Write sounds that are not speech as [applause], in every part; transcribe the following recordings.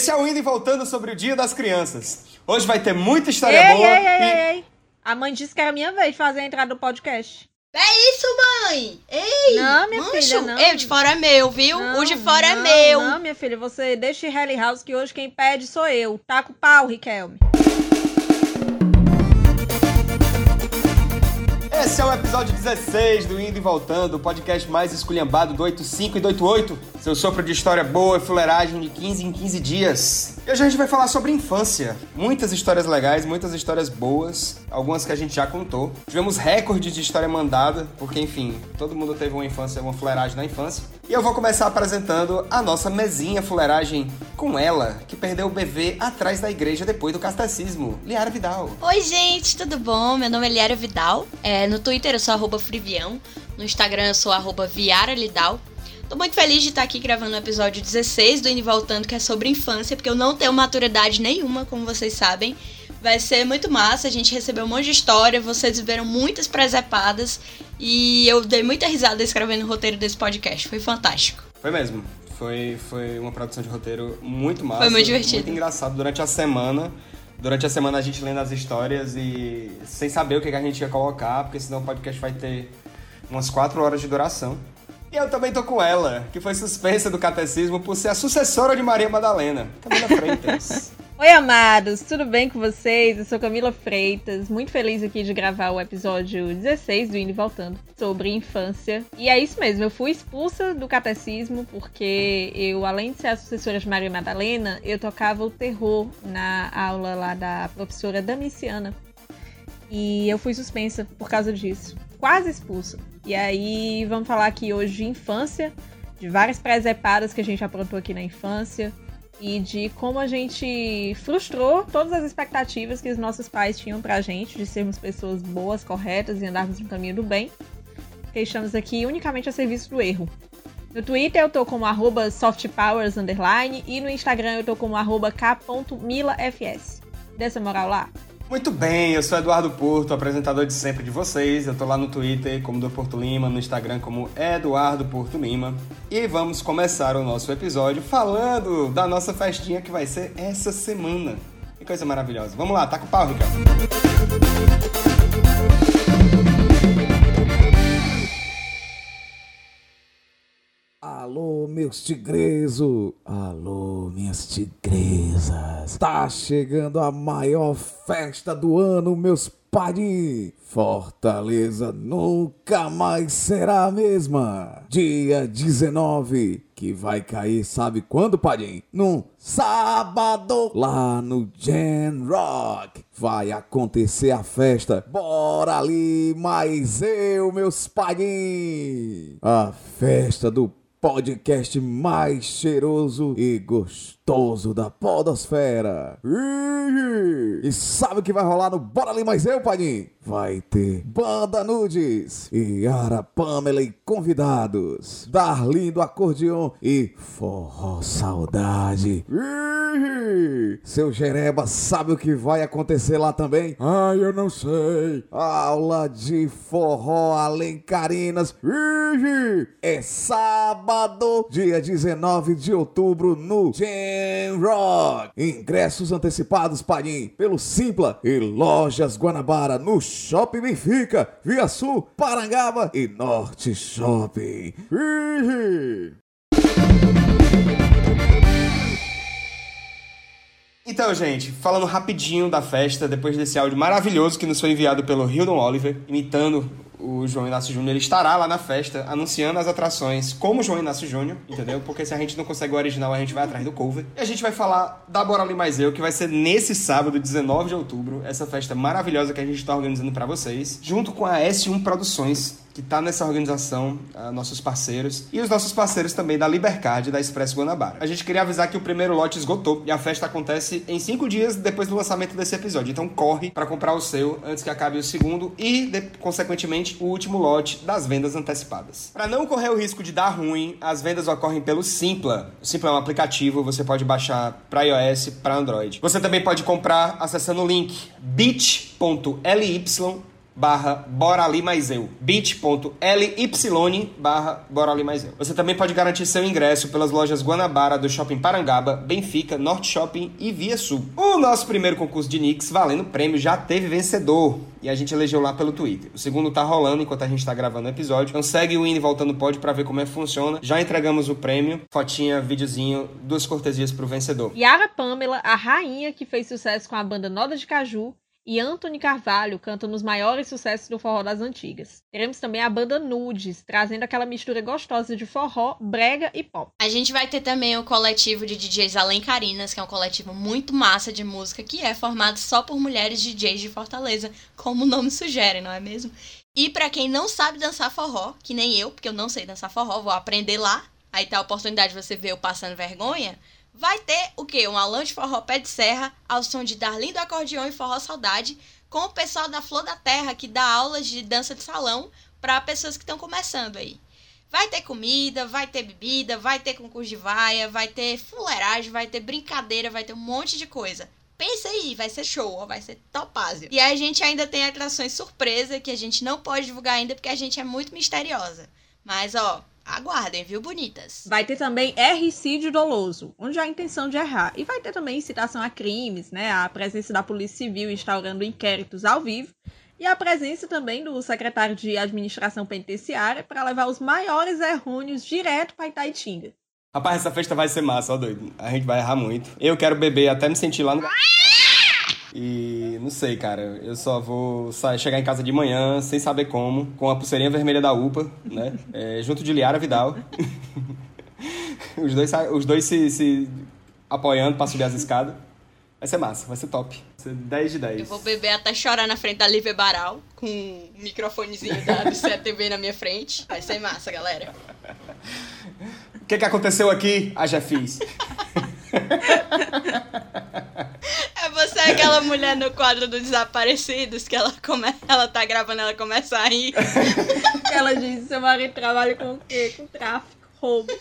Esse é o Indo e Voltando sobre o Dia das Crianças. Hoje vai ter muita história ei, boa. Ei, ei, e... ei, ei. A mãe disse que era minha vez de fazer a entrada do podcast. É isso, mãe! Ei! Não, minha mancho. filha, não. O de fora é meu, viu? Não, o de fora é não, meu. Não, minha filha, você deixa em Helly House que hoje quem pede sou eu. Taca o pau, Riquelme. Esse é o episódio 16 do Indo e Voltando, o podcast mais esculhambado do 85 e do 88. Seu sopro de história boa e fuleiragem de 15 em 15 dias. E hoje a gente vai falar sobre infância. Muitas histórias legais, muitas histórias boas, algumas que a gente já contou. Tivemos recordes de história mandada, porque enfim, todo mundo teve uma infância, uma fuleiragem na infância. E eu vou começar apresentando a nossa mesinha fuleiragem com ela, que perdeu o bebê atrás da igreja depois do catecismo, Liara Vidal. Oi, gente, tudo bom? Meu nome é Liara Vidal. É, no Twitter eu sou arroba Frivião. No Instagram eu sou arroba Viara Lidal. Tô muito feliz de estar aqui gravando o episódio 16 do Indo Voltando, que é sobre infância, porque eu não tenho maturidade nenhuma, como vocês sabem. Vai ser muito massa, a gente recebeu um monte de história, vocês viveram muitas presepadas e eu dei muita risada escrevendo o roteiro desse podcast. Foi fantástico. Foi mesmo. Foi, foi uma produção de roteiro muito massa. Foi muito divertido. Muito engraçado. Durante a semana, durante a semana a gente lendo as histórias e sem saber o que a gente ia colocar, porque senão o podcast vai ter umas 4 horas de duração. E eu também tô com ela, que foi suspensa do catecismo por ser a sucessora de Maria Madalena, Camila Freitas. [laughs] Oi, amados, tudo bem com vocês? Eu sou Camila Freitas, muito feliz aqui de gravar o episódio 16 do Indo e Voltando sobre infância. E é isso mesmo, eu fui expulsa do catecismo porque eu, além de ser a sucessora de Maria Madalena, eu tocava o terror na aula lá da professora Damiciana. E eu fui suspensa por causa disso, quase expulsa. E aí, vamos falar aqui hoje de infância, de várias presepadas que a gente aprontou aqui na infância e de como a gente frustrou todas as expectativas que os nossos pais tinham pra gente de sermos pessoas boas, corretas e andarmos no caminho do bem. Estamos aqui unicamente a serviço do erro. No Twitter eu tô como arroba softpowers e no Instagram eu tô como arroba k.milafs. Dessa moral lá? Muito bem, eu sou Eduardo Porto, apresentador de sempre de vocês. Eu tô lá no Twitter como do Porto Lima, no Instagram como Eduardo Porto Lima. E vamos começar o nosso episódio falando da nossa festinha que vai ser essa semana. Que coisa maravilhosa. Vamos lá, tá com o pau, Ricardo. Alô, meus tigresos! Alô, minhas tigresas! Tá chegando a maior festa do ano, meus padrinhos! Fortaleza nunca mais será a mesma! Dia 19, que vai cair, sabe quando, padrinho? Num sábado, lá no Gen Rock! Vai acontecer a festa. Bora ali, mais eu, meus padrinhos! A festa do podcast mais cheiroso e gostoso da podosfera. E sabe o que vai rolar no Bora Ali Mais Eu, Padinho? Vai ter Banda Nudes, Yara Pamela e convidados, Darlin do Acordeon e Forró Saudade. Seu Jereba sabe o que vai acontecer lá também? Ai, eu não sei. Aula de forró Alencarinas. É sábado, dia 19 de outubro, no Jam Rock. Ingressos antecipados, Parim, pelo Simpla e Lojas Guanabara, no Shopping Benfica, Via Sul, Parangaba e Norte Shopping. Então, gente, falando rapidinho da festa, depois desse áudio maravilhoso que nos foi enviado pelo Hildon Oliver, imitando o João Inácio Júnior, estará lá na festa anunciando as atrações como João Inácio Júnior, entendeu? Porque se a gente não consegue o original, a gente vai atrás do cover. E a gente vai falar da Bora Ali Mais Eu, que vai ser nesse sábado, 19 de outubro, essa festa maravilhosa que a gente está organizando para vocês, junto com a S1 Produções, que está nessa organização, uh, nossos parceiros, e os nossos parceiros também da Libercard da Expresso Guanabara. A gente queria avisar que o primeiro lote esgotou e a festa acontece em cinco dias depois do lançamento desse episódio. Então corre para comprar o seu antes que acabe o segundo e, de, consequentemente, o último lote das vendas antecipadas. Para não correr o risco de dar ruim, as vendas ocorrem pelo Simpla. O Simpla é um aplicativo, você pode baixar para iOS, para Android. Você também pode comprar acessando o link bit.ly barra Bora Ali Mais Eu. bit.ly barra Bora Ali Mais Eu. Você também pode garantir seu ingresso pelas lojas Guanabara do Shopping Parangaba, Benfica, Norte Shopping e Via Sul. O nosso primeiro concurso de Knicks valendo prêmio já teve vencedor e a gente elegeu lá pelo Twitter. O segundo tá rolando enquanto a gente tá gravando o episódio. Então segue o Indo Voltando Pod pra ver como é que funciona. Já entregamos o prêmio, fotinha, videozinho, duas cortesias pro vencedor. Yara Pamela, a rainha que fez sucesso com a banda Noda de Caju, e Anthony Carvalho cantam nos maiores sucessos do forró das antigas. Teremos também a banda Nudes, trazendo aquela mistura gostosa de forró, brega e pop. A gente vai ter também o coletivo de DJs Além Carinas, que é um coletivo muito massa de música, que é formado só por mulheres DJs de Fortaleza, como o nome sugere, não é mesmo? E para quem não sabe dançar forró, que nem eu, porque eu não sei dançar forró, vou aprender lá. Aí tá a oportunidade de você ver eu passando vergonha. Vai ter o quê? Um aulão de forró pé de serra, ao som de Darlindo Acordeão e Forró Saudade, com o pessoal da Flor da Terra, que dá aulas de dança de salão para pessoas que estão começando aí. Vai ter comida, vai ter bebida, vai ter concurso de vaia, vai ter fuleiragem, vai ter brincadeira, vai ter um monte de coisa. Pensa aí, vai ser show, vai ser topázio. E a gente ainda tem atrações surpresa que a gente não pode divulgar ainda porque a gente é muito misteriosa. Mas ó, Aguardem, viu, bonitas? Vai ter também erricídio doloso, onde há a intenção de errar. E vai ter também incitação a crimes, né? A presença da Polícia Civil instaurando inquéritos ao vivo. E a presença também do secretário de Administração Penitenciária para levar os maiores errôneos direto para Itaitinga. Rapaz, essa festa vai ser massa, ó doido. A gente vai errar muito. Eu quero beber até me sentir lá no. E não sei, cara. Eu só vou sair, chegar em casa de manhã, sem saber como, com a pulseirinha vermelha da UPA, né? É, junto de Liara Vidal. [laughs] os dois, os dois se, se apoiando pra subir as escadas. Vai ser massa, vai ser top. Vai ser 10 de 10. Eu vou beber até chorar na frente da Lívia Baral, com um microfonezinho da, CTV na minha frente. Vai ser massa, galera. O que, que aconteceu aqui? Ah, já fiz. [laughs] É aquela mulher no quadro dos desaparecidos que ela, come... ela tá gravando, ela começa a rir. [laughs] ela diz: seu marido trabalha com o quê? Com tráfico, roubo. [laughs]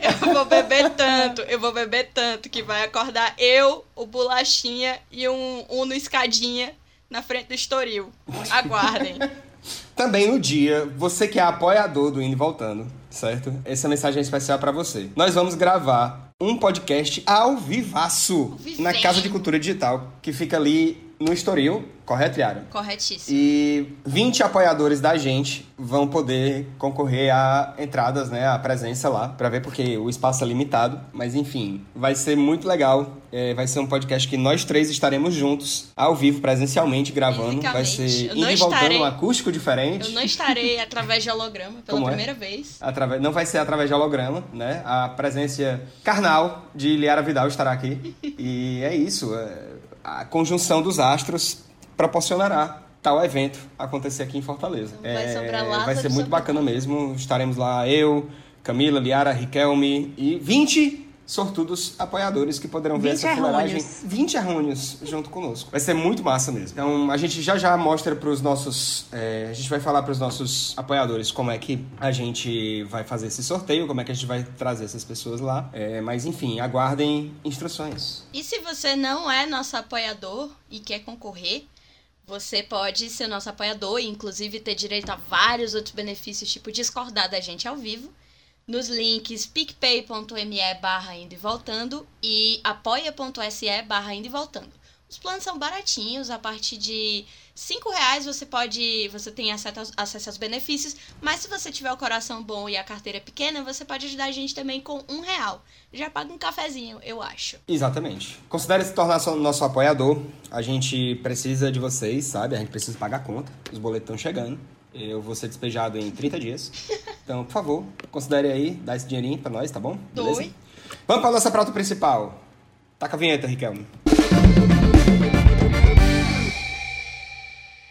eu vou beber tanto, eu vou beber tanto que vai acordar eu, o Bolachinha e um Uno Escadinha na frente do Estoril. Aguardem. [laughs] Também no dia, você que é apoiador do Indo Voltando, certo? Essa mensagem é especial para você. Nós vamos gravar um podcast ao vivaço na Casa de Cultura Digital, que fica ali no Estoril, correto, Yara? Corretíssimo. E 20 apoiadores da gente vão poder concorrer a entradas, né, a presença lá, para ver porque o espaço é limitado, mas enfim, vai ser muito legal. É, vai ser um podcast que nós três estaremos juntos, ao vivo, presencialmente, gravando. Vai ser indo e voltando, um acústico diferente. Eu não estarei através de holograma pela Como é? primeira é? vez. Através, não vai ser através de holograma, né? A presença carnal de Liara Vidal estará aqui. e é isso. É a conjunção dos astros proporcionará tal evento acontecer aqui em Fortaleza. Vai, é, vai ser muito bacana mesmo. Estaremos lá eu, Camila, Liara, Riquelme e 20 sortudos apoiadores que poderão ver essa fuleiragem. 20 errôneos junto conosco. Vai ser muito massa mesmo. Então a gente já já mostra para os nossos. É, a gente vai falar para os nossos apoiadores como é que a gente vai fazer esse sorteio, como é que a gente vai trazer essas pessoas lá. É, mas enfim, aguardem instruções. E se você não é nosso apoiador e quer concorrer, você pode ser nosso apoiador e, inclusive, ter direito a vários outros benefícios, tipo discordar da gente ao vivo nos links picpay.me barra indo e voltando e apoia.se barra indo e voltando. Os planos são baratinhos, a partir de cinco reais você pode, você tem acesso, aos benefícios, mas se você tiver o coração bom e a carteira pequena, você pode ajudar a gente também com um real. Já paga um cafezinho, eu acho. Exatamente. Considere se tornar nosso apoiador. A gente precisa de vocês, sabe? A gente precisa pagar a conta. Os boletos estão chegando. Eu vou ser despejado em 30 dias. Então, por favor, considere aí dar esse dinheirinho pra nós, tá bom? Beleza? Oi. Vamos pra nossa pauta principal. Taca a vinheta, Riquelme.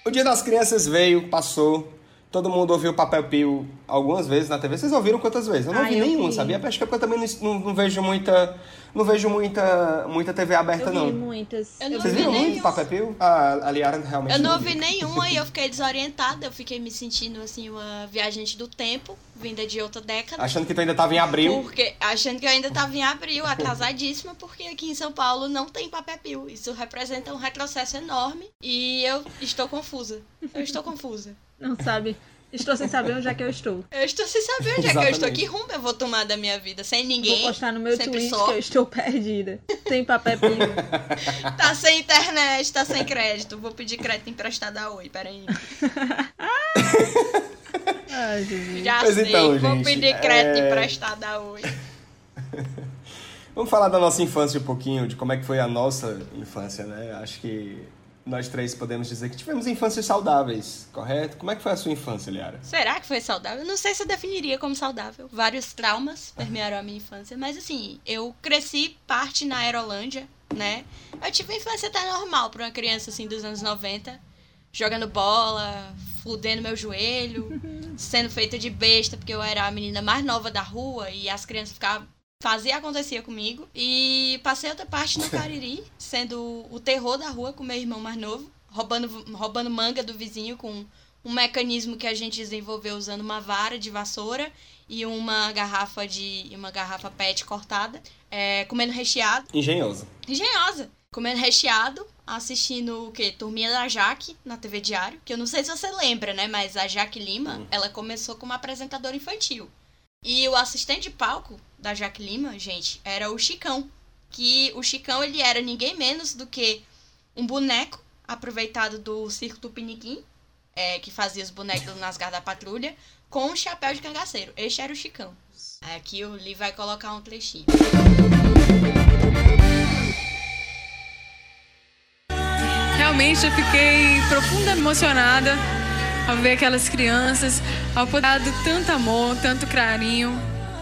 O Dia das Crianças veio, passou, Todo mundo ouviu Papel Pio algumas vezes na TV. Vocês ouviram quantas vezes? Eu não Ah, vi eu nenhuma, vi. sabia? Acho que é eu também não, não- não vejo muita. Não vejo muita, muita TV aberta, Eu vi não. muitas. Eu não Vocês vi viram nenhum. muito Papel Pio? Ah, a Liara realmente Eu não viu. ouvi nenhuma e eu [laughs] fiquei desorientada. Eu fiquei me sentindo assim, uma viajante do tempo, vinda de outra década. Achando que tu ainda tava em abril. Porque, achando que eu ainda tava em abril, atrasadíssima, porque aqui em São Paulo não tem papel Isso representa um retrocesso enorme e eu estou confusa. Eu estou confusa. Não sabe. Estou sem saber onde é que eu estou. Eu estou sem saber onde é que eu estou. Que rumo eu vou tomar da minha vida? Sem ninguém. Vou postar no meu só. que eu estou perdida. Sem papel. [laughs] Tá sem internet, tá sem crédito. Vou pedir crédito emprestado a Oi, peraí. [laughs] Ai, Jesus. Já Pois sei, então, vou gente, pedir crédito é- emprestado a Oi. [laughs] Vamos falar da nossa infância um pouquinho, de como é que foi a nossa infância, né? Acho que nós três podemos dizer que tivemos infâncias saudáveis, correto? Como é que foi a sua infância, Liara? Será que foi saudável? Eu não sei se eu definiria como saudável. Vários traumas permearam a minha infância. Mas assim, eu cresci parte na Aerolândia, né? Eu tive uma infância até normal pra uma criança assim dos anos 90. Jogando bola, fudendo meu joelho, [laughs] sendo feita de besta, porque eu era a menina mais nova da rua e as crianças ficavam. Fazia acontecia comigo. E passei outra parte no Cariri, sendo o terror da rua com meu irmão mais novo, roubando, roubando manga do vizinho com um mecanismo que a gente desenvolveu usando uma vara de vassoura e uma garrafa de uma garrafa PET cortada, é, comendo recheado, Engenhoso. engenhosa, comendo recheado, assistindo o quê? Turminha da Jaque na TV Diário, que eu não sei se você lembra, né, mas a Jaque Lima, ela começou como apresentadora infantil. E o assistente de palco da Jaque Lima, gente, era o Chicão, que o Chicão ele era ninguém menos do que um boneco aproveitado do Circo Tupiniquim, é, que fazia os bonecos nas garras da patrulha, com um chapéu de cangaceiro. Este era o Chicão. Aqui o Lee vai colocar um trechinho. Realmente eu fiquei profundamente emocionada ao ver aquelas crianças, ao poder tanto amor, tanto carinho,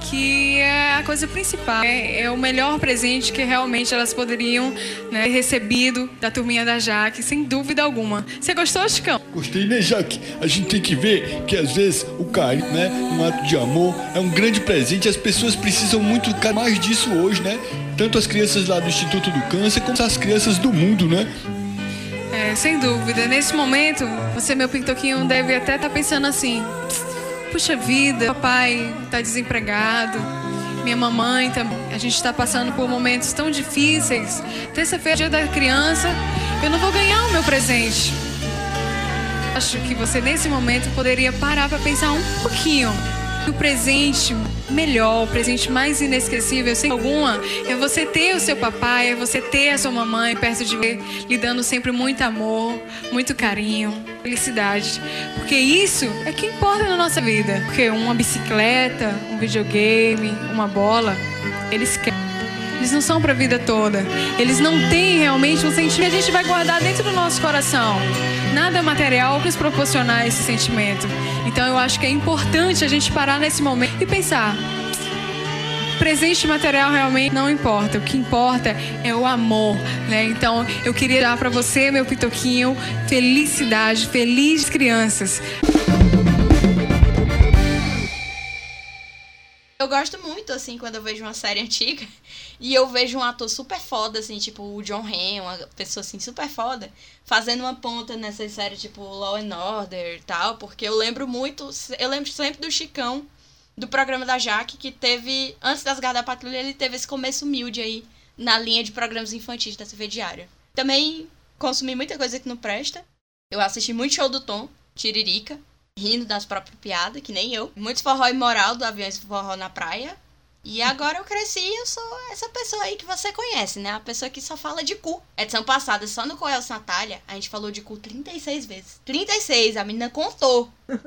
que é a coisa principal. É, é o melhor presente que realmente elas poderiam né, ter recebido da turminha da Jaque, sem dúvida alguma. Você gostou, Chicão? Gostei, né, Jaque? A gente tem que ver que às vezes o carinho, né, um ato de amor, é um grande presente. As pessoas precisam muito mais disso hoje, né? Tanto as crianças lá do Instituto do Câncer como as crianças do mundo, né? É, sem dúvida. Nesse momento, você, meu pintoquinho, deve até estar pensando assim: puxa vida, papai está desempregado, minha mamãe também. A gente está passando por momentos tão difíceis. Terça-feira, dia da criança, eu não vou ganhar o meu presente. Acho que você, nesse momento, poderia parar para pensar um pouquinho. O presente melhor, o presente mais inesquecível, sem alguma, é você ter o seu papai, é você ter a sua mamãe perto de você, lhe dando sempre muito amor, muito carinho, felicidade. Porque isso é que importa na nossa vida. Porque uma bicicleta, um videogame, uma bola, eles querem. Eles não são para a vida toda. Eles não têm realmente um sentimento a gente vai guardar dentro do nosso coração. Nada material que nos proporcionar esse sentimento. Então eu acho que é importante a gente parar nesse momento e pensar. Presente material realmente não importa. O que importa é o amor, né? Então eu queria dar para você, meu pitoquinho, felicidade, felizes crianças. Eu gosto muito, assim, quando eu vejo uma série [laughs] antiga e eu vejo um ator super foda, assim, tipo o John Hamm, uma pessoa, assim, super foda, fazendo uma ponta nessas séries, tipo Law and Order e tal, porque eu lembro muito, eu lembro sempre do Chicão, do programa da Jaque, que teve, antes das Garras da Patrulha, ele teve esse começo humilde aí, na linha de programas infantis da TV Diária. Também consumi muita coisa que não presta, eu assisti muito show do Tom, Tiririca, rindo das próprias piadas, que nem eu. Muito forró imoral do Aviões Forró na Praia. E agora eu cresci e eu sou essa pessoa aí que você conhece, né? A pessoa que só fala de cu. Edição passada, só no Coelho Natália, a gente falou de cu 36 vezes. 36, a menina contou. [laughs]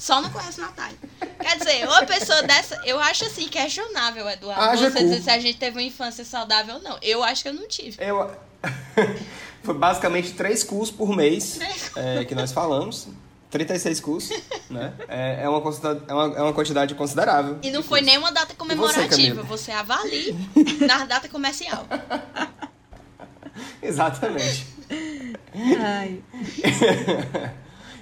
Só no Coelho Natália. Quer dizer, uma pessoa dessa, eu acho assim, questionável, Eduardo. Haja você cu. dizer se a gente teve uma infância saudável ou não. Eu acho que eu não tive. Eu... [laughs] Foi basicamente três cursos por mês é, que nós falamos. 36 cursos, [laughs] né? É, é, uma, quantidade- é, uma, é uma quantidade considerável. E não foi nenhuma data comemorativa. Camila? Você avalie [laughs] na data comercial. [laughs] Exatamente. Ai.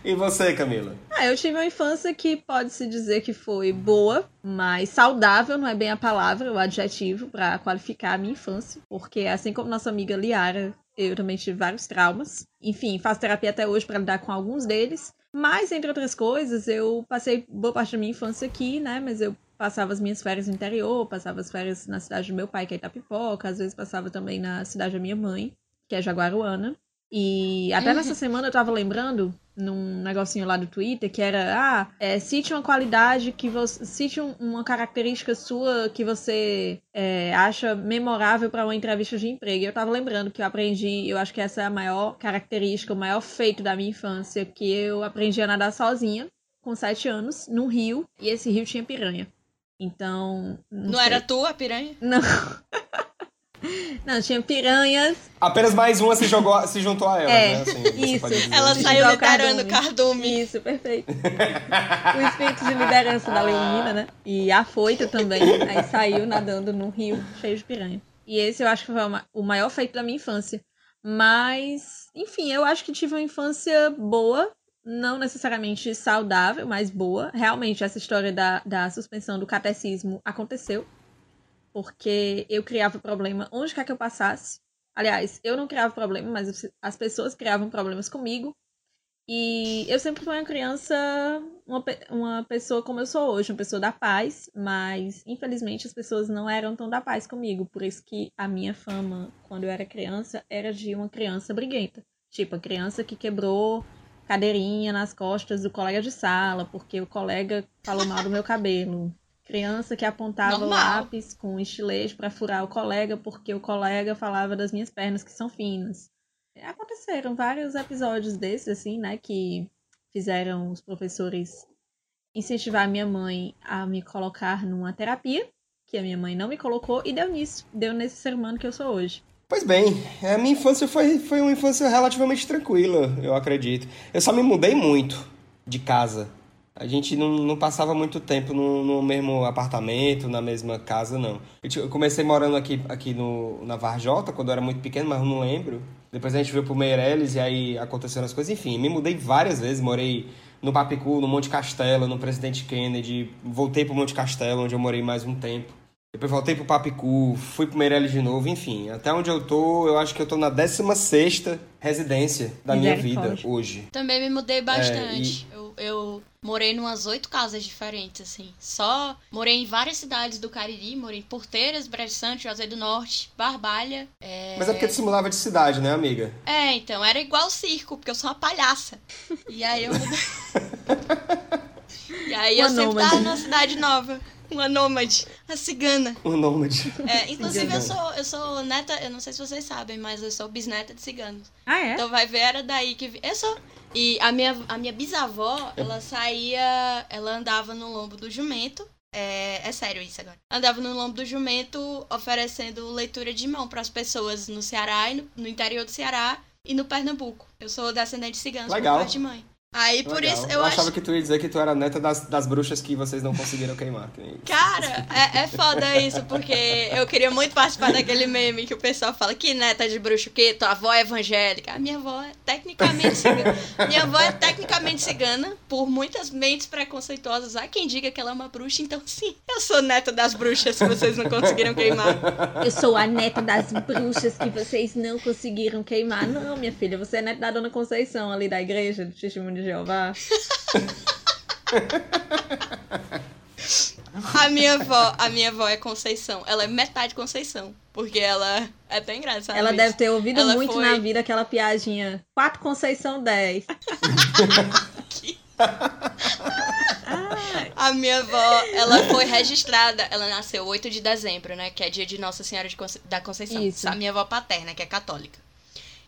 E você, Camila? Ah, eu tive uma infância que pode-se dizer que foi boa, mas saudável não é bem a palavra, o adjetivo para qualificar a minha infância. Porque assim como nossa amiga Liara, eu também tive vários traumas. Enfim, faço terapia até hoje para lidar com alguns deles. Mas, entre outras coisas, eu passei boa parte da minha infância aqui, né? Mas eu passava as minhas férias no interior, passava as férias na cidade do meu pai, que é Itapipoca, às vezes passava também na cidade da minha mãe, que é Jaguaruana. E até nessa semana eu tava lembrando num negocinho lá do Twitter que era, ah, é, cite uma qualidade que você. Cite um, uma característica sua que você é, acha memorável para uma entrevista de emprego. E eu tava lembrando que eu aprendi, eu acho que essa é a maior característica, o maior feito da minha infância, que eu aprendi a nadar sozinha, com sete anos, num rio, e esse rio tinha piranha. Então. Não, não era tu a piranha? Não. [laughs] Não, tinha piranhas. Apenas mais uma se, jogou, se juntou a ela, é, né? Assim, isso. Ela saiu liderando o cardume. Isso, perfeito. o espírito de liderança da Leonina, né? E a foita também. Aí saiu nadando num rio cheio de piranha. E esse eu acho que foi o maior feito da minha infância. Mas, enfim, eu acho que tive uma infância boa. Não necessariamente saudável, mas boa. Realmente, essa história da, da suspensão do catecismo aconteceu porque eu criava problema onde quer que eu passasse. Aliás, eu não criava problema, mas as pessoas criavam problemas comigo. E eu sempre fui uma criança, uma, uma pessoa como eu sou hoje, uma pessoa da paz, mas infelizmente as pessoas não eram tão da paz comigo. Por isso que a minha fama, quando eu era criança, era de uma criança briguenta. Tipo, a criança que quebrou cadeirinha nas costas do colega de sala, porque o colega falou mal do meu cabelo. Criança que apontava Normal. lápis com estilete para furar o colega porque o colega falava das minhas pernas que são finas. Aconteceram vários episódios desses, assim, né, que fizeram os professores incentivar a minha mãe a me colocar numa terapia, que a minha mãe não me colocou, e deu nisso, deu nesse ser humano que eu sou hoje. Pois bem, a minha infância foi, foi uma infância relativamente tranquila, eu acredito. Eu só me mudei muito de casa a gente não, não passava muito tempo no, no, mesmo apartamento, na mesma casa, não. Eu comecei morando aqui, aqui no, na Varjota, quando eu era muito pequeno, mas não lembro. Depois a gente veio pro Meireles e aí aconteceram as coisas. Enfim, me mudei várias vezes. Morei no Papicu, no Monte Castelo, no Presidente Kennedy. Voltei pro Monte Castelo, onde eu morei mais um tempo. Depois voltei pro Papicu, fui pro Meireles de novo, enfim. Até onde eu tô, eu acho que eu tô na 16 residência da minha vida hoje. Também me mudei bastante. É, e... eu, morei em umas oito casas diferentes, assim. Só morei em várias cidades do Cariri, morei em Porteiras, Brejo Santo, José do Norte, Barbalha. É... Mas é porque tu se mudava de cidade, né, amiga? É, então, era igual circo, porque eu sou uma palhaça. E aí eu [laughs] E aí eu sempre tava numa cidade nova. Uma nômade, a cigana. Uma nômade. É, [laughs] inclusive eu sou, eu sou neta, eu não sei se vocês sabem, mas eu sou bisneta de ciganos. Ah, é? Então vai ver, era daí que. Eu sou. E a minha, a minha bisavó, ela saía. Ela andava no lombo do jumento. É, é sério isso agora. Andava no lombo do jumento oferecendo leitura de mão para as pessoas no Ceará e no, no, interior do Ceará e no Pernambuco. Eu sou descendente de ciganos Legal. por parte de mãe. Aí por Legal. isso eu, eu acho... achava que tu ia dizer que tu era neta das, das bruxas que vocês não conseguiram queimar. Cara, é, é foda isso, porque eu queria muito participar daquele meme que o pessoal fala que neta de bruxo, que tua avó é evangélica. A minha avó é tecnicamente cigana. minha avó é tecnicamente cigana, por muitas mentes preconceituosas. Há quem diga que ela é uma bruxa, então sim, eu sou neta das bruxas que vocês não conseguiram queimar. Eu sou a neta das bruxas que vocês não conseguiram queimar. Não, minha filha, você é neta da Dona Conceição ali da igreja, do Testemunho de Jeová. a minha avó, a minha avó é Conceição. Ela é metade Conceição. Porque ela é até engraçada. Ela deve ter ouvido ela muito foi... na vida aquela piadinha. Quatro Conceição, dez. [laughs] a minha avó, ela foi registrada. Ela nasceu 8 de dezembro, né? Que é dia de Nossa Senhora de Conce... da Conceição. Isso. A minha avó paterna, que é católica.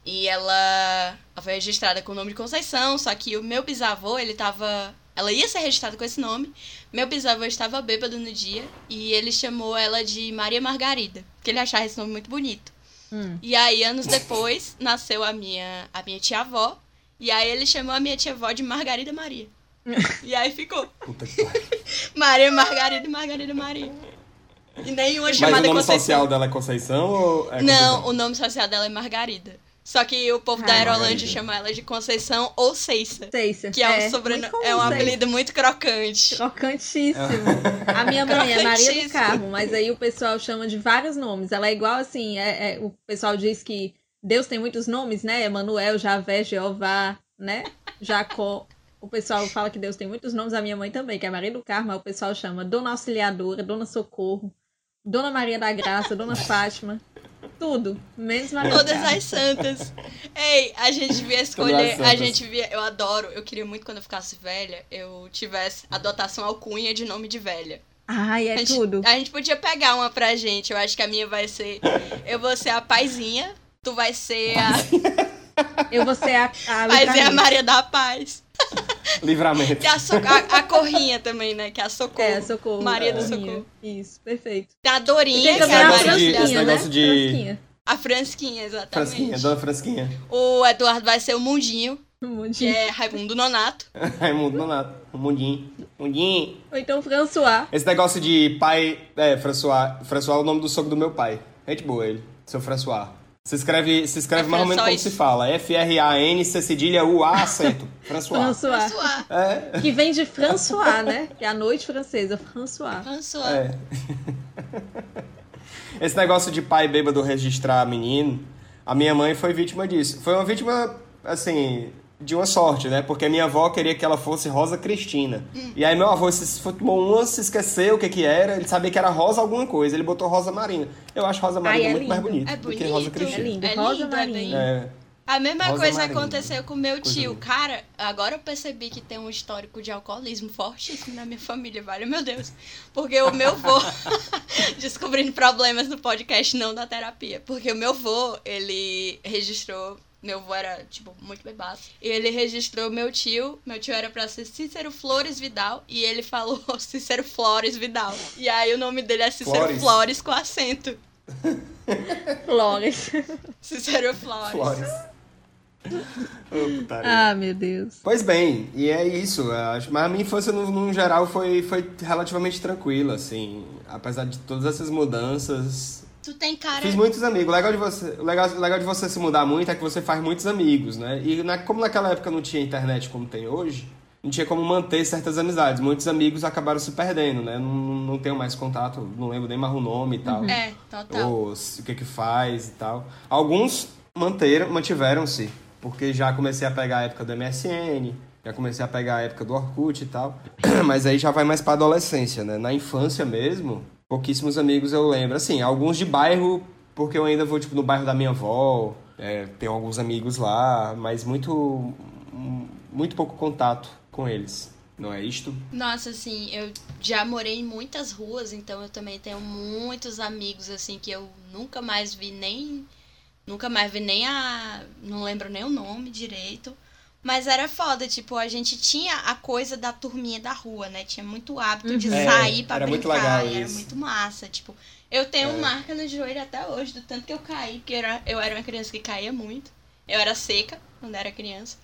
E ela, ela foi registrada com o nome de Conceição, só que o meu bisavô, ele tava. Ela ia ser registrada com esse nome. Meu bisavô estava bêbado no dia e ele chamou ela de Maria Margarida, porque ele achava esse nome muito bonito. Hum. E aí, anos depois, nasceu a minha, a minha tia-avó. E aí ele chamou a minha tia-avó de Margarida Maria. [laughs] e aí ficou. Puta que [laughs] Maria Margarida e Margarida Maria. E nenhuma chamada Mas o nome Conceição. social dela é Conceição ou é Não, o nome social dela é Margarida. Só que o povo da Aerolândia chama ela de Conceição ou Ceissa. Ceissa. Que é, um, muito sobrenome, comum, é um apelido muito crocante. Crocantíssimo. [laughs] A minha mãe é Maria do. Carmo, mas aí o pessoal chama de vários nomes. Ela é igual assim, é, é- o pessoal diz que Deus tem muitos nomes, né? Emanuel, Javé, Jeová, né? Jacó. O pessoal fala que Deus tem muitos nomes, a minha mãe também, que é Maria do Carmo, o pessoal chama Dona Auxiliadora, Dona Socorro, Dona Maria da Graça, Dona Fátima. Tudo, menos Maria do Todas as santas. Ei, a gente devia escolher. A gente via. Eu adoro. Eu queria muito quando eu ficasse velha, eu tivesse adotação alcunha de nome de velha. Ai, A é gente, tudo. a gente podia pegar uma pra gente. Eu acho que a minha vai ser. Eu vou ser a paizinha. Tu vai ser a. [laughs] Eu vou ser a, a Paizinha livramento. Maria da Paz. [laughs] Livramento. Tem a, so- a, a Corrinha também, né? Que é a Socorro. É, socorro. Maria do Socorrinha. Socorro. Isso, perfeito. Tem a Dorinha, tem também é a a de- Maria esse Fransquinha, né? negócio de- Fransquinha. A Fransquinha, exatamente. Fransquinha, Dona Fransquinha. O Eduardo vai ser o Mundinho, Um monte que de- é Raimundo Nonato. [laughs] Raimundo Nonato. Um mundinho. Mundinho. Ou então François. Esse negócio de pai. É, François. François é o nome do sogro do meu pai. Gente boa ele. Seu François. Se escreve, se escreve É mais ou menos como se fala. F-R-A-N, C cedilha U-A, acento. François. [laughs] François. François. É. Que vem de François, né? Que é a noite francesa. François. François. É. [laughs] Esse negócio de pai bêbado registrar menino, a minha mãe foi vítima disso. Foi uma vítima, assim, de uma sorte, né? Porque a minha avó queria que ela fosse Rosa Cristina. E aí meu avô se tomou uma, se esqueceu o que que era, ele sabia que era Rosa alguma coisa, ele botou Rosa Marina. Eu acho Rosa Marina Ai, é muito mais lindo. bonito É do que Rosa É Cristina. lindo. É Rosa lindo, é Marinho. bem- É. A mesma Rosa coisa aconteceu com meu Coisa tio. linda. Cara, agora eu percebi que tem um histórico de alcoolismo fortíssimo na minha família, vale meu Deus. Porque o meu vô, [laughs] descobrindo problemas no podcast, não da terapia. Porque o meu vô, ele registrou. Meu vô era, tipo, muito bebaço. E ele registrou meu tio. Meu tio era pra ser Cícero Flores Vidal. E ele falou [laughs] Cícero Flores Vidal. E aí o nome dele é Cícero Flores. Flores, com acento. [laughs] Flores. [laughs] Cícero Flores. Flores. Ô, putaria. Ah, meu Deus. Pois bem, e é isso. acho- Mas a minha infância, no, no geral, foi, foi relativamente tranquila, assim. Apesar de todas essas mudanças. Tu tem cara. Fiz muitos amigos. O legal, de você, o legal, o legal de você se mudar muito é que você faz muitos amigos, né? E na- como naquela época não tinha internet como tem hoje, não tinha como manter certas amizades. Muitos amigos acabaram se perdendo, né? Não, não tenho mais contato, não lembro nem mais o nome e tal. É, total. Ou o que que faz e tal. Alguns manteram, mantiveram-se, porque já comecei a pegar a época do MSN, já comecei a pegar a época do Orkut e tal. [clears throat] Mas aí já vai mais pra adolescência, né? Na infância mesmo, pouquíssimos amigos eu lembro. Assim, alguns de bairro, porque eu ainda vou, tipo, no bairro da minha avó, é, tenho alguns amigos lá, mas muito, muito pouco contato com eles. Não é isto? Nossa, assim, eu já morei em muitas ruas, então eu também tenho muitos amigos, assim, que eu nunca mais vi nem. Nunca mais vi nem a. Não lembro nem o nome direito. Mas era foda, tipo, a gente tinha a coisa da turminha da rua, né? Tinha muito hábito de É, sair pra era muito brincar. legal e era isso. muito massa. Tipo, eu tenho É. marca no joelho até hoje, do tanto que eu caí, porque eu era, eu era uma criança que caía muito. Eu era seca quando era criança.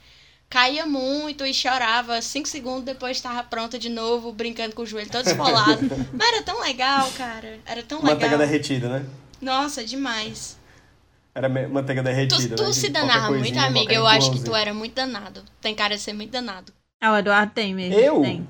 Caía muito e chorava. Cinco segundos depois estava pronta de novo, brincando com o joelho todo esfolado. [laughs] Mas era tão legal, cara. Era tão Manteiga legal. derretida, né? Nossa, demais. Era manteiga Tu, derretida, tu né? De se qualquer danava muito, amiga. Eu acho que tu era muito danado. Tem cara de ser muito danado. Ah, o Eduardo tem mesmo. Eu? Tem.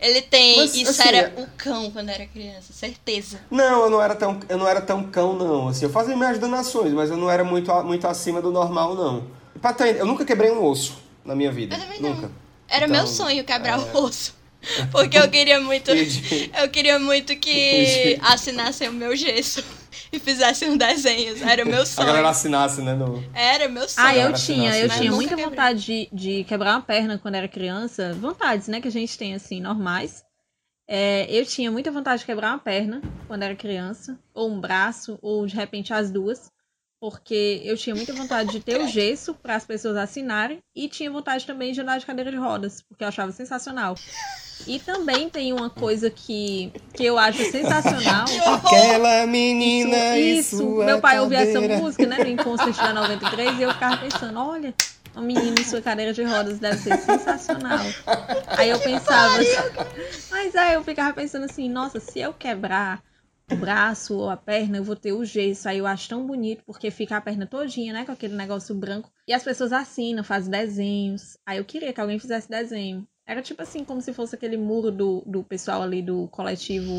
Ele tem. Mas, isso assim, era é- o cão quando era criança, certeza. Não, eu não era tão, eu não era tão cão, não. Assim, eu fazia minhas danações, mas eu não era muito, muito acima do normal, não. Pra ter- eu nunca quebrei um osso na minha vida. Eu também não. nunca. Era Então, meu sonho quebrar é. o osso. [laughs] Porque eu queria muito. Eu queria muito que assinassem o meu gesso e fizessem um desenhos. Era o meu A sonho. galera assinasse, né? No... Era meu sonho. Ah, eu tinha, eu tinha mais. muita vontade de, de quebrar uma perna quando era criança. Vontades, né, que a gente tem, assim, normais. É, eu tinha muita vontade de quebrar uma perna quando era criança, ou um braço, ou de repente as duas. Porque eu tinha muita vontade de ter o gesso para as pessoas assinarem e tinha vontade também de andar de cadeira de rodas, porque eu achava sensacional. E também tem uma coisa que, que eu acho sensacional. [laughs] Aquela menina Isso, sua meu pai ouvia essa música, né, no Inconstant da 93, e eu ficava pensando, olha, uma menina em sua cadeira de rodas deve ser sensacional. Aí eu pensava, [laughs] mas aí eu ficava pensando assim, nossa, se eu quebrar o braço ou a perna, eu vou ter o gesso. Aí eu acho tão bonito, porque fica a perna todinha, né? Com aquele negócio branco. E as pessoas assinam, fazem desenhos. Aí eu queria que alguém fizesse desenho. Era tipo assim, como se fosse aquele muro do, do pessoal ali do coletivo.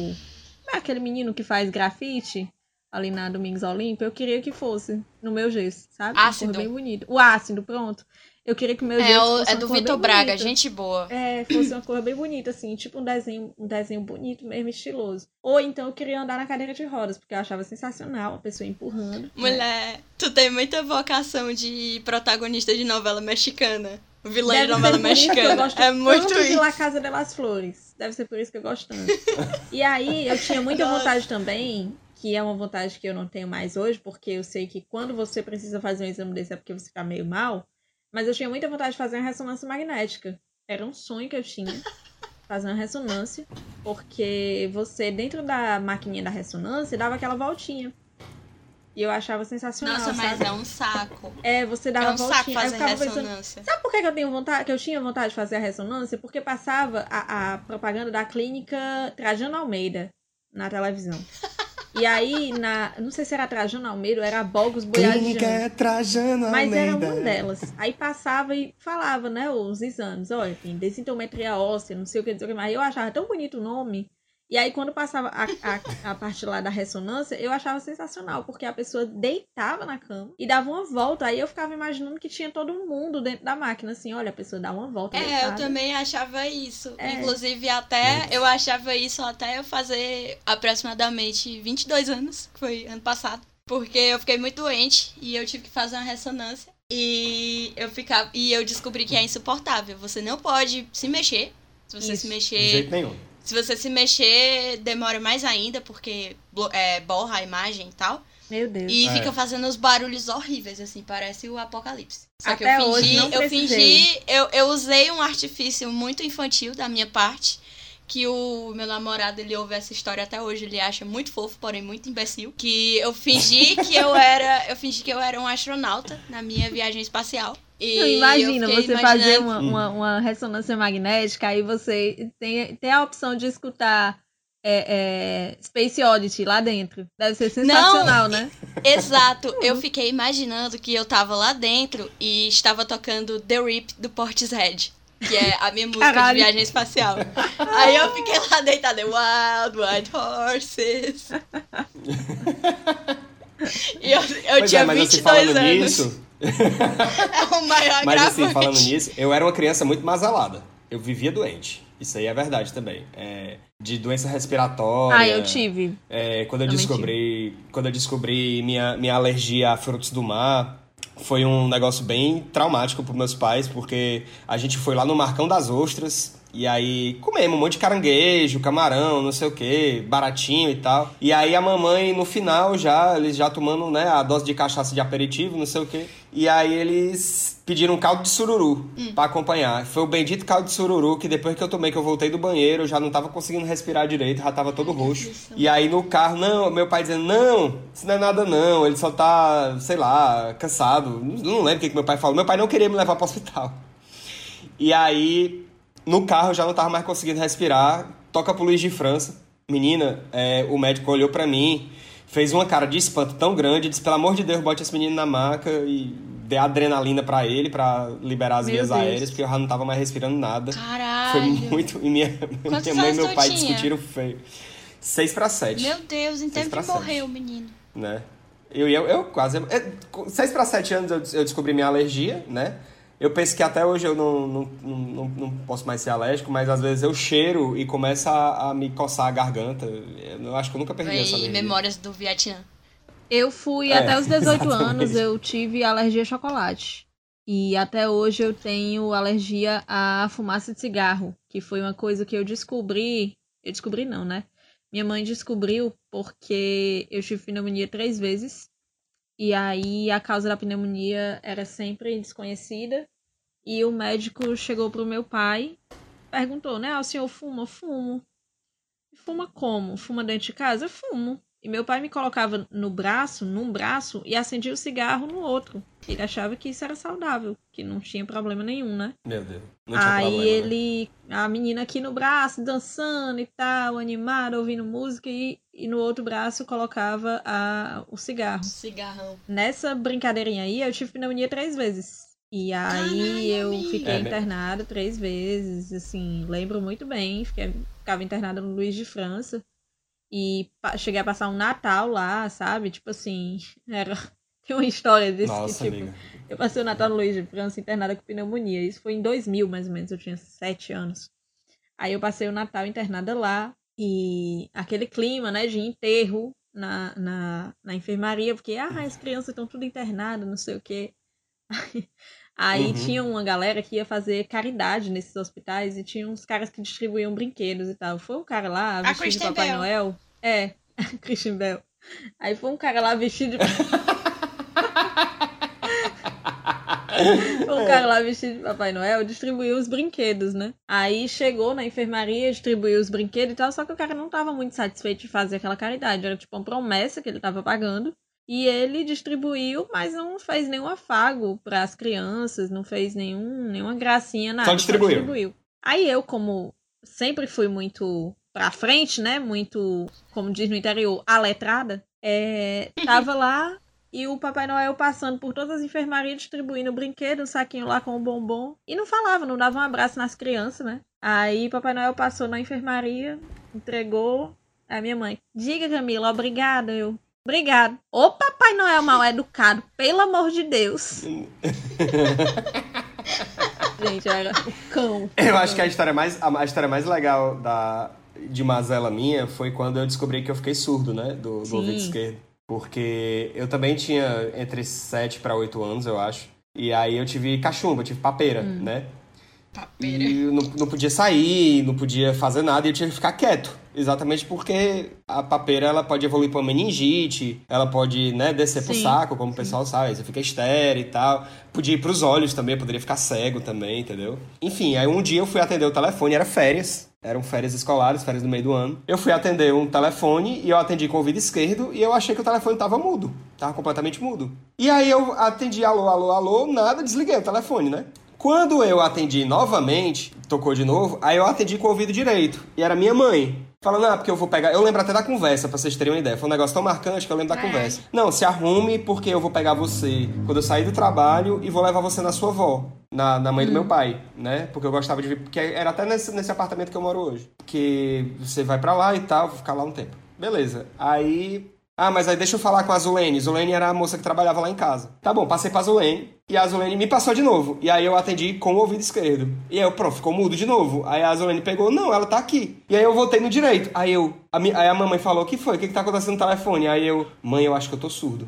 É aquele menino que faz grafite ali na Domingos Olímpia. Eu queria que fosse no meu gesso, sabe? Ácido. bem bonito. O ácido, pronto. Eu queria que o meu É, o- fosse é do Vitor Braga, bonita. gente boa. É, fosse uma cor bem bonita, assim, tipo um desenho, um desenho bonito, mesmo estiloso. Ou então eu queria andar na cadeira de rodas, porque eu achava sensacional a pessoa empurrando. né? Mulher, tu tem muita vocação de protagonista de novela mexicana. Vilã Deve de novela isso mexicana. gosto É muito tanto de isso. La Casa de las Flores. Deve ser por isso que eu gosto tanto. [laughs] e aí, eu tinha muita Nossa. vontade também, que é uma vontade que eu não tenho mais hoje, porque eu sei que quando você precisa fazer um exame desse é porque você tá meio mal. Mas eu tinha muita vontade de fazer uma ressonância magnética. Era um sonho que eu tinha. [laughs] Fazer uma ressonância. Porque você, dentro da maquininha da ressonância, dava aquela voltinha. E eu achava sensacional. Nossa, mas sabe? é um saco. É, você É dava um voltinha. saco Aí eu fazer ficava pensando, ressonância. Sabe por que que eu tenho vontade, que eu tinha vontade de fazer a ressonância? Porque passava a, a propaganda da clínica Trajano Almeida na televisão. [laughs] E aí, na, não sei se era Trajano Almeida era Bogos Boiadinho. Clínica Trajano Mas era Almeida. uma delas. Aí passava e falava, né, os exames. Olha, tem desintometria óssea, não sei o que, não sei o que. Mas eu achava tão bonito o nome. E aí, quando passava a, a, a parte lá da ressonância, eu achava sensacional, porque a pessoa deitava na cama e dava uma volta. Aí eu ficava imaginando que tinha todo mundo dentro da máquina, assim, olha, a pessoa dá uma volta. É, eu deitada. também achava isso. É. Inclusive, até eu achava isso até eu fazer aproximadamente 22 anos, que foi ano passado. Porque eu fiquei muito doente e eu tive que fazer uma ressonância. E eu ficava. E eu descobri que é insuportável. Você não pode se mexer. Se você Isso. se De mexer. jeito nenhum. Se você se mexer, demora mais ainda, porque é, borra a imagem e tal. Meu Deus. E É. fica fazendo uns barulhos horríveis, assim, parece o apocalipse. Só que Até eu hoje fingi, não eu precisei. fingi, eu, eu usei um artifício muito infantil da minha parte. Que o meu namorado, ele ouve essa história até hoje, ele acha muito fofo, porém muito imbecil. Que eu fingi que eu era. Eu fingi que eu era um astronauta na minha viagem espacial. E Não, imagina você fazer imaginando- uma, uma, uma ressonância magnética, aí você tem, tem a opção de escutar é, é, Space Oddity lá dentro. Deve ser sensacional, né? Exato, eu fiquei imaginando que eu tava lá dentro e estava tocando The Rip do Portishead. Que é a minha música Caralho. de viagem espacial. Aí eu fiquei lá deitada, Wild White Horses. E eu, eu Pois tinha é, mas assim, 22 falando anos. nisso, É o maior mas assim, agravante. falando nisso, eu era uma criança muito masalada. Eu vivia doente. Isso aí é verdade também. É, de doença respiratória. Ah, eu tive. É, quando eu Também descobri, quando eu descobri minha, minha alergia a frutos do mar, foi um negócio bem traumático para meus pais, porque a gente foi lá no Marcão das Ostras e aí comemos um monte de caranguejo, camarão, não sei o que, baratinho e tal. E aí a mamãe no final já, eles já tomando, né, a dose de cachaça de aperitivo, não sei o que. E aí eles pediram um caldo de sururu pra acompanhar. Foi o bendito caldo de sururu que depois que eu tomei, que eu voltei do banheiro, eu já não tava conseguindo respirar direito, já tava todo roxo. E aí no carro, não, meu pai dizendo, não, isso não é nada não, ele só tá, sei lá, cansado. Não, não lembro o que, que meu pai falou. Meu pai não queria me levar pro hospital. E aí, no carro eu já não tava mais conseguindo respirar. Toca pro Luiz de França. Menina, é, o médico olhou pra mim, fez uma cara de espanto tão grande, disse, pelo amor de Deus, bote esse menino na maca e dê adrenalina pra ele, pra liberar as Meu vias Deus. aéreas, porque eu já não tava mais respirando nada. Foi Caralho. muito... E minha, minha mãe e meu pai tinha? discutiram feio. Seis pra sete, Meu Deus, de sete. morrer o menino. né? Eu, eu, eu quase... é, seis pra sete anos eu, eu descobri minha alergia, né? Eu penso que até hoje eu não, não, não, não, posso mais ser alérgico, mas às vezes eu cheiro e começa a, a me coçar a garganta. Eu acho que eu nunca perdi essa Foi alergia. memórias do Vietnã. Eu fui É, até os [laughs] 18 exatamente. anos, eu tive alergia a chocolate. E até hoje eu tenho alergia à fumaça de cigarro, que foi uma coisa que eu descobri. Eu descobri não, né? Minha mãe descobriu porque eu tive pneumonia três vezes. E aí a causa da pneumonia era sempre desconhecida. E o médico chegou pro meu pai, perguntou, né? Ah, o senhor fuma? Fumo. Fuma como? Fuma dentro de casa? Fumo. E meu pai me colocava no braço, num braço, e acendia o cigarro no outro. Ele achava que isso era saudável, que não tinha problema nenhum, né? Meu Deus. Não tinha Aí problema, né? ele, a menina aqui no braço, dançando e tal, animada, ouvindo música, e, e no outro braço colocava a, o cigarro. Cigarrão. Nessa brincadeirinha aí, eu tive pneumonia três vezes. E aí Caralho, eu fiquei É mesmo? internada três vezes, assim, lembro muito bem. Fiquei, ficava internada no Luiz de França. E cheguei a passar um Natal lá, sabe? Tipo assim, [laughs] era. Tem uma história desse Nossa, que, tipo, amiga. eu passei o Natal no Luiz de França internada com pneumonia. Isso foi em 2000, mais ou menos. Eu tinha sete anos. Aí eu passei o Natal internada lá. E aquele clima, né, de enterro na, na, na enfermaria. Porque, ah, as crianças estão tudo internadas, não sei o quê. [laughs] Aí Uhum. tinha uma galera que ia fazer caridade nesses hospitais. E tinha uns caras que distribuíam brinquedos e tal. Foi um cara lá, vestido de Papai Bell. Noel. É, [laughs] Christian Bell. Aí foi um cara lá vestido de [laughs] Um cara lá vestido de Papai Noel distribuiu os brinquedos, né? Aí chegou na enfermaria, distribuiu os brinquedos e tal, só que o cara não tava muito satisfeito de fazer aquela caridade. Era tipo uma promessa que ele tava pagando. E ele distribuiu, mas não fez nenhum afago para as crianças, não fez nenhum, nenhuma gracinha, nada. distribuiu. Aí eu, como sempre fui muito pra frente, né? Muito, como diz no interior, aletrada, é, [laughs] tava lá e o Papai Noel passando por todas as enfermarias distribuindo brinquedo, um saquinho lá com o bombom. E não falava, não dava um abraço nas crianças, né? Aí Papai Noel passou na enfermaria, entregou. A minha mãe, diga Camila, obrigada. Eu, obrigado. Ô Papai Noel mal educado, pelo amor de Deus. [laughs] Gente, era o cão. Eu acho que a história mais, a, a história mais legal da, de mazela minha foi quando eu descobri que eu fiquei surdo, né? Do, do ouvido esquerdo. Porque eu também tinha entre 7 para 8 anos, eu acho. E aí eu tive cachumba, eu tive papeira, Hum. né? Papeira. E eu não, não podia sair, não podia fazer nada e eu tinha que ficar quieto. Exatamente porque a papeira ela pode evoluir para meningite, ela pode né, descer pro Sim, saco, como o pessoal sabe, você fica estéreo e tal. Podia ir pros olhos também, poderia ficar cego também, entendeu? Enfim, aí um dia eu fui atender o telefone, era férias. Eram férias escolares, férias do meio do ano. Eu fui atender um telefone e eu atendi com o ouvido esquerdo e eu achei que o telefone tava mudo. Tava completamente mudo. E aí eu atendi alô, alô, alô, nada, desliguei o telefone, né? Quando eu atendi novamente, tocou de novo, aí eu atendi com o ouvido direito. E era minha mãe. Falando, ah, porque eu vou pegar. Eu lembro até da conversa, pra vocês terem uma ideia. Foi um negócio tão marcante que eu lembro da É. conversa. Não, se arrume, porque eu vou pegar você quando eu sair do trabalho e vou levar você na sua avó. Na, na mãe do meu pai, né? Porque eu gostava de vir. Porque era até nesse, nesse apartamento que eu moro hoje. Porque você vai pra lá e tal, vou ficar lá um tempo. Beleza. Aí. Ah, mas aí deixa eu falar com a Zulene. Zulene era a moça que trabalhava lá em casa. Tá bom, passei pra Zulene. E a Zulene me passou de novo. E aí eu atendi com o ouvido esquerdo. E aí eu, pronto, ficou mudo de novo. Aí a Zulene pegou, não, ela tá aqui. E aí eu voltei no direito. Aí eu. A, mi- aí a mamãe falou, o que foi? O que, que tá acontecendo no telefone? Aí eu, mãe, eu acho que eu tô surdo.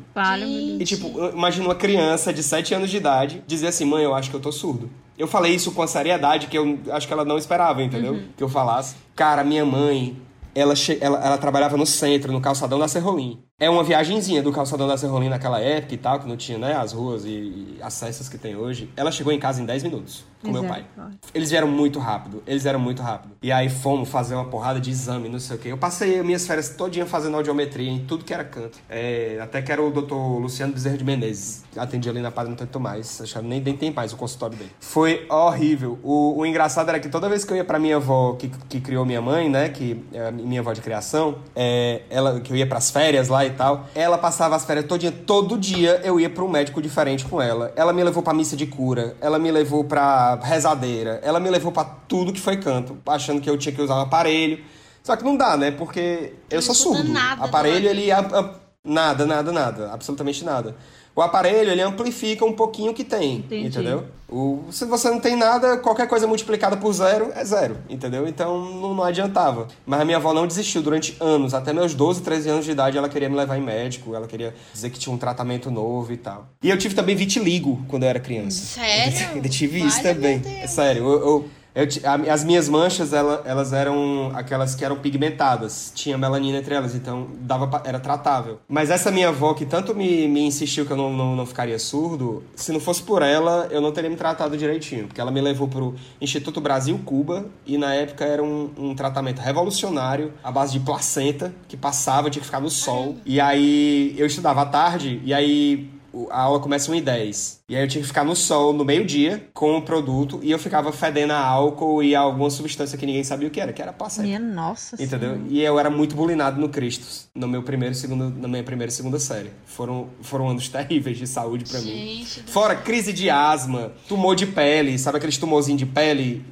Deus. E tipo, imagina uma criança de 7 anos de idade dizer assim, mãe, eu acho que eu tô surdo. Eu falei isso com a seriedade que eu acho que ela não esperava, entendeu? Que eu falasse. Cara, minha mãe, ela, ela, ela trabalhava no centro, no calçadão da Serrolim. É uma viagenzinha do calçadão da Serrolim naquela época e tal, que não tinha, né, as ruas e, e acessos que tem hoje. Ela chegou em casa em 10 minutos com meu pai. Eles vieram muito rápido, eles vieram muito rápido. E aí fomos fazer uma porrada de exame, não sei o quê. Eu passei minhas férias todinha fazendo audiometria em tudo que era canto. É, até que era o doutor Luciano Bezerra de Menezes. Atendi ali na Padre Antônio Tomás. Acho que nem, nem tem mais o consultório dele. Foi horrível. O, o engraçado era que toda vez que eu ia pra minha avó, que, que criou minha mãe, né? Que é minha avó de criação, é, ela, que eu ia pras férias lá e tal, ela passava as férias todinha. Todo dia eu ia pra um médico diferente com ela. Ela me levou pra missa de cura, ela me levou pra rezadeira, ela me levou pra tudo que foi canto, achando que eu tinha que usar um aparelho. Só que não dá, né? Porque eu Não sou surdo. nada aparelho, ele... a- a- nada, nada, nada. Absolutamente nada. O aparelho, ele amplifica um pouquinho o que tem, Entendi. entendeu? O, se você não tem nada, qualquer coisa multiplicada por zero é zero, entendeu? Então não, não adiantava. Mas a minha avó não desistiu durante anos. Até meus 12, 13 anos de idade, ela queria me levar em médico, ela queria dizer que tinha um tratamento novo e tal. E eu tive também vitiligo quando eu era criança. Sério? [laughs] Eu tive isso também. É sério, eu, eu- Eu as minhas manchas, ela- elas eram aquelas que eram pigmentadas. Tinha melanina entre elas, então dava era tratável. Mas essa minha avó, que tanto me, me insistiu que eu não, não, não ficaria surdo, se não fosse por ela, eu não teria me tratado direitinho. Porque ela me levou pro Instituto Brasil-Cuba, e na época era um, um tratamento revolucionário, à base de placenta, que passava, tinha que ficar no sol. E aí eu estudava à tarde, e aí a aula começa 1 e 10. E aí eu tinha que ficar no sol no meio-dia com o produto e eu ficava fedendo a álcool e a alguma substância que ninguém sabia o que era, que era placenta. Minha nossa Entendeu? Senhora. E eu era muito bulinado no Cristos, no meu primeiro e segundo, na minha primeira e segunda série. Foram, foram anos [laughs] terríveis de saúde pra mim. Fora crise de asma, tumor de pele, sabe aqueles tumorzinhos de pele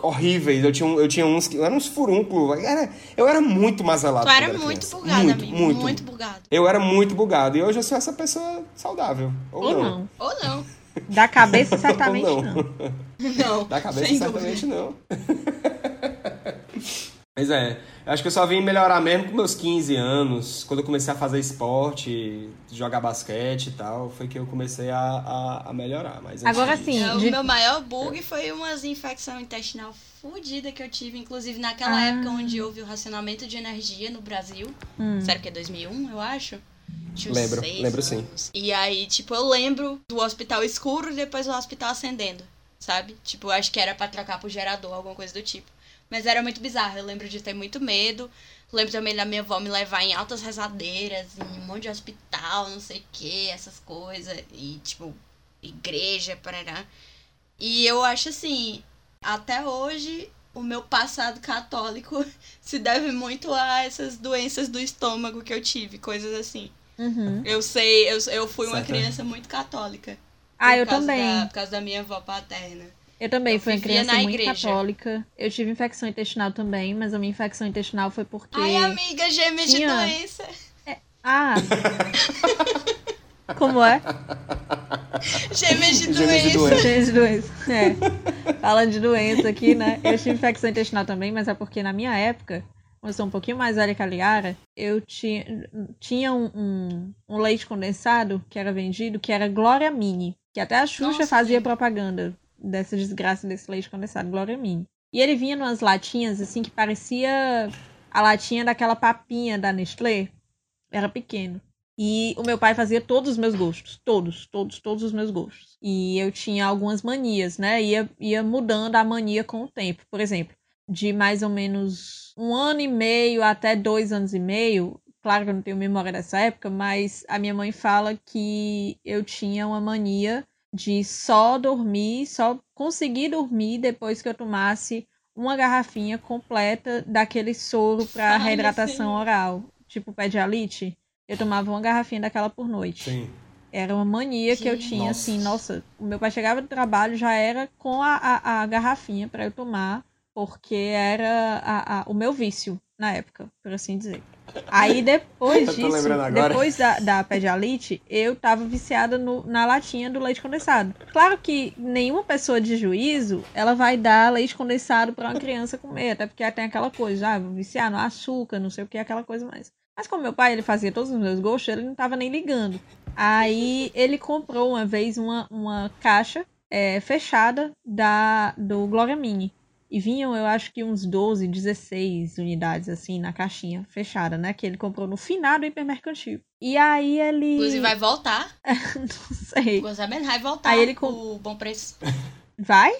horríveis? Eu tinha, eu tinha uns que eram uns furúnculos. Era, eu era muito mazelado. Tu quando era muito criança. bugado, muito, amigo. Muito, Muito bugado. Eu era muito bugado. E hoje eu sou essa pessoa saudável. Ou, Ou não. não. Ou não. Da cabeça, certamente Ou não. Não. Da cabeça, sem certamente dúvida. não. [laughs] Mas é, eu acho que eu só vim melhorar mesmo com meus 15 anos, quando eu comecei a fazer esporte, jogar basquete e tal, foi que eu comecei a, a, a melhorar. Mas Agora sim, É, O de- meu maior bug foi umas infecção intestinal fodida que eu tive, inclusive naquela Ah. época onde houve o racionamento de energia no Brasil. Hum. Sério que é 2001, eu acho? Tinha Lembro, lembro sim. anos. E aí, tipo, eu lembro do hospital escuro e depois o hospital acendendo, sabe? Tipo, acho que era pra trocar pro gerador, alguma coisa do tipo. Mas era muito bizarro, eu lembro de ter muito medo. Lembro também da minha avó me levar em altas rezadeiras, em um monte de hospital, não sei o que, essas coisas. E, tipo, igreja, parará. E eu acho assim, até hoje, o meu passado católico [laughs] se deve muito a essas doenças do estômago que eu tive, coisas assim. Uhum. Eu sei, eu, eu fui uma Certo. criança muito católica. Ah, eu também. da- por causa da minha avó paterna. Eu também Eu fui uma criança muito igreja. católica. Eu tive infecção intestinal também, mas a minha infecção intestinal foi porque. Ai, amiga, gêmeas tinha- de doença. Ah! Como é? Gêmeas de Gêmeas de doença. doença. De doença. É. Falando de doença aqui, né? Eu tive infecção intestinal também, mas é porque na minha época, eu sou um pouquinho mais velha que a Liara, eu tinha, tinha um, um, um leite condensado que era vendido, que era Glória Mini. Que até a Xuxa Nossa, fazia lembro. propaganda dessa desgraça desse leite condensado, Glória Mini. E ele vinha numas latinhas, assim, que parecia a latinha daquela papinha da Nestlé. Era pequeno. E o meu pai fazia todos os meus gostos. Todos, todos, todos os meus gostos. E eu tinha algumas manias, né? Ia, ia mudando a mania com o tempo. Por exemplo, de mais ou menos um ano e meio até dois anos e meio. Claro que eu não tenho memória dessa época, mas a minha mãe fala que eu tinha uma mania de só dormir, só conseguir dormir depois que eu tomasse uma garrafinha completa daquele soro para reidratação sim. oral, tipo Pedialite. Eu tomava uma garrafinha daquela por noite. Sim. Era uma mania que eu tinha, Nossa. assim, nossa, o meu pai chegava do trabalho já era com a, a, a garrafinha para eu tomar, porque era a, a- o meu vício na época, por assim dizer. Aí depois [laughs] disso, depois da, da Pedialite, eu tava viciada no- na latinha do leite condensado. Claro que nenhuma pessoa de juízo, ela vai dar leite condensado para uma criança comer, até porque tem aquela coisa, ah, vou viciar no açúcar, não sei o que, aquela coisa mais. Mas como meu pai, ele fazia todos os meus gostos, ele não tava nem ligando. Aí ele comprou uma vez uma, uma caixa é, fechada da do Glória Mini. E vinham, eu acho que uns 12, 16 unidades, assim, na caixinha fechada, né? Que ele comprou no final do hipermercantil. E aí ele. Inclusive vai voltar. [laughs] Não sei. O Sabendo vai voltar. Aí ele com- O bom preço. Vai?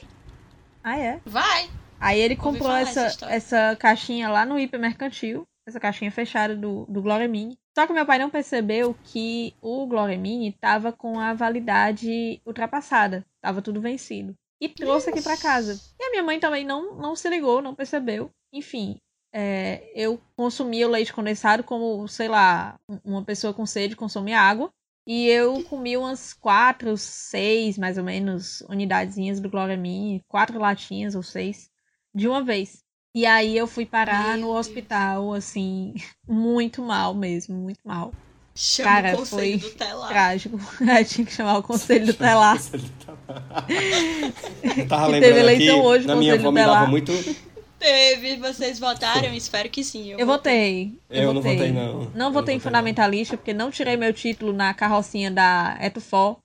Ah, é. Vai. Aí ele comprou essa, essa essa caixinha lá no hipermercantil, essa caixinha fechada do, do Glória Mini. Só que meu pai não percebeu que o Glória Mini tava com a validade ultrapassada, tava tudo vencido. E trouxe aqui pra casa. E a minha mãe também não, não se ligou, não percebeu. Enfim, é, eu consumia o leite condensado como, sei lá, um- uma pessoa com sede consome água. E eu comi umas quatro, seis, mais ou menos, unidadezinhas do Glória Mini, quatro latinhas ou seis, de uma vez. E aí eu fui parar Meu no hospital, assim, [laughs] muito mal mesmo, muito mal. Chama Cara, o conselho foi do telar. Trágico. [laughs] Eu tinha que chamar o conselho do [laughs] telar. Eu tava Que lembrando teve aqui, eleição hoje, na minha Conselho avó me dava muito... Teve, vocês votaram? Espero que sim. Eu votei. Eu não votei, não. Eu Não não votei em votei, fundamentalista, porque não tirei meu título na carrocinha da Etufó.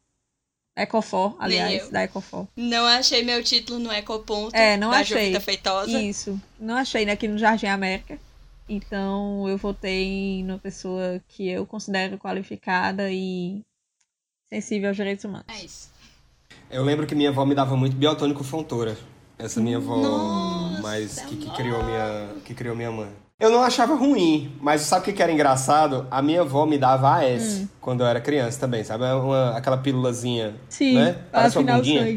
Ecofor, aliás, eu. da Ecofor. Não achei meu título no Ecoponto É, não da achei. Jovita Feitosa. Isso. Não achei aqui no Jardim América. Então eu votei numa pessoa que eu considero qualificada e sensível aos direitos humanos. É isso. Eu lembro que minha avó me dava muito biotônico fontoura. Essa minha avó Nossa, mais que, que criou minha que criou minha mãe. Eu não achava ruim, mas sabe o que era engraçado? A minha avó me dava AS quando eu era criança também, sabe? Uma, aquela pílulazinha, Sim, né? Parece uma bundinha. [laughs]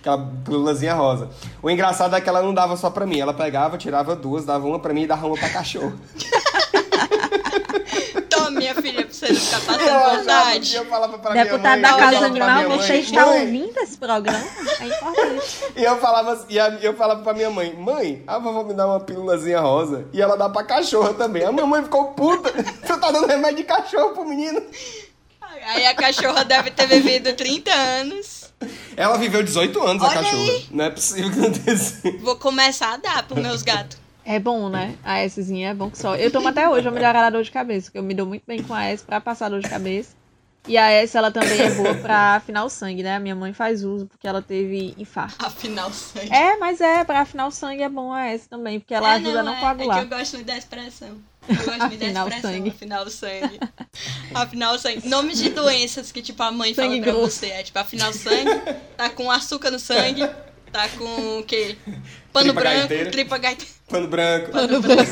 aquela pílulazinha rosa. O engraçado é que ela não dava só pra mim, ela pegava, tirava duas, dava uma pra mim e dava uma pra cachorro. [laughs] Minha filha, pra você não ficar passando vontade. eu falava pra Deputado minha mãe, da Casa Animal, você mãe, está "Mãe, ouvindo esse programa? É importante. E eu falava, e a- eu falava pra minha mãe, mãe, a vovó me dá uma pílulazinha rosa e ela dá pra cachorro também. A minha mãe ficou puta, [laughs] tu tá dando remédio de cachorro pro menino. Aí a cachorra deve ter vivido 30 anos. Ela viveu 18 anos, a Olha cachorra. aí. Não é possível que sido. Vou começar a dar pros meus gatos. É bom, né? A Szinha é bom que só. Eu tomo até hoje a melhorada dor de cabeça, porque eu me dou muito bem com a S pra passar dor de cabeça. E a S, ela também é boa pra afinar o sangue, né? A minha mãe faz uso porque ela teve infarto. Afinal, sangue. É, mas é, pra afinar o sangue é bom a S também, porque ela É, ajuda a não é, coagular. É que eu gosto muito da expressão. Eu gosto muito da Afinal, expressão, sangue. afinal o sangue. Afinal o sangue. Nomes de doenças que, tipo, a mãe fala Sangue pra grosso. você. É tipo, afinal o sangue, tá com açúcar no sangue, tá com o quê? Pano Tripa branco, gaiteira. tripa gaiteira, Pano branco. pano branco,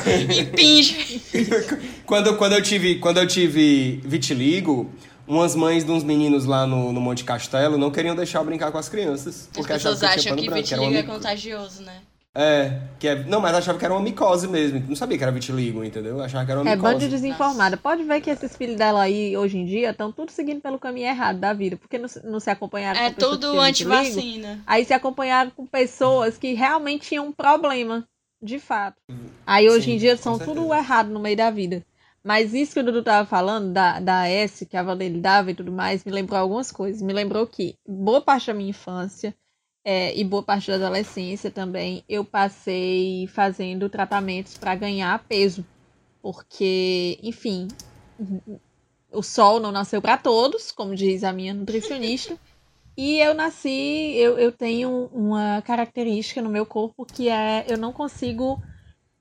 impinge. [laughs] quando, quando, eu tive, quando eu tive vitiligo, umas mães de uns meninos lá no, no Monte Castelo não queriam deixar eu brincar com as crianças. As Porque pessoas achavam que acham tinha pano que branco, que era uma vitiligo é mico- contagioso, né? É, que é. Não, mas achava que era uma micose mesmo. Não sabia que era vitiligo, entendeu? Achava que era uma É, micose. bando de desinformada. Pode ver que esses filhos dela aí, hoje em dia, estão tudo seguindo pelo caminho errado da vida. Porque não, se- não se acompanharam É com pessoas que tudo antivacina. Aí se acompanharam com pessoas que realmente tinham um problema, de fato. Aí hoje Sim, em dia são tudo errado no meio da vida. Mas isso que o Dudu tava falando, da, da S, que a dele dava e tudo mais, me lembrou algumas coisas. Me lembrou que boa parte da minha infância é, e boa parte da adolescência também, eu passei fazendo tratamentos para ganhar peso. Porque, enfim, o sol não nasceu para todos, como diz a minha nutricionista. E eu nasci, eu, eu tenho uma característica no meu corpo que é eu não consigo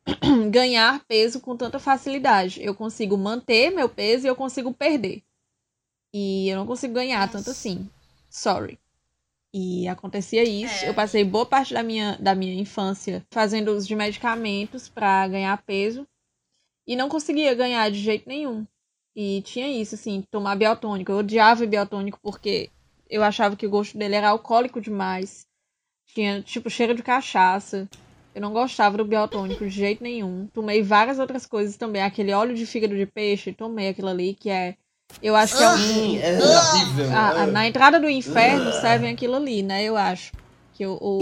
[clears throat] ganhar peso com tanta facilidade. Eu consigo manter meu peso e eu consigo perder. E eu não consigo ganhar tanto assim. Sorry. E acontecia isso. É. Eu passei boa parte da minha, da minha infância fazendo uso de medicamentos para ganhar peso. E não conseguia ganhar de jeito nenhum. E tinha isso, assim, tomar biotônico. Eu odiava biotônico porque eu achava que o gosto dele era alcoólico demais. Tinha, tipo, cheiro de cachaça. Eu não gostava do biotônico de jeito nenhum. Tomei várias outras coisas também. Aquele óleo de fígado de peixe, tomei aquilo ali, que é. Eu acho que é um. É horrível. a- a- na entrada do inferno servem aquilo ali, né? Eu acho. Que o, o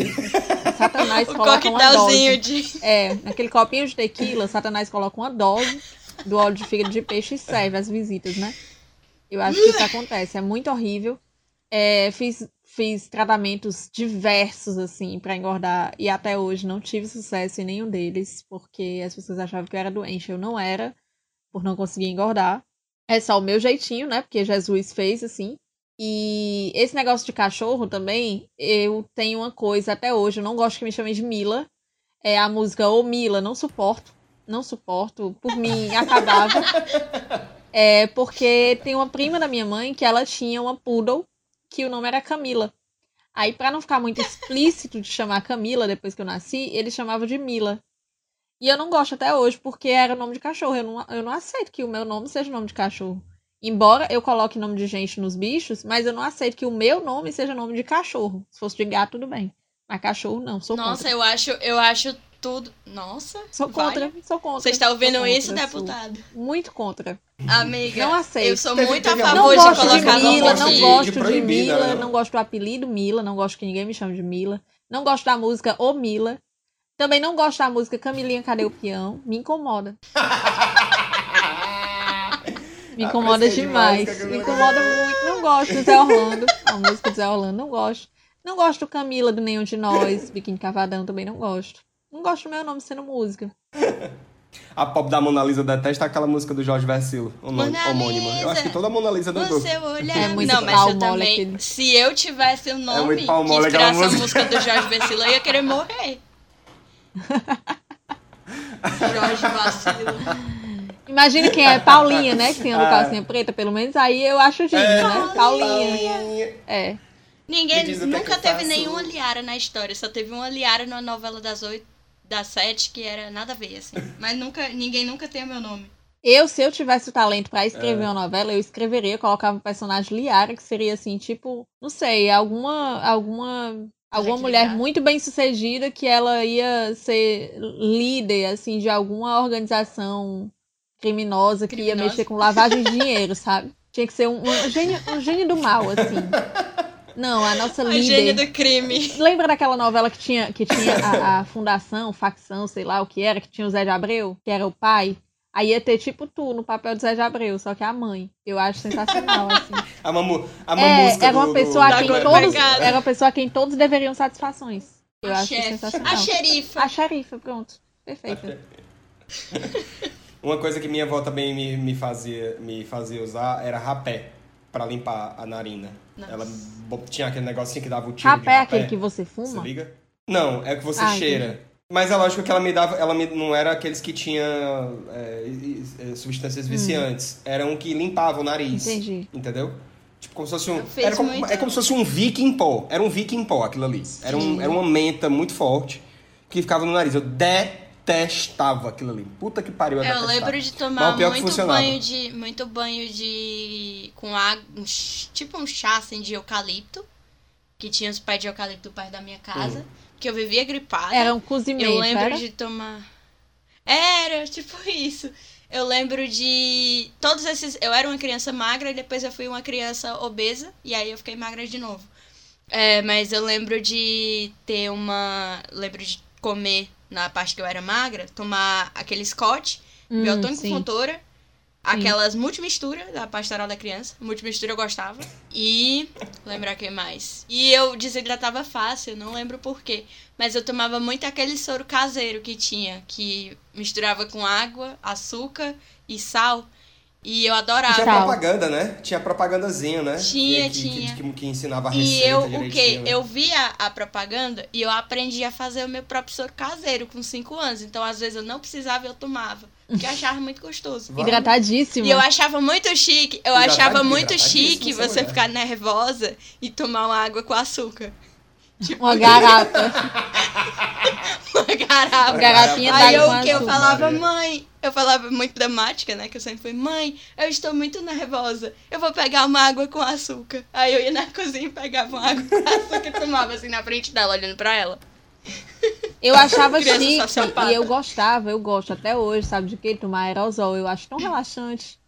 Satanás [laughs] O coloca uma coquetelzinho dose. de. É, naquele copinho de tequila, Satanás coloca uma dose do óleo de fígado de peixe e serve as visitas, né? Eu acho que isso acontece, é muito horrível. É, fiz, fiz tratamentos diversos, assim, pra engordar, e até hoje não tive sucesso em nenhum deles, porque as pessoas achavam que eu era doente. Eu não era, por não conseguir engordar. É só o meu jeitinho, né? Porque Jesus fez assim. E esse negócio de cachorro também, eu tenho uma coisa até hoje, eu não gosto que me chamem de Mila. É a música Ô Mila, não suporto. Não suporto. Por mim, [laughs] acabava. É porque tem uma prima da minha mãe que ela tinha uma poodle que o nome era Camila. Aí, pra não ficar muito explícito de chamar Camila depois que eu nasci, ele chamava de Mila. E eu não gosto até hoje porque era nome de cachorro. Eu não, eu não aceito que o meu nome seja nome de cachorro. Embora eu coloque nome de gente nos bichos, mas eu não aceito que o meu nome seja nome de cachorro. Se fosse de gato, tudo bem. Mas cachorro, não. Sou Nossa, contra. eu acho, eu acho tudo. Nossa. Sou vai. contra. Sou contra. Você está ouvindo isso, contra, sou deputado? Muito contra. Amiga, Não aceito. eu sou Teve- muito a Não favor de colocar Mila, não gosto de Mila, né? não gosto do apelido Mila, não gosto que ninguém me chame de Mila. Não gosto da música O Mila. Também não gosto da música Camilinha, cadê o peão? Me incomoda. [laughs] Me incomoda demais, Me incomoda muito. Não gosto do Zé Orlando. A música do Zé Orlando, não gosto. Não gosto do Camila, do Nenhum de Nós. Biquíni Cavadão, também não gosto. Não gosto do meu nome sendo música. [laughs] A pop da Mona Lisa detesta aquela música do Jorge Versilo, homônima. Eu acho que toda Mona Lisa O dançou. seu olhar. É muito não, mas eu também. Se eu tivesse o nome muito pau que mole aquela inspirasse a música. música do Jorge Vecilo, eu ia querer morrer. Jorge Vacilo. Imagine quem é Paulinha, né? Que tem [laughs] Ah. a calcinha preta, pelo menos. Aí eu acho digno, né? Paulinha. É. Ninguém o é nunca teve faço. nenhuma Liara na história, só teve uma Liara numa novela das oito, das sete, que era nada a ver, assim. [laughs] Mas nunca, ninguém nunca tem o meu nome. Eu, se eu tivesse o talento pra escrever É. uma novela, eu escreveria, colocava um personagem Liara, que seria assim, tipo, não sei, alguma alguma alguma que mulher muito bem sucedida que ela ia ser líder assim de alguma organização criminosa que ia Criminosa. mexer com lavagem de dinheiro, sabe? [laughs] Tinha que ser um, um gênio, um gênio do mal, assim. [laughs] Não, a nossa A líder. gênia do crime. Lembra daquela novela que tinha, que tinha a, a fundação, facção, sei lá o que era, que tinha o Zé de Abreu, que era o pai? Aí ia ter tipo tu no papel do Zé de Abreu, só que a mãe. Eu acho sensacional, assim. A, mamu, a É, era uma do- pessoa do- a quem todos. Era uma pessoa a quem todos deveriam satisfações. Eu a acho chefe. sensacional. A xerifa. A xerifa, pronto. Perfeito. [laughs] Uma coisa que minha avó também me, me, fazia, me fazia usar era rapé pra limpar a narina. Nossa. Ela tinha aquele negocinho que dava o tiro de Rapé é rapé. aquele que você Você fuma? liga? Não, é o que você Ah, cheira. Mas é lógico que ela me dava. Ela me- não era aqueles que tinham é, e- substâncias viciantes. Era um que limpava o nariz. Hum. Entendi. Entendeu? Tipo, como se fosse um. Era como, muito- É como se fosse um Viking em pó. Era um Viking em pó aquilo ali. Era, um, era uma menta muito forte que ficava no nariz. Eu detestava aquilo ali. Puta que pariu, eu, Eu detestava. lembro de tomar é muito banho de. Muito banho de. com água. um tipo um chá assim de eucalipto. Que tinha os pés de eucalipto perto da minha casa. Hum. Que eu vivia gripada. Era um cozimento, Eu lembro era? de tomar. Era, [laughs] tipo isso. Eu lembro de. Todos esses. Eu era uma criança magra e depois eu fui uma criança obesa. E aí eu fiquei magra de novo. É, mas eu lembro de ter uma. Lembro de comer na parte que eu era magra, tomar aquele Scott, Hum, biotônico sim. fontoura, aquelas multimisturas da pastoral da criança. Multimistura eu gostava. E. Lembrar que mais? E eu desidratava fácil, não lembro porquê. Mas eu tomava muito aquele soro caseiro que tinha, que misturava com água, açúcar e sal. E eu adorava. Tinha propaganda, né? Tinha propagandazinha, né? Tinha, que, que- tinha. Que, que ensinava a E receita eu, o quê? né? Eu via a propaganda e eu aprendi a fazer o meu próprio soro caseiro com 5 anos. Então, às vezes, eu não precisava e eu tomava. Porque eu achava muito gostoso. Vamos. Hidratadíssima. E eu achava muito chique, eu achava muito chique você mulher. ficar nervosa e tomar uma água com açúcar. Tipo, Uma garapa. [laughs] uma garrafa. Uma garrafinha Aí eu, com que eu falava, mãe, eu falava muito dramática, né? Que eu sempre fui, mãe, eu estou muito nervosa. Eu vou pegar uma água com açúcar. Aí eu ia na [laughs] cozinha e pegava uma água com açúcar e tomava assim na frente dela, olhando pra ela. Eu achava chique e eu gostava, eu gosto até hoje, sabe de quê? Tomar aerosol. Eu acho tão relaxante.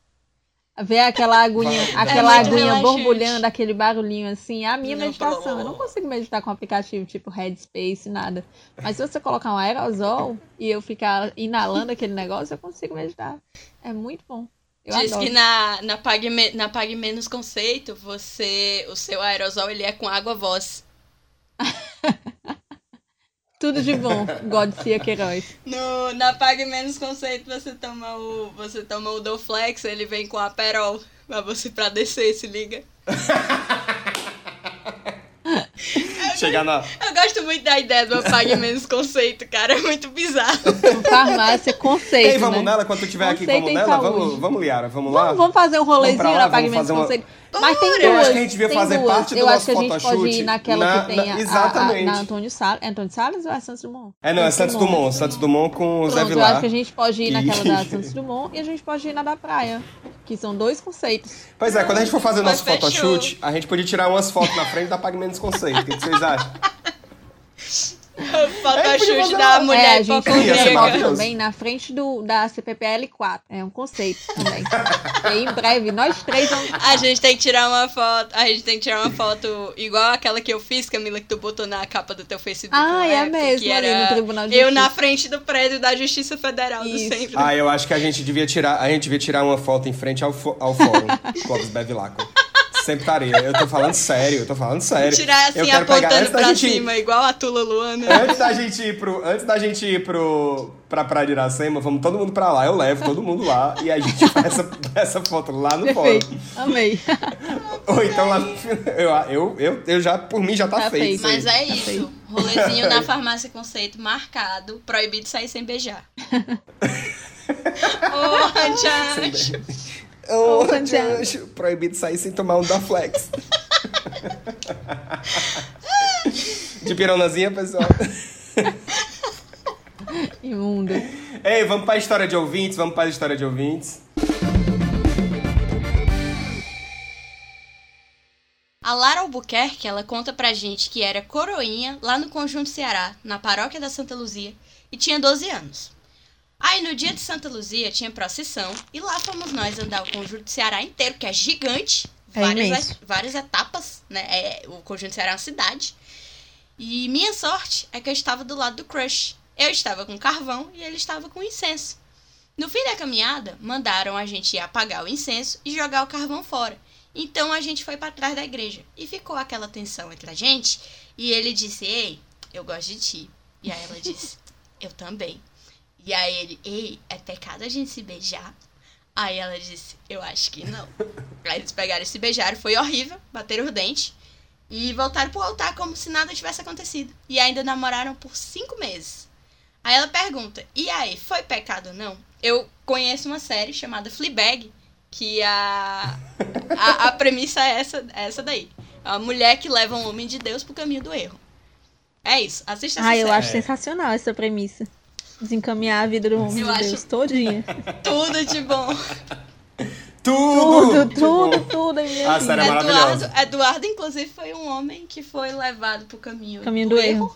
Ver aquela aguinha, Vai. aquela É aguinha borbulhando, aquele barulhinho assim, é a minha Não, meditação. Eu não consigo meditar com aplicativo tipo Headspace, nada. Mas se você colocar um aerosol e eu ficar inalando aquele negócio, eu consigo meditar. É muito bom. Eu Diz adoro. que na, na, Pague, na Pague Menos Conceito, você. O seu aerosol ele é com água voz. [laughs] Tudo de bom, Godcia Queiroz. No, na Pague Menos Conceito, você toma o. Você toma o Doflex, ele vem com a Perol. Pra você pra descer, se liga. [laughs] Chegar na. Eu gosto muito da ideia do Pague Menos Conceito, cara. É muito bizarro. Farmácia, conceito. Ei, vamos né? nela quando tu estiver aqui, vamos nela? saúde. Vamos, vamos, Liara, vamos lá? Vamos, vamos fazer um rolezinho Vamos pra lá, na Pagamento fazer uma- Conceito. Mas tem duas. Eu acho que a gente devia fazer duas. parte do Eu nosso acho que a gente pode photoshoot ir naquela na- que tem na- a- a, a, exatamente. na Antônio Salles. É Antônio Salles ou é Santos Dumont? É, não, é Santos Dumont. Santos Dumont com o Zé Pronto, eu Vilar. acho que a gente pode ir Que- naquela da [laughs] Santos Dumont e a gente pode ir na da praia. Que são dois conceitos. Pois é, quando a gente for fazer o Mas nosso fechou. photoshoot, a gente podia tirar umas fotos na frente da Pague Menos Conceito. O que que vocês acham? [laughs] [laughs] Photoshoot fazer da mulher é, a gente também na frente do, da CPPL 4. É um conceito também. e [laughs] aí, em breve, nós três vamos. A gente tem que tirar uma foto. A gente tem que tirar uma foto igual aquela que eu fiz, Camila, que tu botou na capa do teu Facebook. Ah, é época, mesmo, ali no Tribunal de Eu na Justiça. frente do prédio da Justiça Federal do Isso. centro. Ah, eu acho que a gente devia tirar, a gente devia tirar uma foto em frente ao, ao fórum [laughs] Clóvis Bevilacqua. Sempre estaria. Eu tô falando sério, eu tô falando sério. Tirar eu assim, quero pegar apontando antes da pra gente- cima, igual a Tula Luana. Antes da gente ir pro. Antes da gente ir pro. Pra Praia de Iracema, vamos todo mundo pra lá. Eu levo todo mundo lá e a gente faz essa, [laughs] essa foto lá no fórum. Amei. [laughs] Ou então lá. Eu, eu, eu, eu já, por mim, já tá, Tá feito. feito. Mas é isso. Rolezinho na [laughs] farmácia conceito marcado. Proibido sair sem beijar. Ô, Jancho. Ô, Ô, Santiago. Jancho, proibido sair sem tomar um da Flex. De pironazinha, pessoal. Imundo. Ei, vamos pra história de ouvintes, vamos pra história de ouvintes. A Lara Albuquerque, ela conta pra gente que era coroinha lá no Conjunto Ceará, na paróquia da Santa Luzia, e tinha 12 anos. Aí no dia de Santa Luzia tinha procissão, e lá fomos nós andar o Conjunto Ceará inteiro, que é gigante, É várias, várias etapas, né? É, o Conjunto Ceará é uma cidade. E minha sorte é que eu estava do lado do crush. Eu estava com carvão e ele estava com incenso. No fim da caminhada, mandaram a gente ir apagar o incenso e jogar o carvão fora. Então a gente foi para trás da igreja e ficou aquela tensão entre a gente. E ele disse: Ei, eu gosto de ti. E aí ela disse: [laughs] Eu também. E aí ele: Ei, é pecado a gente se beijar? Aí ela disse: Eu acho que não. [laughs] Aí eles pegaram e se beijaram, foi horrível, bateram o dente e voltaram pro altar como se nada tivesse acontecido. E ainda namoraram por cinco meses. Aí ela pergunta: E aí, foi pecado ou não? Eu conheço uma série chamada Fleabag, que a, a, a premissa é essa, é essa daí. É uma mulher que leva um homem de Deus pro caminho do erro. É isso, assista essa Ah, eu série. acho sensacional essa premissa. Desencaminhar a vida do homem Eu de acho- Deus todinha. [laughs] Tudo de bom. Tudo! Tudo, tudo, tudo. em minha Ah, vida. é Eduardo, maravilhosa. Eduardo, inclusive, foi um homem que foi levado pro caminho, Caminho do erro.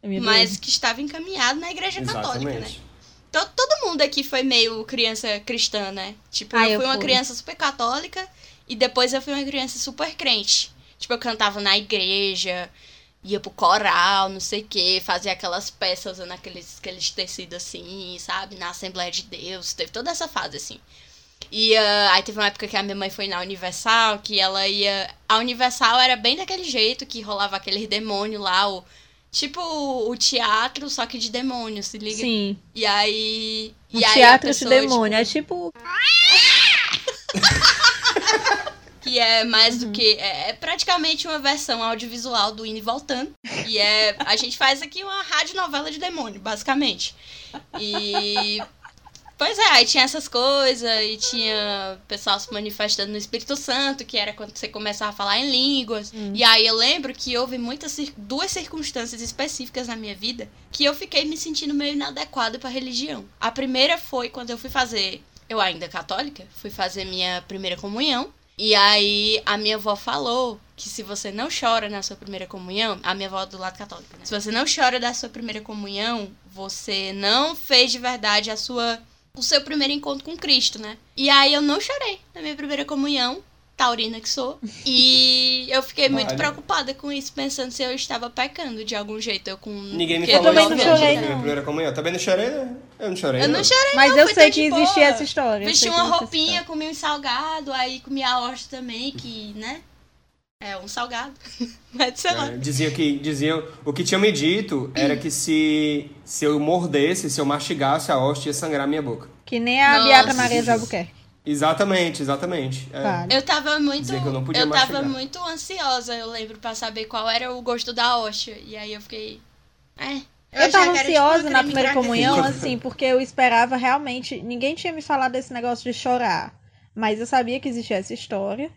Caminho do mas erro. que estava encaminhado na igreja católica, né? Exatamente. To- Todo mundo aqui foi meio criança cristã, né? Tipo, Ah, eu eu fui uma fui. criança super católica e depois eu fui uma criança super crente. Tipo, eu cantava na igreja, ia pro coral, não sei o que, fazia aquelas peças usando aqueles, aqueles tecidos assim, sabe? Na Assembleia de Deus. Teve toda essa fase, assim. E ah, aí teve uma época que a minha mãe foi na Universal, que ela ia. A Universal era bem daquele jeito, que rolava aqueles demônios lá, o. Tipo o teatro, só que de demônio, se liga? Sim. E aí. E aí a teatro de demônio. É tipo. [laughs] que é mais do que. É, é praticamente uma versão audiovisual do Indo e Voltando. E é. A gente faz aqui uma radionovela de demônio, basicamente. E. Pois é, aí tinha essas coisas, e tinha pessoal se manifestando no Espírito Santo, que era quando você começava a falar em línguas. E aí eu lembro que houve muitas duas circunstâncias específicas na minha vida que eu fiquei me sentindo meio inadequada pra religião. A primeira foi quando eu fui fazer, eu ainda católica, fui fazer minha primeira comunhão. E aí a minha avó falou que se você não chora na sua primeira comunhão, a minha avó é do lado católico, né? Se você não chora da sua primeira comunhão, você não fez de verdade a sua o seu primeiro encontro com Cristo, né? E aí eu não chorei na minha primeira comunhão, taurina que sou. E [laughs] eu fiquei muito Olha. preocupada com isso, pensando se eu estava pecando de algum jeito. Eu com Ninguém me falou também isso, não não. chorei, na minha não. primeira comunhão. Também não chorei, né? Eu não chorei. Eu não chorei, Mas não, eu sei que boa. existia essa história. eu Vesti uma roupinha, comi um salgado, aí comi a hosta também, que, né? É um salgado. [laughs] Mas sei lá. É, diziam que diziam o que tinham me dito era que se se eu mordesse, se eu mastigasse a hóstia ia sangrar minha boca. Que nem a Nossa. Beata Maria de Albuquerque. Exatamente, exatamente. É. Vale. Eu tava muito. Eu não podia eu tava mastigar. muito ansiosa, eu lembro, pra saber qual era o gosto da hóstia. E aí eu fiquei. É. Eu achava tava tipo ansiosa uma na primeira comunhão, [laughs] assim, porque eu esperava realmente. Ninguém tinha me falado desse negócio de chorar. Mas eu sabia que existia essa história.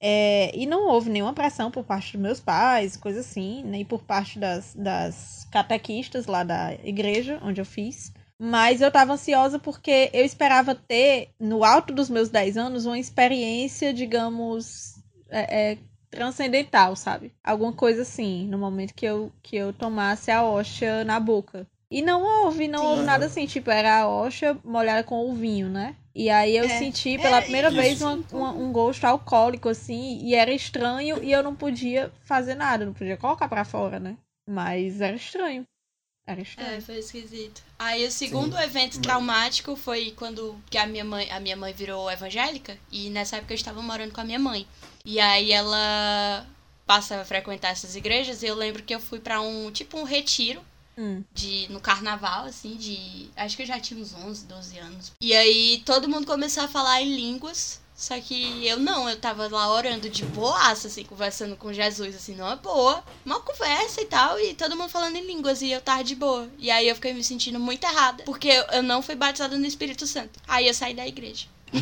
É, e não houve nenhuma pressão por parte dos meus pais, coisa assim, nem por parte das, das catequistas lá da igreja onde eu fiz. Mas eu tava ansiosa porque eu esperava ter, no alto dos meus 10 anos, uma experiência, digamos, é, é, transcendental, sabe? Alguma coisa assim, no momento que eu, que eu tomasse a hóstia na boca. E não houve, não Sim. houve nada assim, tipo, era a hóstia molhada com o vinho, né? E aí eu É. senti pela É, primeira isso. vez uma- uma- um gosto alcoólico, assim, e era estranho e eu não podia fazer nada, não podia colocar pra fora, né? Mas era estranho. Era estranho. É, foi esquisito. Aí o segundo evento traumático foi quando que a minha mãe, a minha mãe virou evangélica e nessa época eu estava morando com a minha mãe. E aí ela passa a frequentar essas igrejas e eu lembro que eu fui pra um tipo um retiro Hum. de no carnaval assim, de acho que eu já tinha uns 11, 12 anos. E aí todo mundo começou a falar em línguas. Só que eu não, eu tava lá orando de boaça, assim, conversando com Jesus, assim, não é boa. Uma conversa e tal, e todo mundo falando em línguas, e eu tava de boa. E aí eu fiquei me sentindo muito errada, porque eu- eu não fui batizada no Espírito Santo. Aí eu saí da igreja. [laughs]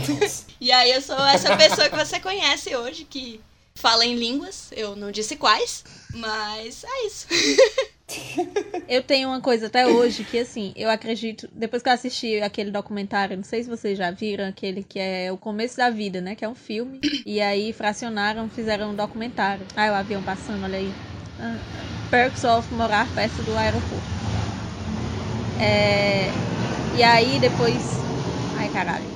E aí eu sou essa pessoa que você conhece hoje, que fala em línguas, eu não disse quais, mas é isso. [laughs] Eu tenho uma coisa até hoje que, assim, eu acredito. Depois que eu assisti aquele documentário, não sei se vocês já viram, aquele que é O Começo da Vida, né? Que é um filme. E aí fracionaram, fizeram um documentário. Ah, o avião passando, olha aí. Ah, Perks of morar perto do aeroporto. É. E aí depois. Ai, caralho.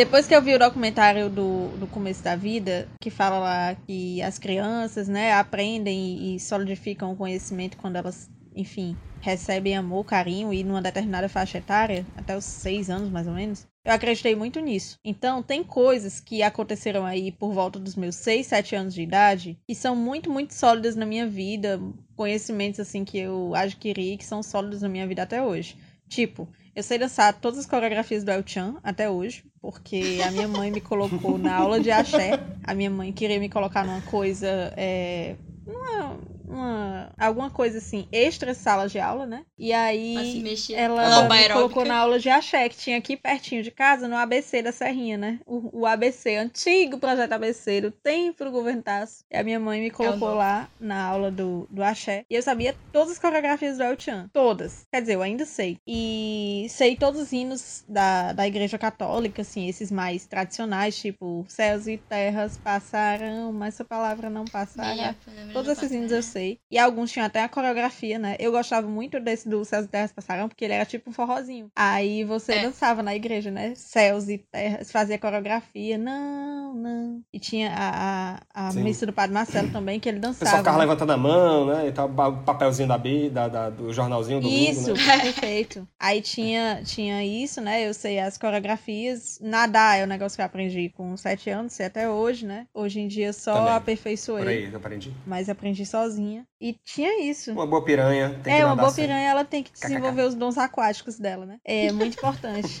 Depois que eu vi o documentário do, do começo da vida, que fala lá que as crianças, né, aprendem e solidificam o conhecimento quando elas, enfim, recebem amor, carinho e numa determinada faixa etária, até os seis anos mais ou menos, eu acreditei muito nisso. Então, tem coisas que aconteceram aí por volta dos meus seis, sete anos de idade que são muito, muito sólidas na minha vida, conhecimentos assim que eu adquiri que são sólidos na minha vida até hoje. Tipo, eu sei dançar todas as coreografias do El Chan até hoje, porque a minha mãe me colocou na aula de axé. A minha mãe queria me colocar numa coisa. É, numa, uma, alguma coisa assim, extra sala de aula, né? E aí. Mexer. Ela aeróbica. colocou na aula de axé, que tinha aqui pertinho de casa, no ABC da Serrinha, né? O, o ABC, antigo projeto ABC, do tempo do governo Tasso. E a minha mãe me colocou novo. lá na aula do, do axé. E eu sabia todas as coreografias do El Chan. Todas. Quer dizer, eu ainda sei. E sei todos os hinos da, da igreja católica, assim, esses mais tradicionais, tipo céus e terras passarão, mas essa palavra não passará. Todos esses hinos eu sei. E alguns tinham até a coreografia, né? Eu gostava muito desse do Céus e Terras Passarão, porque ele era tipo um forrozinho. Aí você É. dançava na igreja, né? Céus e Terras, fazia coreografia. Não, não. E tinha a, a, a missa do Padre Marcelo também, que ele O dançava. pessoal ficava né? levantando a mão, né? E tal, o papelzinho da B, da, da- do jornalzinho do Isso, domingo, né? perfeito. Aí tinha, tinha isso, né? Eu sei as coreografias. Nadar é um negócio que eu aprendi com sete anos, sei até hoje, né? Hoje em dia só Também. aperfeiçoei, Por aí, eu aprendi. mas aprendi sozinha. E tinha isso. Uma boa piranha. Tem que é, uma nadar boa piranha, ela tem que desenvolver os dons aquáticos dela, né? É muito importante.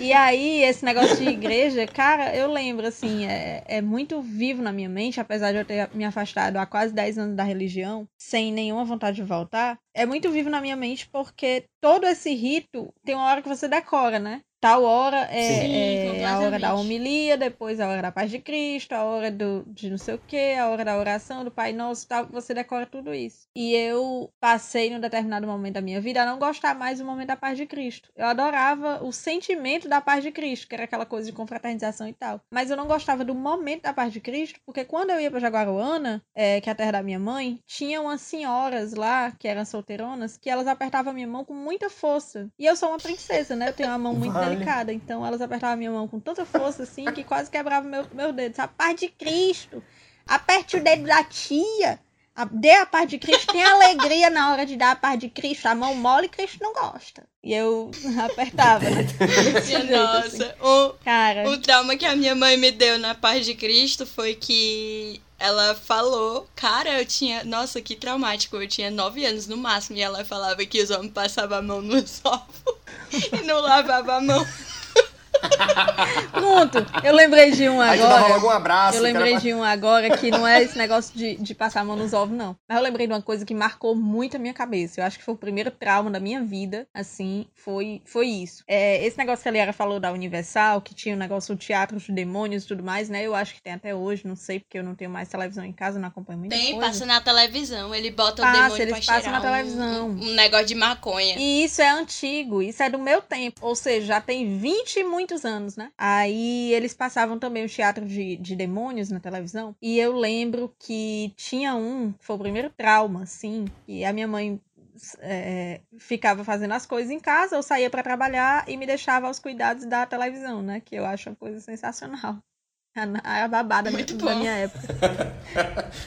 e aí, esse negócio de igreja, cara, eu lembro, assim, é, é muito vivo na minha mente, apesar de eu ter me afastado há quase 10 anos da religião, sem nenhuma vontade de voltar. É muito vivo na minha mente porque todo esse rito tem uma hora que você decora, né? Tal hora é, Sim, é a hora da homilia, depois a hora da paz de Cristo, a hora do, de não sei o que, a hora da oração, do Pai Nosso, tal, você decora tudo isso. E eu passei num determinado momento da minha vida a não gostar mais do momento da paz de Cristo. Eu adorava o sentimento da paz de Cristo, que era aquela coisa de confraternização e tal. Mas eu não gostava do momento da paz de Cristo, porque quando eu ia pra Jaguaruana, é, que é a terra da minha mãe, tinha umas senhoras lá, que eram solteironas, que elas apertavam a minha mão com muita força. E eu sou uma princesa, né? Eu tenho uma mão muito. Delicada. Então elas apertavam a minha mão com tanta força, assim, que quase quebrava meu, meu dedo. A paz de Cristo! Aperte o dedo da tia! A- Dê a paz de Cristo, tem alegria na hora de dar a paz de Cristo. A mão mole, Cristo não gosta. E eu [laughs] apertava, né? [laughs] Assim. nossa, o, Cara, o trauma que a minha mãe me deu na paz de Cristo foi que ela falou, cara, eu tinha, nossa, que traumático, eu tinha nove anos no máximo, e ela falava que os homens passavam a mão nos ovos e não lavavam a mão. [laughs] pronto. Eu lembrei de um Aí dava agora. logo um abraço. Eu lembrei pra- de um agora que não é esse negócio de, de passar a mão nos ovos, não. Mas eu lembrei de uma coisa que marcou muito a minha cabeça. Eu acho que foi o primeiro trauma da minha vida, assim, foi, foi isso. É, esse negócio que a Liara falou da Universal, que tinha o negócio do teatro de demônios e tudo mais, né? Eu acho que tem até hoje, não sei, porque eu não tenho mais televisão em casa, não acompanho muita Tem, coisa. passa na televisão, ele bota Passa, o demônio eles pra passam cheirar na um- televisão. Um, um negócio de maconha. E isso é antigo, isso é do meu tempo. Ou seja, já tem 20 e muitos anos, né? Aí eles passavam também o teatro de, de demônios na televisão. E eu lembro que tinha um, foi o primeiro trauma, assim, que a minha mãe é, ficava fazendo as coisas em casa, eu saía pra trabalhar e me deixava aos cuidados da televisão, né? Que eu acho uma coisa sensacional. A, a babada Muito da bom. minha época. [laughs]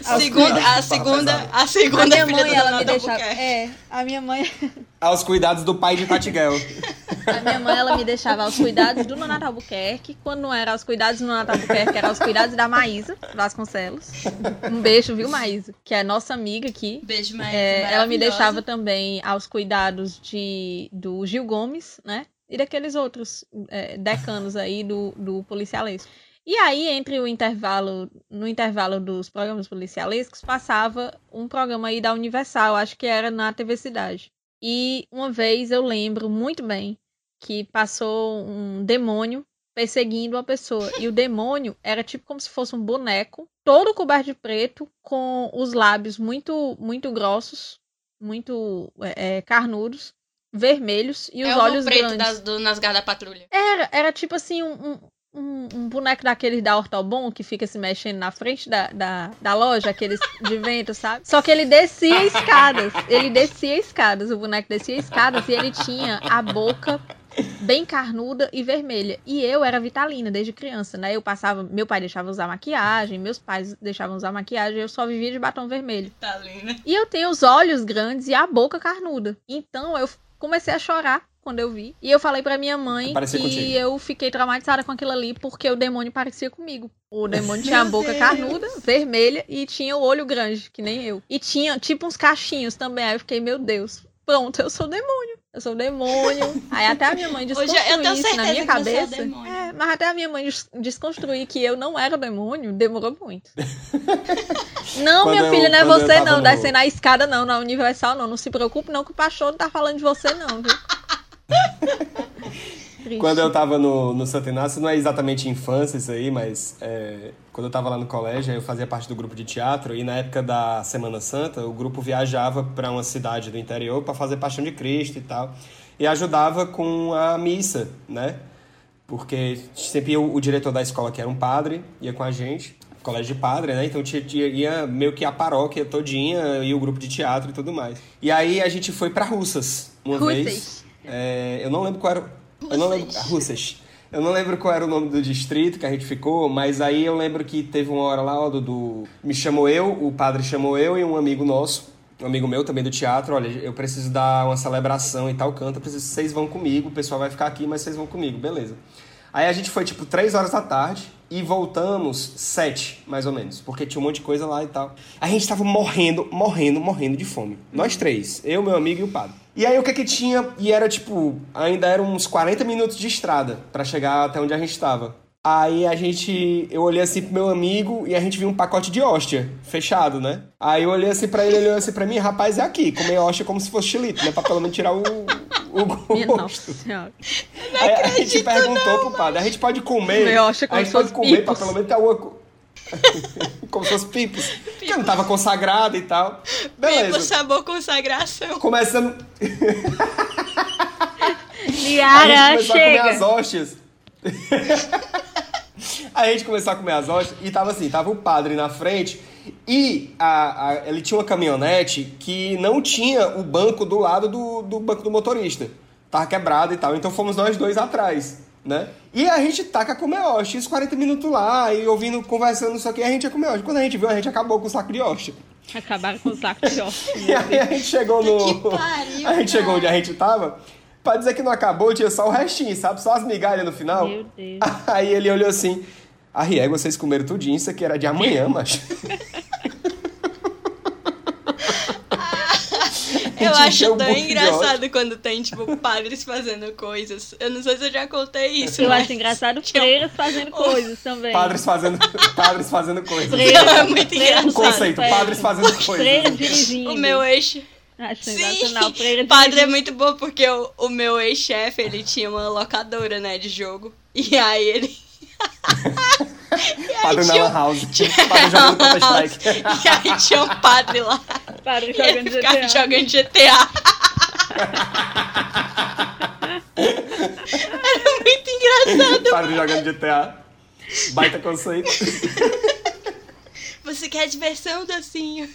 A segunda, a segunda, a A segunda minha filha mãe, do ela me deixava. É, a minha mãe. Aos cuidados do pai de Tatiguel. [laughs] A minha mãe, ela me deixava aos cuidados do Nonato Albuquerque. Quando não era aos cuidados do Nonato Albuquerque, era aos cuidados da Maísa Vasconcelos. Um beijo, viu, Maísa? Que é nossa amiga aqui. Beijo, Maísa. É, ela me deixava também aos cuidados de, do Gil Gomes, né? E daqueles outros é, decanos aí do, do policialesco. E aí, entre o intervalo, no intervalo dos programas policialescos, passava um programa aí da Universal, acho que era na TV Cidade. E uma vez eu lembro muito bem que passou um demônio perseguindo uma pessoa. E o demônio era tipo como se fosse um boneco, todo coberto de preto, com os lábios muito, muito grossos, muito é, é, carnudos, vermelhos e os é o olhos preto grandes. das, do Nasgar da Patrulha. Era, era tipo assim, um, um, um- boneco daqueles da Ortobon que fica se mexendo na frente da, da, da loja, aqueles de vento, sabe? Só que ele descia escadas. Ele descia escadas, o boneco descia escadas e ele tinha a boca bem carnuda e vermelha. E eu era vitalina desde criança, né? Eu passava, meu pai deixava usar maquiagem, meus pais deixavam usar maquiagem, eu só vivia de batom vermelho. Tá linda. E eu tenho os olhos grandes e a boca carnuda. Então eu comecei a chorar quando eu vi. E eu falei pra minha mãe Parecia que contigo. eu fiquei traumatizada com aquilo ali porque o demônio parecia comigo. O [laughs] demônio tinha a boca Deus. carnuda, vermelha e tinha o olho grande, que nem eu. E tinha tipo uns cachinhos também. Aí eu fiquei, meu Deus, pronto, eu sou o demônio. Eu sou o demônio. Aí até a minha mãe [laughs] Hoje eu isso na minha é cabeça. É, mas até a minha mãe des- desconstruir que eu não era demônio, demorou muito. [laughs] Não, Quando minha eu- filha, não é você não, no- descendo a escada não, na Universal não. Não se preocupe não que o pastor não tá falando de você não, viu? [laughs] Quando eu tava no, no Santo Inácio, não é exatamente infância isso aí, mas é, quando eu tava lá no colégio, eu fazia parte do grupo de teatro e na época da Semana Santa, o grupo viajava para uma cidade do interior para fazer Paixão de Cristo e tal. E ajudava com a missa, né? Porque sempre o, o diretor da escola, que era um padre, ia com a gente, colégio de padre, né? Então tinha, ia meio que a paróquia todinha e o grupo de teatro e tudo mais. E aí a gente foi para Russas uma Russas. vez. É, eu não lembro qual era. Eu não lembro. Russas. Eu não lembro qual era o nome do distrito que a gente ficou, mas aí eu lembro que teve uma hora lá, ó, do, do- Me chamou eu, o padre chamou eu e um amigo nosso, um amigo meu também do teatro, olha, eu preciso dar uma celebração e tal canto, eu preciso vocês vão comigo, o pessoal vai ficar aqui, mas vocês vão comigo, beleza. Aí a gente foi tipo 3 horas da tarde e voltamos 7, mais ou menos, porque tinha um monte de coisa lá e tal. A gente tava morrendo, morrendo, morrendo de fome. Nós três, eu, meu amigo e o padre. E aí o que que tinha? E era tipo, ainda eram uns 40 minutos de estrada pra chegar até onde a gente tava. Aí a gente, eu olhei assim pro meu amigo e a gente viu um pacote de hóstia fechado, né? Aí eu olhei assim pra ele, ele olhou assim pra mim, rapaz, é aqui, comer hóstia como se fosse chilito, né? Pra pelo menos tirar o, o [laughs] gosto. nossa. Aí a gente perguntou pro padre, a gente pode comer? A gente pode comer pra pipos. pelo menos ter alguma [laughs] Como se fosse pipos. Porque não tava consagrado e tal. Beleza. sabor consagração. Começamos. [laughs] A gente Liara, começou a comer as chega. hóstias. [laughs] a gente começou a comer as hóstias e tava assim, tava o padre na frente e a, a- ele tinha uma caminhonete que não tinha o banco do lado do, do banco do motorista. Tava quebrado e tal, então fomos nós dois atrás, né? E a gente taca a comer hóstia, uns 40 minutos lá, e ouvindo, conversando, isso aqui, a gente ia comer hóstia. Quando a gente viu, a gente acabou com o saco de hóstia. Acabaram com o saco de hóstia. [laughs] E aí a gente chegou no. Que pariu, a gente chegou cara. onde a gente tava. Pra dizer que não acabou, tinha só o restinho, sabe? Só as migalhas no final. Meu Deus. [laughs] Aí ele olhou assim. A riega, vocês comeram tudinho, isso aqui era de amanhã, macho. [laughs] Eu acho tão engraçado quando tem, tipo, padres fazendo coisas. Eu não sei se eu já contei isso, Eu mas... acho engraçado freiras fazendo [laughs] coisas também. Padres fazendo, [laughs] padres fazendo coisas. Freira- Não, é muito freira engraçado. Conceito, padres fazendo coisas. Freira dirigindo. O meu ex... Acho Sim, sensacional. Freira padre é muito bom porque o, o meu ex-chefe, ele tinha uma locadora, né, de jogo. E aí ele... [laughs] [laughs] Padre na tinha- House. [laughs] Padre jogando Counter-Strike. [laughs] E aí tinha um padre lá. Padre jogando GTA. jogando GTA. Era muito engraçado. Padre jogando GTA. Baita conceito. Você quer diversão, docinho?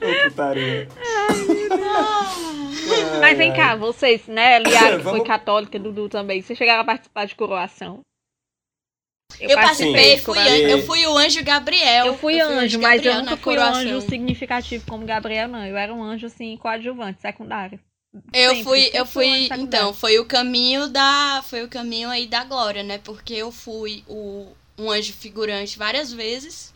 Ô, putaria. Mas vem cá, vocês, né? Liara, que foi Vamos- católica, Dudu também. Vocês chegaram a participar de coroação? Eu participei, de fui, an- eu fui o anjo Gabriel. Eu fui o anjo, mas eu Gabriel nunca na fui um coroação. anjo significativo como Gabriel, não. Eu era um anjo, assim, coadjuvante, secundário. Eu Sempre, fui, eu fui fui, então, foi o caminho da, foi o caminho aí da glória, né? Porque eu fui o, um anjo figurante várias vezes.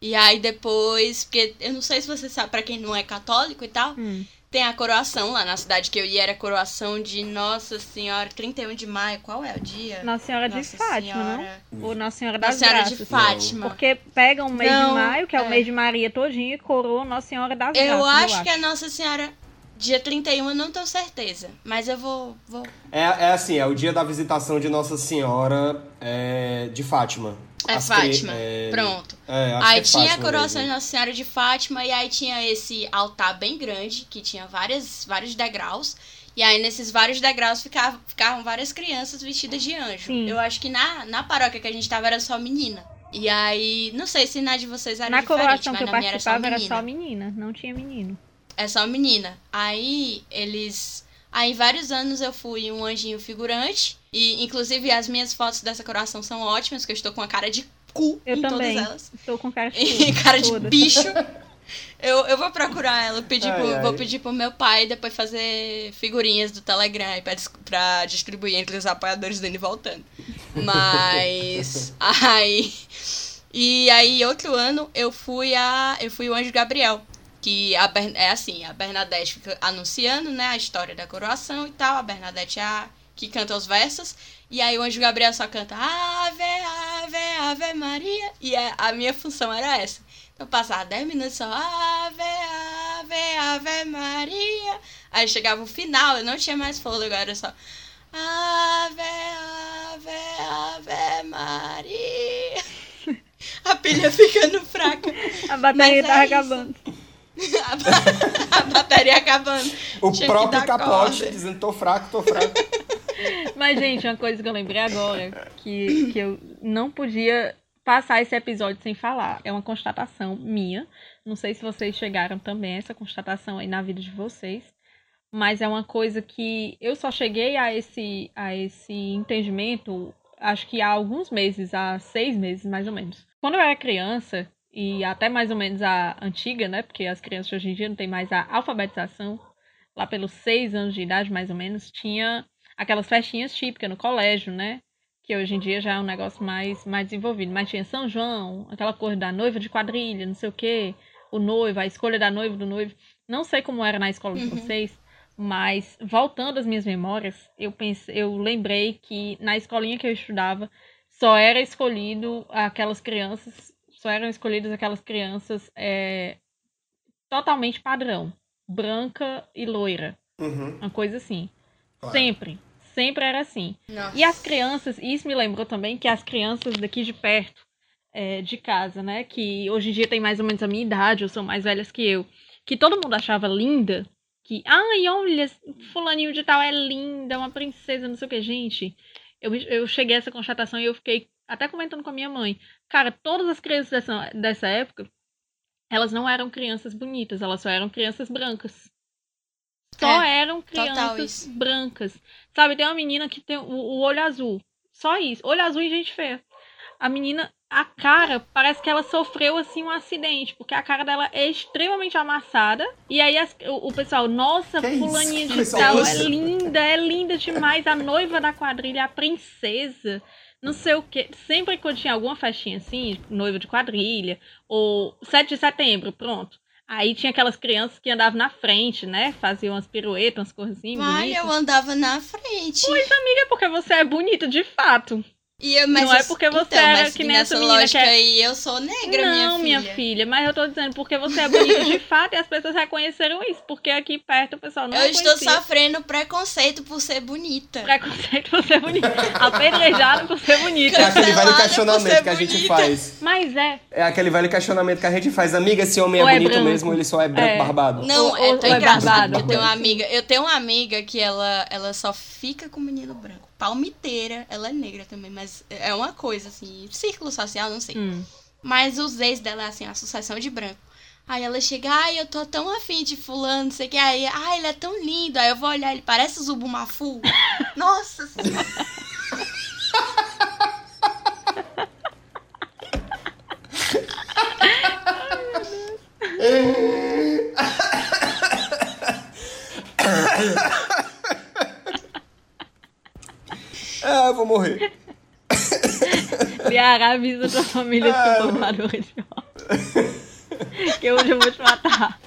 E aí depois, porque eu não sei se você sabe, pra quem não é católico e tal, Hum. tem a coroação lá na cidade que eu ia, era a coroação de Nossa Senhora, 31 de maio, qual é o dia? Nossa Senhora de Nossa Fátima, Senhora. não? Ou Nossa Senhora das Nossa Senhora Graças. de Fátima. Porque pegam o mês Não, de maio, que é, o é. mês de Maria todinho, e coroa Nossa Senhora das Graças. Eu acho que é Nossa Senhora, dia 31, eu não tenho certeza. Mas eu vou, vou É, é assim, é o dia da visitação de Nossa Senhora é, de Fátima. É As Fátima. é, Pronto. é, Aí é tinha a Fátima coroação de mesmo. Nossa Senhora de Fátima e aí tinha esse altar bem grande, que tinha várias, vários degraus. E aí nesses vários degraus ficavam, ficavam várias crianças vestidas de anjo. Sim. Eu acho que na, na paróquia que a gente tava era só menina. E aí, não sei se na de vocês era Na diferente, coroação mas que eu na minha era só participava menina. era só menina, não tinha menino. É só menina. Aí eles. Aí vários anos eu fui um anjinho figurante. E inclusive as minhas fotos dessa coroação são ótimas, que eu estou com a cara de cu Eu em também. todas elas. Estou com cara de [laughs] E cu, cara de todas. bicho. [laughs] Eu, eu vou procurar ela, pedir Ai, pro- ai. vou pedir pro meu pai depois fazer figurinhas do Telegram pra, pra distribuir entre os apoiadores do N voltando. Mas [laughs] aí e aí outro ano eu fui a eu fui o Anjo Gabriel, que a, é assim, a Bernadette fica anunciando, né, a história da coroação e tal, a Bernadette é a que canta os versos. E aí o Anjo Gabriel só canta Ave, Ave, Ave Maria. E é- a minha função era essa. Então passava 10 minutos só Ave, Ave, Ave Maria. Aí chegava o final, eu não tinha mais fôlego, era só Ave, Ave, Ave Maria. [laughs] A pilha ficando fraca. A bateria tava é isso. acabando. [laughs] A, ba- a bateria acabando. O Tinha próprio capote corda. dizendo tô fraco, tô fraco. [laughs] Mas, gente, uma coisa que eu lembrei agora, que, que eu não podia passar esse episódio sem falar. É uma constatação minha. Não sei se vocês chegaram também a essa constatação aí na vida de vocês. Mas é uma coisa que eu só cheguei a esse, a esse entendimento, acho que há alguns meses, há seis meses mais ou menos. Quando eu era criança, e até mais ou menos a antiga, né? Porque as crianças hoje em dia não tem mais a alfabetização. Lá pelos seis anos de idade, mais ou menos, tinha aquelas festinhas típicas no colégio, né? Que hoje em dia já é um negócio mais, mais desenvolvido. Mas tinha São João, aquela coisa da noiva de quadrilha, não sei o quê, o noivo, a escolha da noiva do noivo. Não sei como era na escola de Uhum. vocês, mas voltando às minhas memórias, eu pensei, eu lembrei que na escolinha que eu estudava só era escolhido aquelas crianças, só eram escolhidas aquelas crianças é, totalmente padrão, branca e loira, Uhum. uma coisa assim. Claro. Sempre, sempre era assim. Nossa. E as crianças, e isso me lembrou também que as crianças daqui de perto, é, de casa, né, que hoje em dia tem mais ou menos a minha idade, ou são mais velhas que eu, que todo mundo achava linda, que, ai, olha, fulaninho de tal é linda, uma princesa, não sei o que, gente. Eu, eu cheguei a essa constatação e eu fiquei até comentando com a minha mãe. Cara, todas as crianças dessa, dessa época, elas não eram crianças bonitas, elas só eram crianças brancas. Só É, eram crianças isso. brancas. Sabe, tem uma menina que tem o, o olho azul. Só isso. Olho azul e gente feia. A menina, a cara, parece que ela sofreu assim um acidente, porque a cara dela é extremamente amassada. E aí as- o, o pessoal, nossa, Que isso? fulaninha Que de tal, é linda, é linda demais. A noiva da quadrilha, a princesa. Não sei o que. Sempre quando tinha alguma festinha assim, noiva de quadrilha, ou 7 de setembro, pronto. Aí tinha aquelas crianças que andavam na frente, né? Faziam umas piruetas, umas assim. Mas bonitas. eu andava na frente. Amiga, porque você é bonita de fato. E eu, mas Não é porque você então, era mas que nem essa nessa menina lógica que é- aí, eu sou negra, não, minha filha. mas eu tô dizendo porque você é bonita de fato e as pessoas reconheceram isso. Porque aqui perto o pessoal não eu estou reconhecia. sofrendo preconceito por ser bonita. Preconceito por ser bonita. Apedrejado por ser bonita. É aquele velho questionamento que a gente bonita. faz. Mas é. É aquele velho questionamento que a gente faz. Amiga, esse homem é Ou é bonito branco? mesmo ele só é branco É. barbado? Não, Ou- é ou é engraçado. barbado, Eu tenho uma amiga, eu tenho uma amiga que ela, ela só fica com menino branco. Palmiteira, ela é negra também, mas é uma coisa assim, círculo social, não sei. Hum. Mas os ex dela é assim, a sucessão de branco. Aí ela chega, ai, eu tô tão afim de fulano, não sei o que. Aí, ai, ele é tão lindo. Aí eu vou olhar, ele parece o Zubumafu. [laughs] Nossa senhora. É, [laughs] [laughs] eu vou morrer. Liara, avisa tua família Ah, se formadora de óculos. Que hoje eu vou te matar.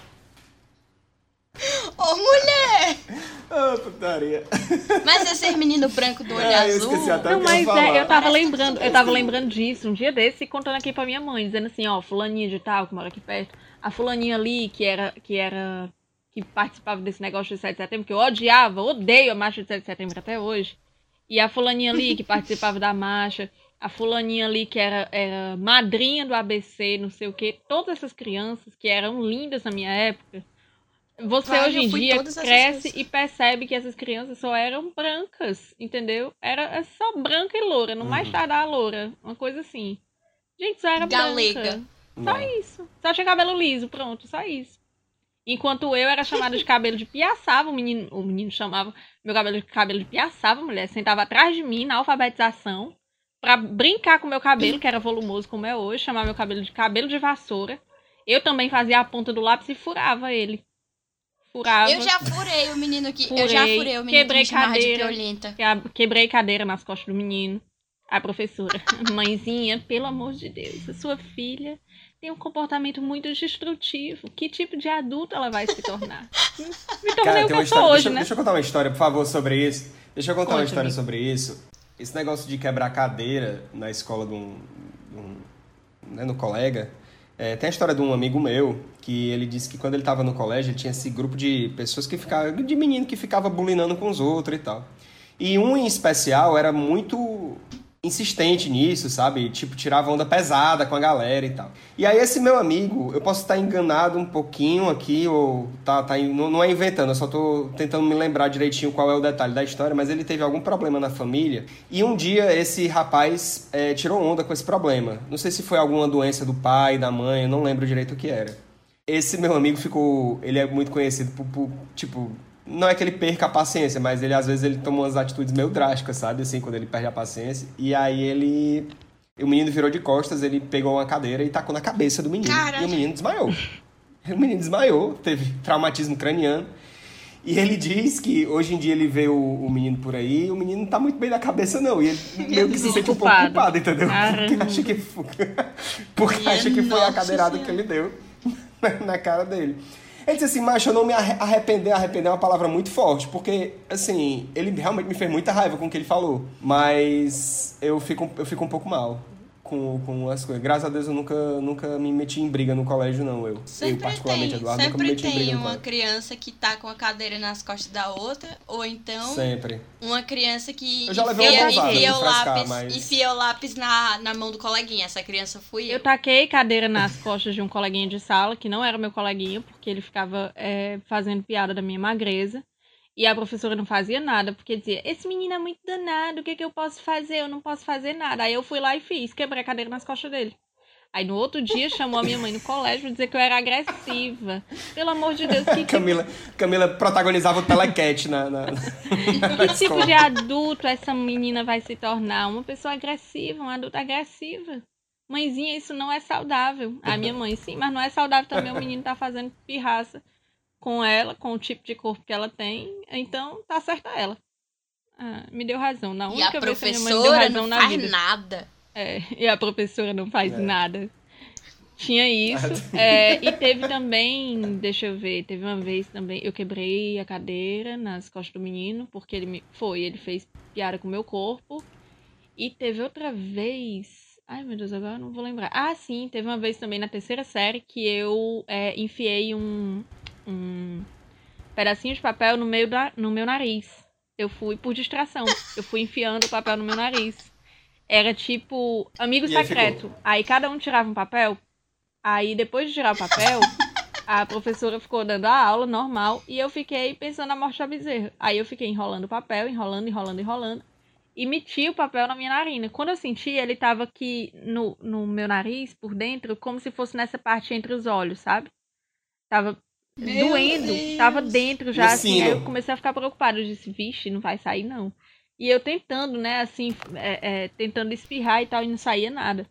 Ô, mulher! Ah, putaria. Mas esse menino branco do olho Ah, eu azul. esqueci até Não, que eu mas falar. é, eu tava Parece lembrando, eu tava lembrando disso um dia desse, contando aqui pra minha mãe, dizendo assim, ó, fulaninha de tal, que mora aqui perto, a fulaninha ali, que era, que era, que participava desse negócio de 7 de setembro, que eu odiava, odeio a marcha de 7 de setembro até hoje, e a fulaninha ali, que participava da marcha, a fulaninha ali, que era, era madrinha do ABC, não sei o quê, todas essas crianças que eram lindas na minha época, você Vale, hoje em dia cresce e percebe que essas crianças só eram brancas, entendeu? Era é só branca e loura, no Uhum. mais tardar loura, uma coisa assim. Gente, só era Galega. branca. Só Não. isso. Só tinha cabelo liso, pronto, só isso. Enquanto eu era chamada de cabelo de piaçava, o menino, o menino chamava meu cabelo de cabelo de piaçava, a mulher sentava atrás de mim na alfabetização pra brincar com meu cabelo, que era volumoso como é hoje, chamava meu cabelo de cabelo de vassoura. Eu também fazia a ponta do lápis e furava ele. Furava. Eu já furei o menino que. eu já Furei, furei o menino quebrei que me de cadeira. a- Quebrei cadeira nas costas do menino. A professora, [laughs] mãezinha, pelo amor de Deus, a sua filha tem um comportamento muito destrutivo. Que tipo de adulto ela vai se tornar? [laughs] Me tornei Cara, o tem que uma eu sou história. hoje, deixa, né? deixa eu contar uma história, por favor, sobre isso. Deixa eu contar uma Conte-me. história sobre isso. Esse negócio de quebrar cadeira na escola de um. de um- né, no colega. é, tem a história de um amigo meu que ele disse que quando ele estava no colégio ele tinha esse grupo de pessoas que ficavam. de menino que ficava bulinando com os outros e tal. E um em especial era muito insistente nisso, sabe? Tipo, tirava onda pesada com a galera e tal. E aí esse meu amigo, eu posso estar enganado um pouquinho aqui, ou tá, tá não, não é inventando, eu só tô tentando me lembrar direitinho qual é o detalhe da história, mas ele teve algum problema na família. E um dia esse rapaz eh, tirou onda com esse problema. Não sei se foi alguma doença do pai, da mãe, eu não lembro direito o que era. Esse meu amigo ficou. Ele é muito conhecido por, por, tipo. Não é que ele perca a paciência, mas ele às vezes ele toma umas atitudes meio drásticas, sabe? Assim, quando ele perde a paciência. E aí ele. O menino virou de costas, ele pegou uma cadeira e tacou na cabeça do menino. E o menino desmaiou. O menino desmaiou, teve traumatismo craniano. E ele diz que hoje em dia ele vê o, o menino por aí e o menino não tá muito bem da cabeça, não. E ele [laughs] meio que se sente um pouco Culpado. entendeu? Porque acha que, porque acha que foi [laughs] a cadeirada que ele deu [laughs] na- na cara dele. Ele disse assim, macho, eu não me arre- arrepender, arrepender é uma palavra muito forte, porque, assim, ele realmente me fez muita raiva com o que ele falou, mas eu fico, eu fico um pouco mal com, com as coisas. Graças a Deus eu nunca, nunca me meti em briga no colégio, não, eu. eu, Sempre particularmente, tem, Eduardo, nunca me sempre meti em briga tem uma colégio. criança que tá com a cadeira nas costas da outra, ou então Sempre. uma criança que Eu já levei enfia, uma enfia o lápis, mas- enfia o lápis na, na mão do coleguinha. Essa criança fui eu. Eu taquei cadeira nas costas de um coleguinha de sala, que não era meu coleguinha, porque ele ficava é, fazendo piada da minha magreza. E a professora não fazia nada, porque dizia: Esse menino é muito danado, o que, que eu posso fazer? Eu não posso fazer nada. Aí eu fui lá e fiz, quebrei a cadeira nas costas dele. Aí no outro dia chamou a minha mãe no colégio pra dizer que eu era agressiva. Pelo amor de Deus, que Camila, Camila protagonizava o telecat na, na, [laughs] na que tipo escola. de adulto essa menina vai se tornar? Uma pessoa agressiva, uma adulta agressiva. Mãezinha, isso não é saudável. A minha mãe, sim, mas não é saudável também o menino tá fazendo pirraça com ela, com o tipo de corpo que ela tem. Então, tá certa ela. Ah, me deu razão. Na E a única vez que a minha mãe me deu professora razão não na faz vida. nada. É, e a professora não faz É. nada. Tinha isso. [laughs] É, e teve também, deixa eu ver, teve uma vez também, eu quebrei a cadeira nas costas do menino, porque ele me. Foi, ele fez piada com o meu corpo. E teve outra vez. Ai meu Deus, agora eu não vou lembrar. Ah, sim, teve uma vez também na terceira série que eu é, enfiei um, um pedacinho de papel no meio da, no meu nariz. Eu fui por distração. Eu fui enfiando o papel no meu nariz. Era tipo amigo E aí secreto. Aí cada um tirava um papel. Aí depois de tirar o papel, a professora ficou dando a aula normal e eu fiquei pensando na morte da bezerra. Aí eu fiquei enrolando o papel, enrolando, enrolando, enrolando. E meti o papel na minha narina. Quando eu senti, ele tava aqui no, no meu nariz, por dentro, como se fosse nessa parte entre os olhos, sabe? Tava Meu doendo, Deus. tava dentro já, No assim. sino. Aí eu comecei a ficar preocupada. Eu disse, vixe, não vai sair não. E eu tentando, né, assim, é, é, tentando espirrar e tal, e não saía nada.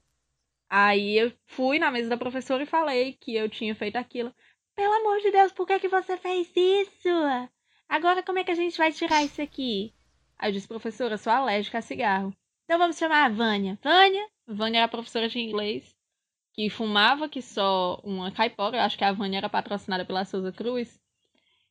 Aí eu fui na mesa da professora e falei que eu tinha feito aquilo. Pelo amor de Deus, por que, que você fez isso? Agora como é que a gente vai tirar isso aqui? Aí eu disse, professora, eu sou alérgica a cigarro. Então vamos chamar a Vânia. Vânia? Vânia era professora de inglês que fumava que só uma caipora. Eu acho que a Vânia era patrocinada pela Souza Cruz.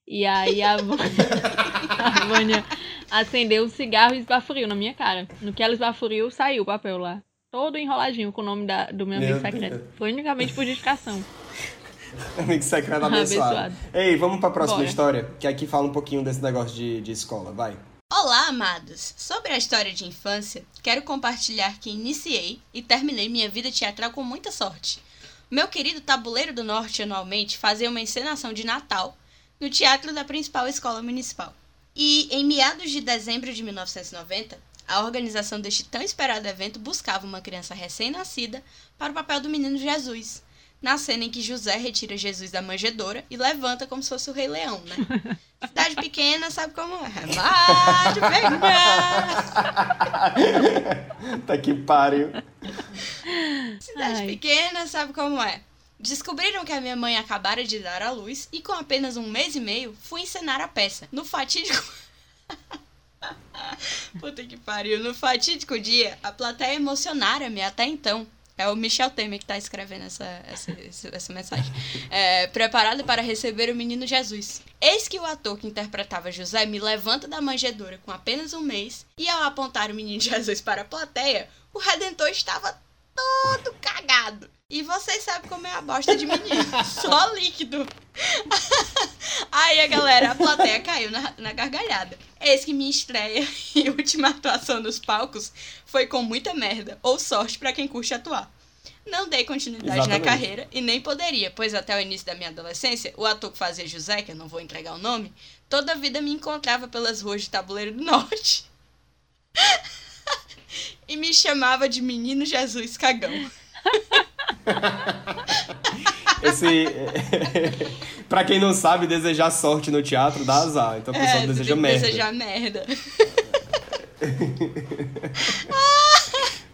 E aí a, Vânia- [laughs] a Vânia acendeu um cigarro e esbaforiu na minha cara. No que ela esbaforiu, saiu o papel lá. Todo enroladinho com o nome da- do meu Meu amigo secreto. Deus. Foi unicamente por justificação. [laughs] Amigo secreto abençoado. Abençoado. Ei, vamos pra próxima Bora. história, que aqui fala um pouquinho desse negócio de, de escola, vai. Olá, amados! Sobre a história de infância, quero compartilhar que iniciei e terminei minha vida teatral com muita sorte. Meu querido Tabuleiro do Norte anualmente fazia uma encenação de Natal no teatro da principal escola municipal. E em meados de dezembro de 1990, a organização deste tão esperado evento buscava uma criança recém-nascida para o papel do menino Jesus, na cena em que José retira Jesus da manjedoura e levanta como se fosse o Rei Leão, né? [laughs] Cidade pequena sabe como é. Vai de pegar. [laughs] tá que pariu. Cidade Ai. pequena sabe como é. Descobriram que a minha mãe acabara de dar à luz e com apenas um mês e meio fui encenar a peça. No fatídico. [laughs] Puta que pariu. No fatídico dia, a plateia emocionara-me até então. É o Michel Temer que tá escrevendo essa, essa, essa, essa mensagem. É, preparado para receber o menino Jesus. Eis que o ator que interpretava José me levanta da manjedoura com apenas um mês e ao apontar o menino [laughs] Jesus para a plateia, o Redentor estava todo cagado. E vocês sabem como é a bosta de menino. [laughs] Só líquido. [laughs] Aí a galera, a plateia caiu na, na gargalhada. Eis que minha estreia [laughs] e última atuação nos palcos foi com muita merda, ou sorte pra quem curte atuar. Não dei continuidade Exatamente. na carreira e nem poderia, pois até o início da minha adolescência, o ator que fazia José, que eu não vou entregar o nome, toda a vida me encontrava pelas ruas de Tabuleiro do Norte. e me chamava de Menino Jesus Cagão. [laughs] Esse. [laughs] pra quem não sabe, desejar sorte no teatro dá azar. Então a pessoa É, deseja merda. desejar merda. [laughs]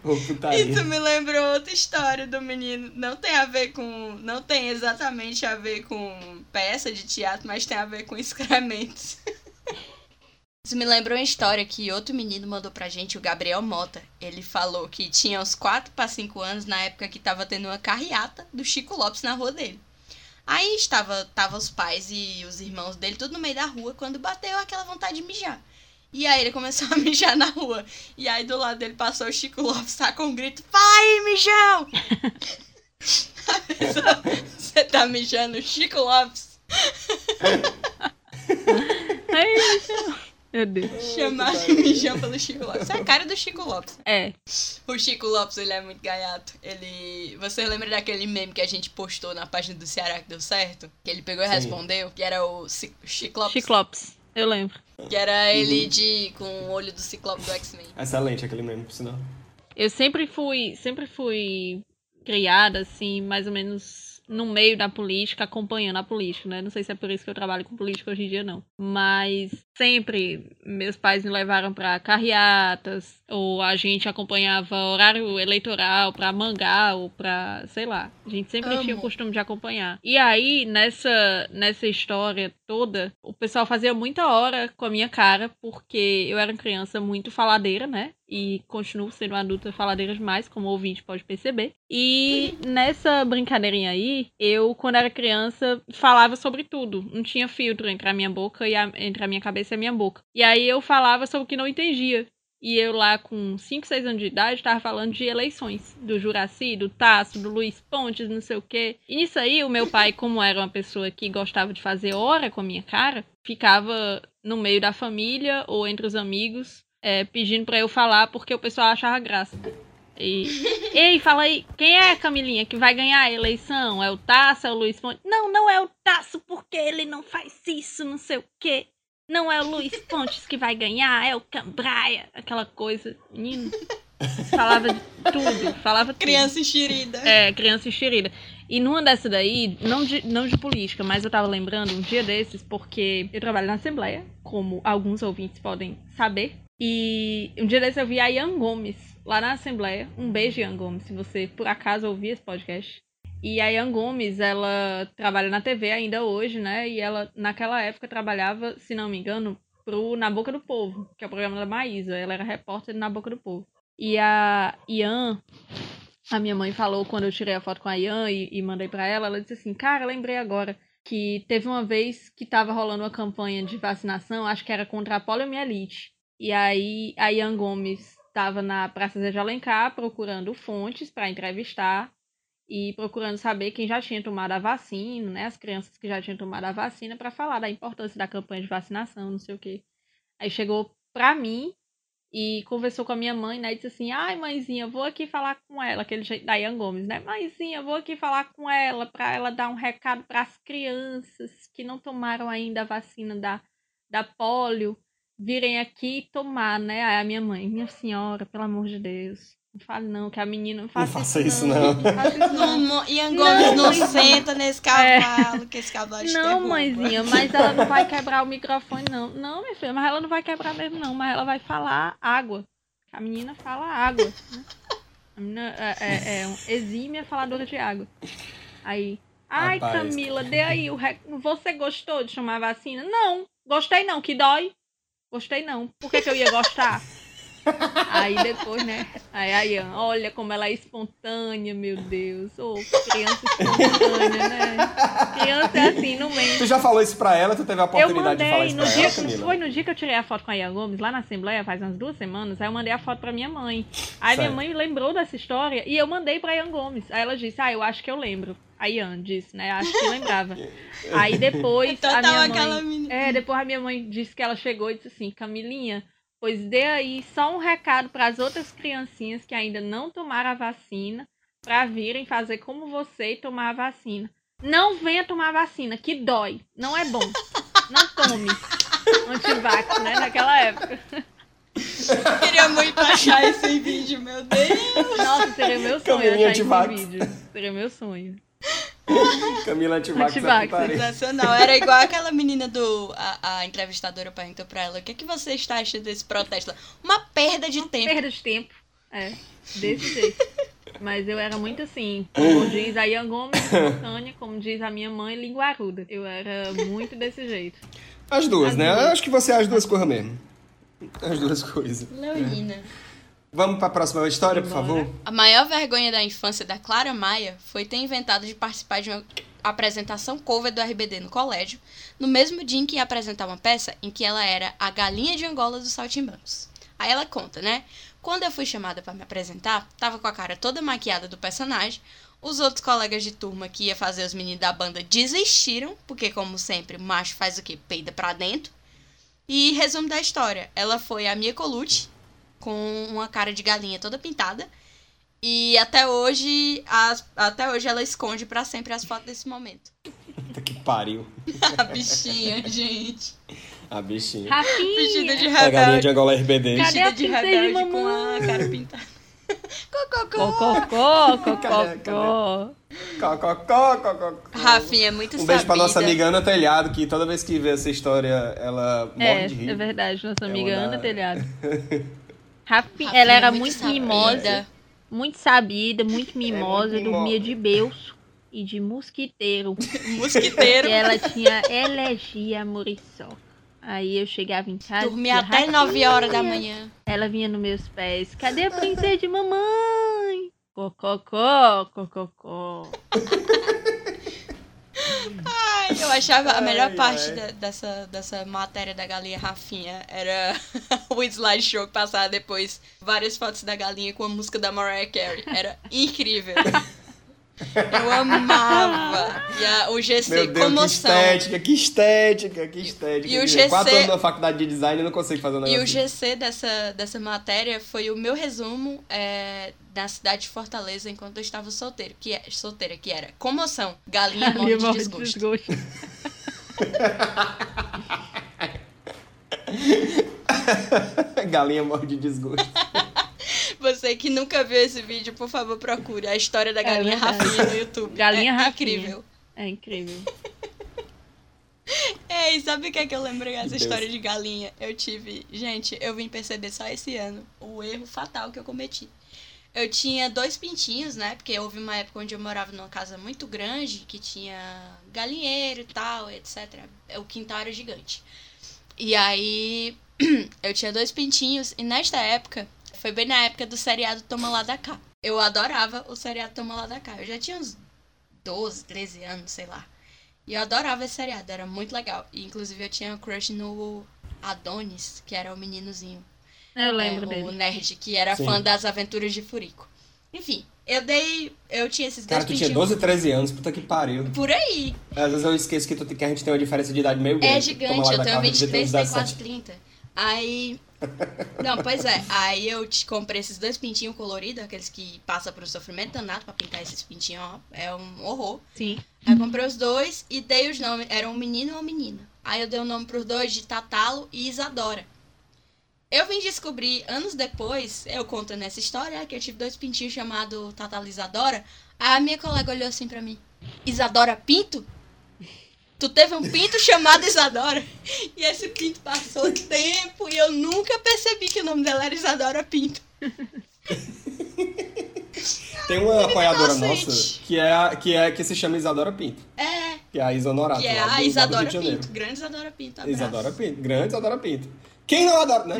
Putaria. Isso me lembrou outra história do menino. Não tem a ver com. Não tem exatamente a ver com peça de teatro, mas tem a ver com excrementos. Isso me lembrou uma história que outro menino mandou pra gente, o Gabriel Mota. Ele falou que tinha uns 4 para 5 anos na época que tava tendo uma carreata do Chico Lopes na rua dele. Aí estava tava os pais e os irmãos dele tudo no meio da rua quando bateu aquela vontade de mijar. E aí ele começou [laughs] a mijar na rua. E aí do lado dele passou o Chico Lopes, tá com um grito: Fala aí, mijão! [laughs] Você tá mijando Chico Lopes? [laughs] Ai, meu Deus. Chamar de mijão pelo Chico Lopes. Isso é a cara do Chico Lopes. É, O Chico Lopes, ele é muito gaiato. Ele. Você lembra daquele meme que a gente postou na página do Ceará que deu certo? Que ele pegou e Sim. respondeu? Que era o Ci- Chico Lopes. Ciclopes. Eu lembro. Que era ele de. com o olho do Ciclope do X-Men. Excelente aquele meme, por sinal. Eu sempre fui, sempre fui criada assim, mais ou menos no meio da política, acompanhando a política, né? Não sei se é por isso que eu trabalho com política hoje em dia não, mas sempre meus pais me levaram para carreatas ou a gente acompanhava horário eleitoral para mangá ou para, sei lá. A gente sempre Amo. tinha o costume de acompanhar. E aí nessa nessa história toda, o pessoal fazia muita hora com a minha cara porque eu era uma criança muito faladeira, né? E continuo sendo uma adulta faladeira demais, como o ouvinte pode perceber. E nessa brincadeirinha aí, eu, quando era criança, falava sobre tudo. Não tinha filtro entre a minha boca e a, entre a minha cabeça e a minha boca. E aí eu falava sobre o que não entendia. E eu lá com 5, 6 anos de idade tava falando de eleições. Do Juraci, do Tasso, do Luiz Pontes, não sei o quê. E nisso aí, o meu pai, como era uma pessoa que gostava de fazer hora com a minha cara, ficava no meio da família ou entre os amigos é, pedindo pra eu falar porque o pessoal achava graça. E, [laughs] ei, fala aí, quem é, Camilinha, que vai ganhar a eleição? É o Tasso, é o Luiz Pontes? Não, não é o Tasso, porque ele não faz isso, não sei o quê. Não é o Luiz [laughs] Pontes que vai ganhar, é o Cambraia, aquela coisa. Menino, falava de tudo, falava tudo. Criança enxerida. É, criança enxerida. E numa dessa daí, não de, não de política, mas eu tava lembrando um dia desses, porque eu trabalho na Assembleia, como alguns ouvintes podem saber. E um dia desses eu vi a Ian Gomes lá na Assembleia. Um beijo, Ian Gomes, se você por acaso ouvir esse podcast. E a Ian Gomes, ela trabalha na TV ainda hoje, né? E ela, naquela época, trabalhava, se não me engano, pro Na Boca do Povo, que é o programa da Maísa. Ela era repórter Na Boca do Povo. E a Ian, a minha mãe falou quando eu tirei a foto com a Ian e, e mandei para ela, ela disse assim, cara, lembrei agora que teve uma vez que tava rolando uma campanha de vacinação, acho que era contra a poliomielite. E aí a Ian Gomes estava na Praça Zé de Alencar procurando fontes para entrevistar e procurando saber quem já tinha tomado a vacina, né, as crianças que já tinham tomado a vacina para falar da importância da campanha de vacinação, não sei o quê. Aí chegou para mim e conversou com a minha mãe, né? E disse assim: ai, mãezinha, vou aqui falar com ela, aquele jeito da Ian Gomes, né? Mãezinha, vou aqui falar com ela para ela dar um recado para as crianças que não tomaram ainda a vacina da, da polio virem aqui tomar, né? Aí a minha mãe, minha senhora, pelo amor de Deus. Não fale não, que a menina não faça, não faça isso, não. não. faça isso [laughs] não. Ian Gomes não, não senta nesse cavalo, é. que esse cavalo Não, derruba. mãezinha, mas ela não vai [laughs] quebrar o microfone, não. Não, minha filha, mas ela não vai quebrar mesmo, não. Mas ela vai falar água. A menina fala água. Né? A menina é, é, é um exímia faladora de água. Aí, ai, Rapaz. Camila, dê aí o rec... Você gostou de chamar vacina? Não, gostei não, que dói. Gostei não. Por que, que eu ia gostar? Aí depois, né? Aí a Ian, olha como ela é espontânea, meu Deus. Ô, oh, criança espontânea, né? Criança é assim, não mente. Tu já falou isso pra ela? Tu teve a oportunidade mandei, de falar isso no pra dia, ela, Camila? Foi no dia que eu tirei a foto com a Ian Gomes, lá na Assembleia, faz umas duas semanas. Aí eu mandei a foto pra minha mãe. Aí minha mãe lembrou dessa história e eu mandei pra Ian Gomes. Aí ela disse, ah, eu acho que eu lembro. A Ian disse, né? Acho que lembrava. [laughs] Aí depois então, a minha mãe... É, depois a minha mãe disse que ela chegou e disse assim, Camilinha pois dê aí só um recado para as outras criancinhas que ainda não tomaram a vacina para virem fazer como você e tomar a vacina. Não venha tomar a vacina, que dói. Não é bom. Não tome antivax, né? Naquela época. Queria muito achar esse vídeo, meu Deus. Nossa, seria meu sonho achar esse vídeo. Seria meu sonho. [laughs] Camila Antivax, sensacional. Era igual aquela menina do. A, a, entrevistadora perguntou pra ela: o que, é que você está achando desse protesto? Uma perda de Uma tempo. Perda de tempo. É, desse jeito. Mas eu era muito assim, como diz a Ian Gomes, [laughs] espontânea, como diz a minha mãe, linguaruda. Eu era muito desse jeito. As duas, as né? Duas. Acho que você é as duas coisas mesmo. As duas coisas. Leonina. É. Vamos para a próxima história, por favor? A maior vergonha da infância da Clara Maia foi ter inventado de participar de uma apresentação cover do RBD no colégio, no mesmo dia em que ia apresentar uma peça em que ela era a galinha de Angola dos Saltimbancos. Aí ela conta, né? Quando eu fui chamada para me apresentar, tava com a cara toda maquiada do personagem. Os outros colegas de turma que ia fazer os meninos da banda desistiram, porque como sempre, macho faz o quê? Peida pra dentro. E resumo da história, ela foi a Mia Colucci, com uma cara de galinha toda pintada. E até hoje, as, até hoje ela esconde para sempre as fotos desse momento. Puta que pariu. [laughs] a bichinha, gente. A bichinha. Rafinha. Vestida de rebelde. A galinha de Angola RBD. Vestida de rebelde com a cara pintada. Cococó. Cococó, cococó. Cococó, cococó. Rafinha é muito Um beijo sabida. pra nossa amiga Ana Telhado, que toda vez que vê essa história, ela morre é, de rir. É verdade, nossa amiga é Ana Telhado. [laughs] Rafinha, ela era muito, muito mimosa, muito sabida, muito é mimosa, é muito dormia de berço e de mosquiteiro. [laughs] mosquiteiro. E ela tinha alergia a muriçoca. Aí eu chegava em casa. Dormia até 9 horas da manhã. Ela vinha nos meus pés. Cadê a [laughs] princesa de mamãe? Cococó, cococó. [laughs] Ai, eu achava a melhor ai, parte ai. dessa, dessa matéria da galinha Rafinha era [laughs] o slideshow que passava depois várias fotos da galinha com a música da Mariah Carey. Era incrível. [laughs] Eu amava. E a, o GC, Meu Deus, comoção. Que estética, que estética, que estética. E o GC... Quatro anos na faculdade de design e não consigo fazer um negócio E o GC dessa, dessa matéria foi o meu resumo é, na cidade de Fortaleza enquanto eu estava solteiro, que é, solteira, que era comoção, galinha morre de desgosto. desgosto. [laughs] galinha morre de desgosto. Você que nunca viu esse vídeo, por favor, procure a história da É galinha verdade. Rafinha no YouTube. Galinha é Rafinha. incrível. É incrível. [laughs] Ei, sabe o que é que eu lembrei dessa Deus. história de galinha? Eu tive. Gente, eu vim perceber só esse ano o erro fatal que eu cometi. Eu tinha dois pintinhos, né? Porque houve uma época onde eu morava numa casa muito grande, que tinha galinheiro e tal, etc. O quintal era gigante. E aí [clears throat] eu tinha dois pintinhos, e nesta época, foi bem na época do seriado Toma Lá da Cá. Eu adorava o seriado Toma Lá da Cá. Eu já tinha uns 12, 13 anos, sei lá. E eu adorava esse seriado, era muito legal. E, inclusive eu tinha um crush no Adonis, que era o meninozinho. Eu lembro é, O dele. nerd, que era Sim. fã das aventuras de Furico. Enfim, eu dei. Eu tinha esses Cara, dois tu tinha pintinhos 12, 13 anos, puta que pariu. por aí. Às vezes eu esqueço que, tu, que a gente tem uma diferença de idade meio grande. É gigante, eu tenho casa, devia ter 23, uns tem 17. quase 30. Aí. Não, pois é. Aí eu te comprei esses dois pintinhos coloridos, aqueles que passam por um sofrimento danado pra pintar esses pintinhos, ó. É um horror. Sim. Aí eu comprei os dois e dei os nomes. Era um menino e uma menina. Aí eu dei o nome pros dois de Tatalo e Isadora. Eu vim descobrir anos depois, eu conto nessa história, que eu tive dois pintinhos chamados Tatalo e Isadora. Aí a minha colega olhou assim pra mim: Isadora Pinto? Tu teve um pinto chamado Isadora? E esse pinto passou tempo e eu nunca percebi que o nome dela era Isadora Pinto. Tem uma apoiadora inocente. nossa que, é, a- que, é, que se chama Isadora Pinto. É, Que é a Isa que é a do Isadora. Pinto. Grande Isadora Pinto. abraço. Isadora Pinto. Grande Isadora Pinto. Quem não adora, né?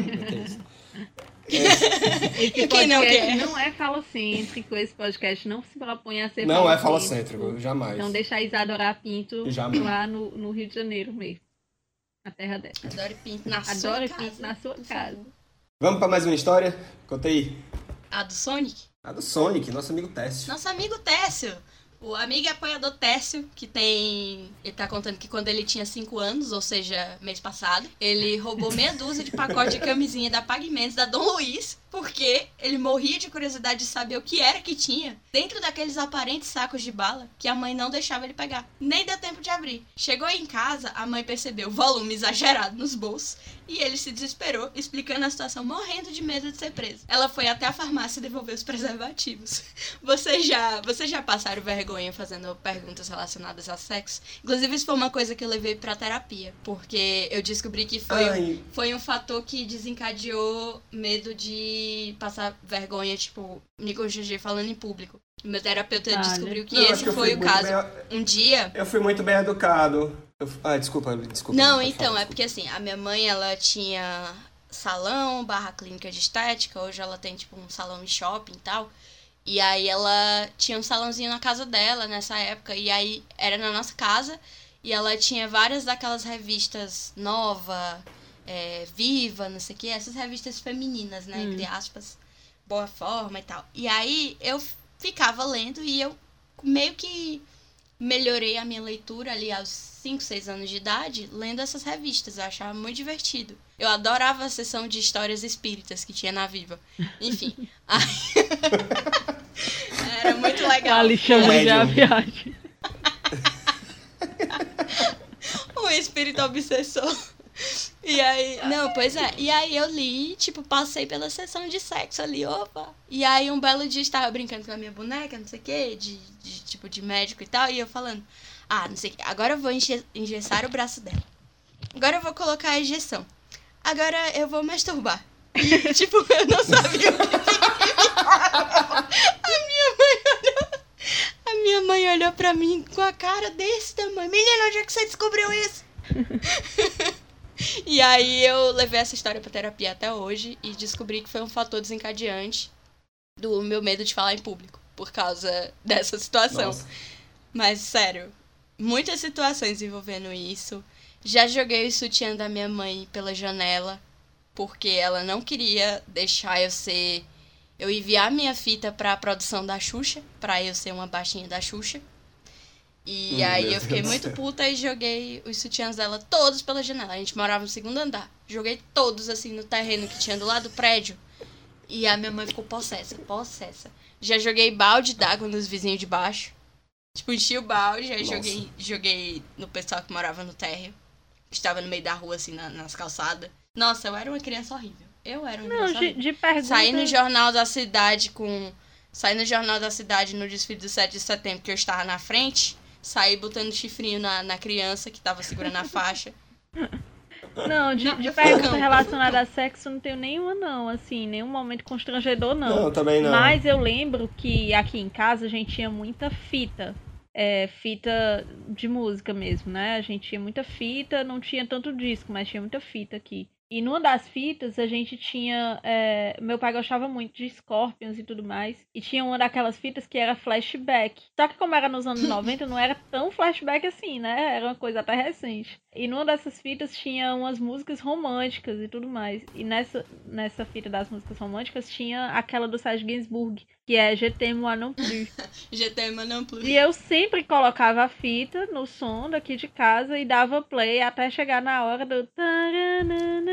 Esse E quem não quer? não é falocêntrico, esse podcast não se propõe a ser Não é falocêntrico. falocêntrico, jamais. Então deixa a Isadora Pinto Jamais. lá no, no Rio de Janeiro mesmo. Na terra dela. Adoro Pinto na Adoro sua Pinto casa. na sua casa. Vamos pra mais uma história? Conta aí. A do Sonic? A do Sonic, nosso amigo Técio. Nosso amigo Técio. O amigo e apoiador Técio, que tem. Ele tá contando que quando ele tinha 5 anos, ou seja, mês passado, ele roubou meia dúzia de pacote de camisinha da Pagamentos da Dom Luiz, porque ele morria de curiosidade de saber o que era que tinha dentro daqueles aparentes sacos de bala que a mãe não deixava ele pegar. Nem deu tempo de abrir. Chegou em casa, a mãe percebeu o volume exagerado nos bolsos e ele se desesperou, explicando a situação, morrendo de medo de ser preso. Ela foi até a farmácia devolver os preservativos. [laughs] Vocês já, vocês já passaram vergonha fazendo perguntas relacionadas a sexo? Inclusive, isso foi uma coisa que eu levei pra terapia, porque eu descobri que foi, Ai. foi um fator que desencadeou medo de passar vergonha, tipo, me constranger falando em público. Meu terapeuta descobriu que Não, acho esse foi o caso. bem- Um dia, Eu fui muito bem educado. Eu- Ah, desculpa, desculpa. não, então, falar, é porque assim, a minha mãe, ela tinha salão, barra clínica de estética, hoje ela tem, tipo, um salão em shopping e tal. E aí ela tinha um salãozinho na casa dela nessa época, e aí era na nossa casa, e ela tinha várias daquelas revistas Nova, é, Viva, não sei o que, essas revistas femininas, né, entre aspas, Boa Forma e tal. E aí eu ficava lendo e eu meio que melhorei a minha leitura ali aos 5, 6 anos de idade, lendo essas revistas. Eu achava muito divertido. Eu adorava a sessão de histórias espíritas que tinha na Viva. Enfim. [laughs] aí- Era muito legal. Ali chama já viagem. [laughs] um espírito obsessor. E aí, [laughs] não, pois é. E aí eu li, tipo, passei pela sessão de sexo ali, opa. E aí um belo dia estava brincando com a minha boneca, não sei o quê, de, de tipo de médico e tal, e eu falando, ah, não sei o quê, agora eu vou engessar o braço dela. Agora eu vou colocar a injeção. Agora eu vou masturbar. E, [laughs] tipo, eu não sabia o que. [laughs] A minha mãe olhou. A minha mãe olhou pra mim com a cara desse tamanho. Menina, onde é que você descobriu isso? [laughs] e aí eu levei essa história pra terapia até hoje e descobri que foi um fator desencadeante do meu medo de falar em público por causa dessa situação. Nossa. Mas sério, muitas situações envolvendo isso. Já joguei o sutiã da minha mãe pela janela porque ela não queria deixar eu ser eu enviar minha fita pra produção da Xuxa, pra eu ser uma baixinha da Xuxa. E Hum, aí eu fiquei Deus muito céu. puta e joguei os sutiãs dela todos pela janela. A gente morava no segundo andar. Joguei todos assim no terreno que tinha do lado do prédio. E a minha mãe ficou possessa, possessa. Já joguei balde d'água nos vizinhos de baixo. Tipo, enchi o balde, aí Nossa. joguei, joguei no pessoal que morava no térreo. Que estava no meio da rua, assim, na- nas calçadas. Nossa, eu era uma criança horrível. Eu era um Não, de, de pergunta... Saí no Jornal da Cidade com... Saí no Jornal da Cidade no desfile do 7 de setembro, que eu estava na frente. Saí botando chifrinho na, na criança que tava segurando a faixa. Não, de, Não, de pergunta relacionada a sexo não tenho nenhuma, não. Assim, nenhum momento constrangedor, não. Não, também não. Mas eu lembro que aqui em casa a gente tinha muita fita. É, fita de música mesmo, né? A gente tinha muita fita, não tinha tanto disco, mas tinha muita fita aqui. E numa das fitas a gente tinha. é, meu pai gostava muito de Scorpions e tudo mais. E tinha uma daquelas fitas que era flashback. Só que como era nos anos [laughs] 90, não era tão flashback assim, né? Era uma coisa até recente. E numa dessas fitas tinha umas músicas românticas e tudo mais. E nessa, nessa fita das músicas românticas tinha aquela do Serge Gainsbourg, que é Je t'aime moi non plus. [laughs] GT Manan Plus. E eu sempre colocava a fita no som daqui de casa e dava play até chegar na hora do. taranana,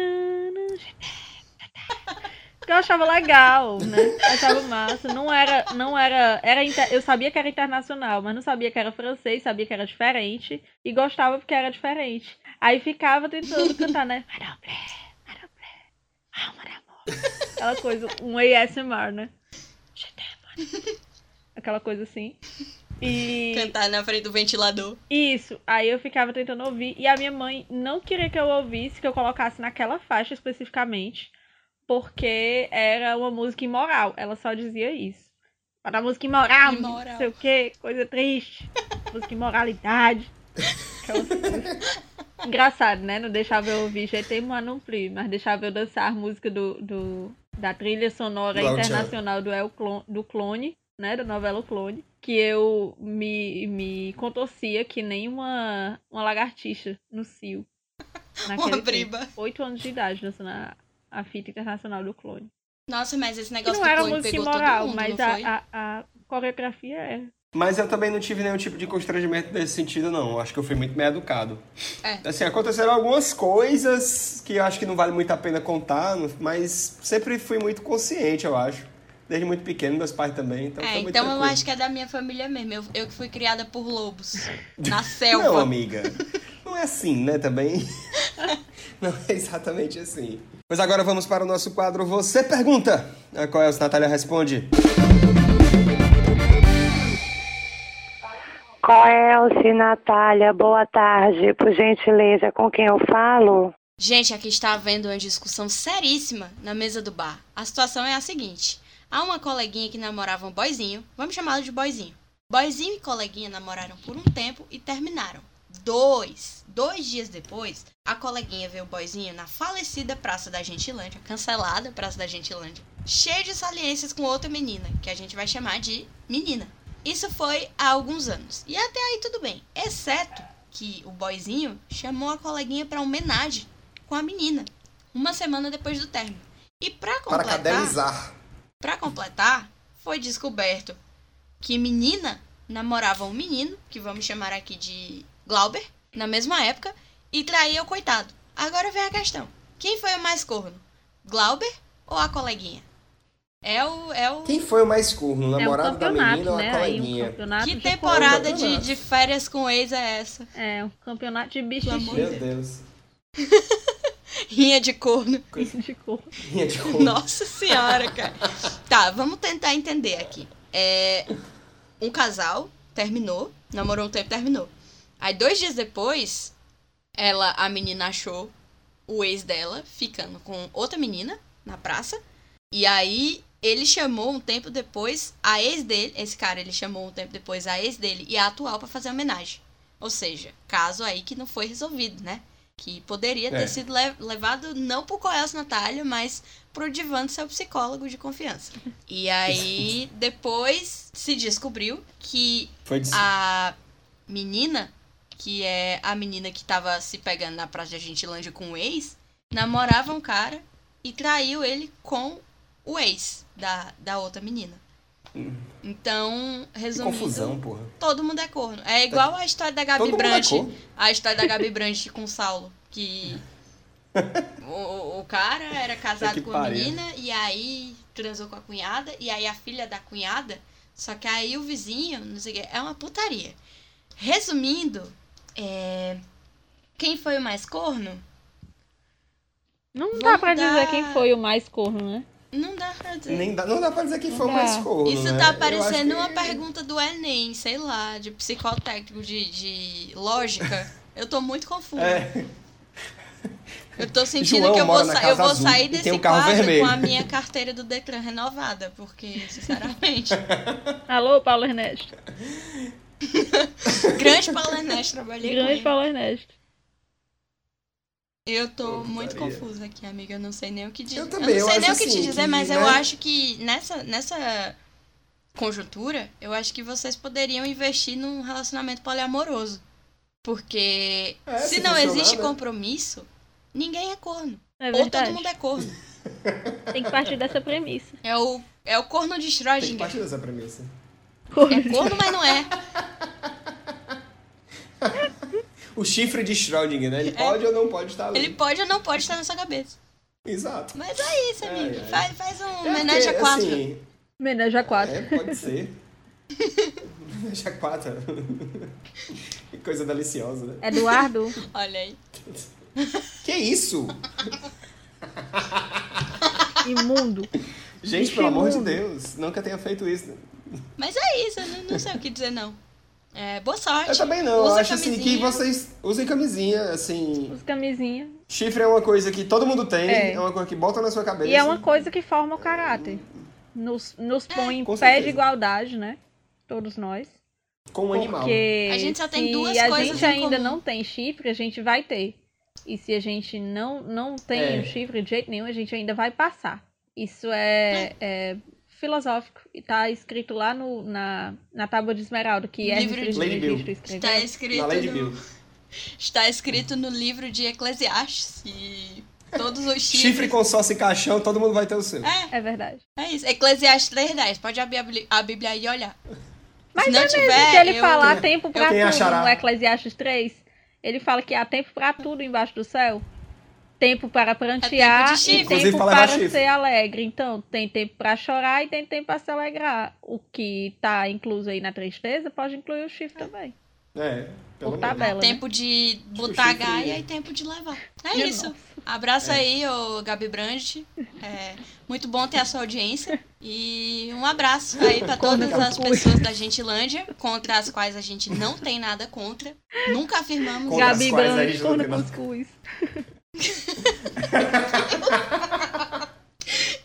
Que eu achava legal, né? Achava massa. Não era. Não era, era inter- Eu sabia que era internacional, mas não sabia que era francês, sabia que era diferente. E gostava porque era diferente. Aí ficava tentando cantar, né? Aquela coisa, um ASMR, né? [laughs] Aquela coisa assim. E. Cantar na frente do ventilador. Isso, aí eu ficava tentando ouvir e a minha mãe não queria que eu ouvisse, que eu colocasse naquela faixa especificamente, porque era uma música imoral. Ela só dizia isso. Para música imoral, Imoral. não sei o que, coisa triste, música imoralidade. [laughs] Engraçado, né? Não deixava eu ouvir GT Moi non plus, mas deixava eu dançar a música do, do, da trilha sonora El Chan. internacional do, El Clone, do Clone, né? Da novela O Clone. Que eu me, me contorcia que nem uma, uma lagartixa no cio. [laughs] Uma briba. Oito anos de idade dançando a, fita internacional do Clone. Nossa, mas esse Que negócio não do era clone música pegou imoral, todo mundo, mas a, a, a coreografia é. Mas eu também não tive nenhum tipo de constrangimento nesse sentido, não. Acho que eu fui muito bem educado. É. Assim, aconteceram algumas coisas que eu acho que não vale muito a pena contar, mas sempre fui muito consciente, eu acho. Desde muito pequeno, meus pais também. Então, É, então eu acho que é da minha família mesmo. Eu, eu que fui criada por lobos. [laughs] Na selva. Não, amiga. Não é assim, né, também? [laughs] Não é exatamente assim. Pois agora vamos para o nosso quadro Você Pergunta. A qual é o Natália Responde? Coelce, Natália, boa tarde. Por gentileza, com quem eu falo? Gente, aqui está havendo uma discussão seríssima na mesa do bar. A situação é a seguinte: há uma coleguinha que namorava um boyzinho, vamos chamá-lo de boyzinho. Boyzinho e coleguinha namoraram por um tempo e terminaram. Dois, dois dias depois, a coleguinha vê o boyzinho na falecida Praça da Gentilândia, cancelada Praça da Gentilândia, cheio de saliências com outra menina, que a gente vai chamar de menina. Isso foi há alguns anos. E até aí tudo bem, exceto que o boyzinho chamou a coleguinha para homenagem com a menina, uma semana depois do término. E pra Para completar, cadelizar. pra completar, foi descoberto que menina namorava um menino, que vamos chamar aqui de Glauber, na mesma época, e traía o coitado. Agora vem a questão: quem foi o mais corno? Glauber ou a coleguinha? É o. É o... Quem foi o mais corno? O É um namorado da campeonato, menina ou a né? Um coleguinha? campeonato Que de temporada de, campeonato. de férias com ex é essa? É, um campeonato de bicho de Meu Deus. [laughs] Rinha de corno. [laughs] de cor. Minha de corno. Nossa senhora, cara. Tá, vamos tentar entender aqui. É, um casal terminou, namorou um tempo, terminou. Aí dois dias depois, ela, a menina achou o ex dela ficando com outra menina na praça. E aí ele chamou um tempo depois a ex dele, esse cara ele chamou um tempo depois a ex dele e a atual pra fazer homenagem. Ou seja, caso aí que não foi resolvido, né? Que poderia ter É. sido le- levado não pro Coelho Natália, mas pro Divan, seu psicólogo de confiança. E aí, [laughs] depois se descobriu que a menina, que é a menina que tava se pegando na praça de Gentilândia com o ex, namorava um cara e traiu ele com o ex da, da outra menina. Então, Que resumindo, confusão, porra. todo mundo é corno. É igual a história da Gabi Todo mundo é Brandt. A história da Gabi Brandt com o Saulo. Que o, o cara era casado Que com a menina e aí transou com a cunhada. E aí a filha da cunhada. Só que aí o vizinho, não sei o que, é uma putaria. Resumindo, é, quem foi o mais corno? Não Vamos dá pra dar- dizer quem foi o mais corno, né? Não dá pra dizer. Nem dá, não dá pra dizer que foi dá. corno, Isso né? tá parecendo que- uma pergunta do Enem, sei lá, de psicotécnico, de, de lógica. [laughs] Eu tô muito confusa. É, Eu tô sentindo João que eu vou, eu vou Azul sair desse um quadro vermelho. com a minha carteira do Detran renovada, porque, sinceramente, [laughs] Alô, Paulo Ernesto. [laughs] grande Paulo Ernesto, trabalhei com Grande ele. Paulo Ernesto. Eu tô Putaria. muito confusa aqui, amiga. Eu não sei nem o que dizer. Eu também, não eu sei nem o que te assim, dizer, que, mas eu né? acho que nessa, nessa conjuntura, eu acho que vocês poderiam investir num relacionamento poliamoroso. Porque É, se se não existe né? compromisso, ninguém é corno. É Ou todo mundo é corno. Tem que partir dessa premissa. É o, é o corno de Tem que Schrödinger. partir dessa premissa. É corno, mas não é. O chifre de Schrödinger, né? Ele pode ou não pode estar ali. É. Ele pode ou não pode estar na sua cabeça. Exato. Mas é isso, Ai, amigo. ai. Faz, faz um É homenagem a porque, quatro. assim, Menaja a quatro. É, pode ser. [laughs] Já quatro. Que coisa deliciosa, né? Eduardo, [laughs] Olha aí. Que isso? [laughs] imundo. Gente, Bicho pelo amor de. Deus, nunca tenha feito isso. Mas é isso, eu não, não sei o que dizer, não. É, boa sorte. Eu também não, eu Usa acho assim que camisinha. vocês usem camisinha, assim. Os camisinha. Chifre é uma coisa que todo mundo tem, É. é, uma coisa que bota na sua cabeça. E é uma coisa que forma o caráter. Nos, nos põe em com pé de certeza. igualdade, né? Todos nós. Com um animal. Porque A gente só tem se duas a coisas gente em ainda comum. não tem chifre, a gente vai ter. E se a gente não, não tem É. o chifre de jeito nenhum, a gente ainda vai passar. Isso é, é filosófico. E tá escrito lá no, na, na tábua de esmeralda, que é Livro de- Lady Bill. Está escrito, Na Lady no, Bill. está escrito no livro de Eclesiastes. E todos os chifres. Chifre com sócio e caixão, todo mundo vai ter o seu. É, É verdade. é isso. Eclesiastes 3.10. Pode abrir a Bíblia- aí e olhar. Mas Se não é mesmo tiver, que ele eu- fala há tempo pra tudo achará? no Eclesiastes 3. Ele fala que há tempo pra tudo embaixo do céu. Tempo para prantear tempo de chifre. e tempo para chifre. ser alegre. Então, tem tempo pra chorar e tem tempo pra se alegrar. O que tá incluso aí na tristeza pode incluir o chifre também. É, pelo tabela. né? Tempo de botar chifre- gaia e tempo de levar. É De isso. Abraço aí, ô Gabi Brandt. É, muito bom ter a sua audiência. E um abraço aí pra todas as pessoas da Gentilândia, contra as quais a gente não tem nada contra. Nunca afirmamos Contra as Gabi a Brandt, corno cuscuz.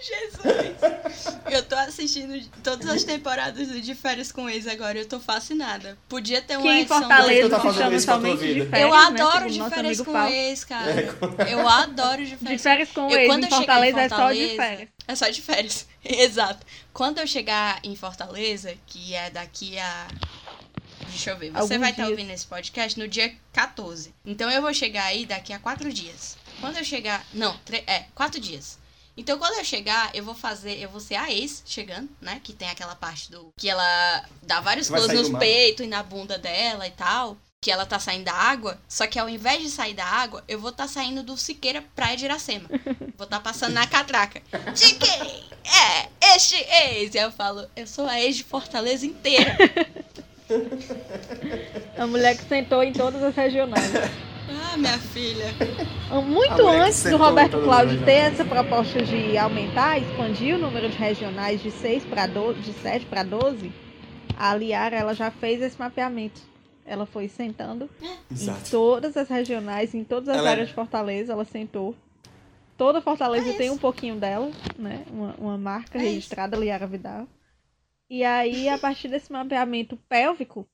Jesus! Eu tô assistindo todas as temporadas do De Férias com Ex agora, eu tô fascinada. Podia ter uma Que em edição Fortaleza tá fazendo somente de férias, Eu né, adoro segundo De Férias com Paulo. Ex, cara. [laughs] Eu adoro De De Férias férias com Eu, ex, quando em eu chegar Fortaleza em é só de Fortaleza- férias. É só de férias. [laughs] Exato. Quando eu chegar em Fortaleza, que é daqui a. Deixa eu ver. Você Alguns vai estar dias. ouvindo esse podcast no dia 14. Então eu vou chegar aí daqui a quatro dias. Quando eu chegar. Não, tre- é, quatro dias. Então quando eu chegar, eu vou fazer. Eu vou ser a ex chegando, né? Que tem aquela parte do. Que ela dá vários close nos peitos e na bunda dela e tal. Que ela tá saindo da água. Só que ao invés de sair da água, eu vou estar saindo do Siqueira Praia de Iracema. [laughs] Vou estar passando na catraca. De quem é este ex? E aí eu falo, eu sou a ex de Fortaleza inteira. [laughs] A mulher que sentou em todas as regionais. [laughs] Ah, minha filha. Muito que antes do em Roberto Cláudio ter essa proposta de aumentar, expandir o número de regionais de 6 para 12, de 7 para 12, a Liara ela já fez esse mapeamento. Ela foi sentando em Exato. todas as regionais, em todas as Ela é- áreas de Fortaleza, ela sentou. Toda Fortaleza É tem isso. um pouquinho dela, né? Uma, uma marca É registrada, Liara Vidal. E aí, a partir desse mapeamento pélvico,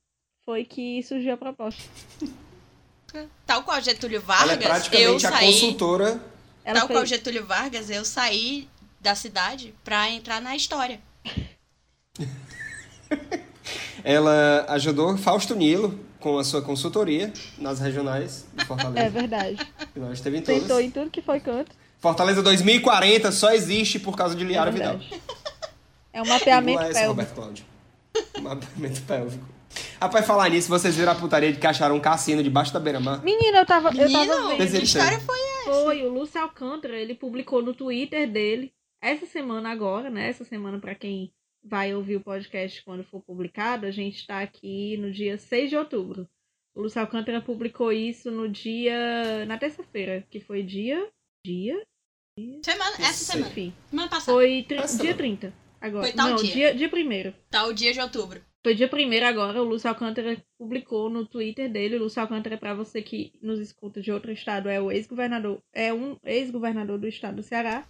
foi que surgiu a proposta. [laughs] Tal qual Getúlio Ela é Vargas, eu praticamente a saí. consultora. Ela Tal qual fez, Getúlio Vargas, eu saí da cidade pra entrar na história. [laughs] Ela ajudou Fausto Nilo com a sua consultoria nas regionais de é Fortaleza. verdade. E nós esteve em todas. Sentou em tudo que foi canto. Fortaleza 2040 só existe por causa de Liara é Vidal. verdade. É um mapeamento Igual pélvico. Roberto Cláudio. Mapeamento pélvico. Rapaz, falar nisso, vocês viram a putaria de que acharam um cassino debaixo da beira-mar? Menina, eu tava, eu tava Menino, vendo. Mas que história foi essa? Foi, o Lúcio Alcântara, ele publicou no Twitter dele, essa semana agora, né? Essa semana pra quem vai ouvir o podcast quando for publicado, a gente tá aqui no dia 6 de outubro. O Lúcio Alcântara publicou isso no dia. na terça-feira, que foi dia. Dia Semana, essa semana. Enfim, Semana passada. foi tri- dia não. 30. Agora. Foi tal Não, dia. dia, dia primeiro. Tá o dia de outubro. Foi dia primeiro agora, o Lúcio Alcântara publicou no Twitter dele. O Lúcio Alcântara, pra você que nos escuta de outro estado, é o ex-governador, é um ex-governador do estado do Ceará.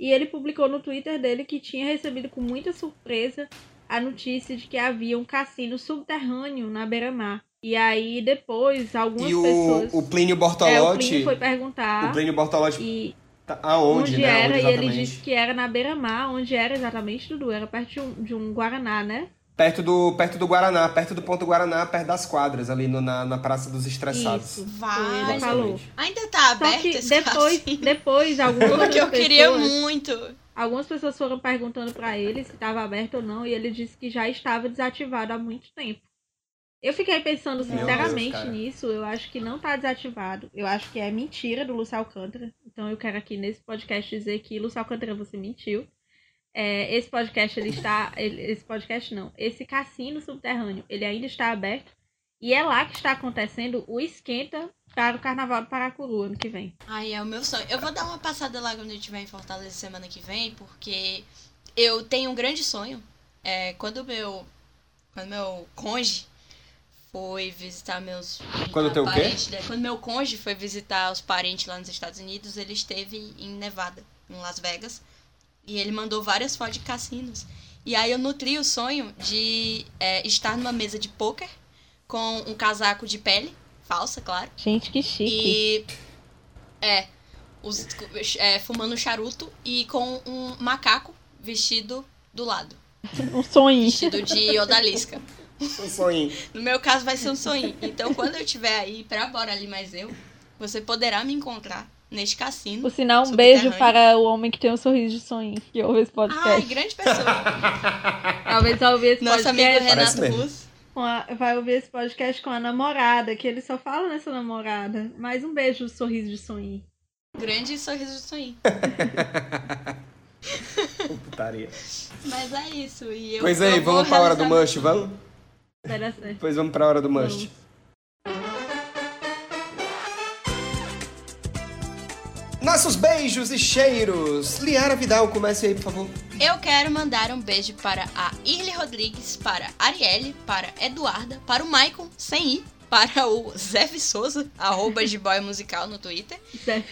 E ele publicou no Twitter dele que tinha recebido com muita surpresa a notícia de que havia um cassino subterrâneo na beira-mar. E aí depois algumas E o, pessoas. o Plínio é, o Bortolotti. Plínio foi perguntar o Plínio Bortolotti. e tá- aonde, onde né? era, Onde e ele disse que era na beira-mar, onde era exatamente, Dudu? Era perto de um, de um Guaraná, né? Perto do, perto do Guaraná, perto do ponto Guaraná, perto das quadras, ali no- na, na Praça dos Estressados. Isso. Vai. Falou. Ainda tá aberto Só que esse depois, depois [laughs] algumas Porque eu queria muito. algumas pessoas foram perguntando pra ele se estava aberto ou não, e ele disse que já estava desativado há muito tempo. Eu fiquei pensando sinceramente Deus, nisso, eu acho que não tá desativado. Eu acho que é mentira do Lúcio Alcântara. Então eu quero aqui nesse podcast dizer que Lúcio Alcântara você mentiu. É, esse podcast ele está, ele- esse podcast não, esse cassino subterrâneo, ele ainda está aberto e é lá que está acontecendo o esquenta para o Carnaval do Paracuru ano que vem. Ai, é o meu sonho. Eu vou dar uma passada lá quando eu estiver em Fortaleza semana que vem, porque eu tenho um grande sonho. É, quando meu. Quando meu conge foi visitar meus. Quando teu quê? né? Quando meu conge foi visitar os parentes lá nos Estados Unidos, ele esteve em Nevada, em Las Vegas. E ele mandou várias fotos de cassinos. E aí eu nutri o sonho de é, estar numa mesa de pôquer com um casaco de pele, falsa, claro. Gente, que chique. E. É. Os, é, fumando charuto e com um macaco vestido do lado. Um sonho. Vestido de odalisca. Um sonho. No meu caso vai ser um sonho. Então quando eu estiver aí pra Bora Ali Mais Eu, você poderá me encontrar neste cassino. Por sinal, um beijo para o homem que tem um sorriso de sonho, que ouve esse podcast. Ai, grande pessoa. [laughs] Talvez vai ouvir esse Nosso podcast. Renato. Russo. vai ouvir esse podcast com a namorada, que ele só fala nessa namorada. Mais um beijo, sorriso de sonho. Grande sorriso de sonho. [laughs] Putaria. Mas é isso. E eu, Pois aí, vou vamos pra hora do meu vamos? Pois vamos pra hora do Mush. Nossos beijos e cheiros. Liara Vidal, comece aí, por favor. Eu quero mandar um beijo para a Irly Rodrigues, para a Arielle, para a Eduarda, para o Maicon, sem ir, para o Zé Souza, arroba [laughs] de boy musical no Twitter,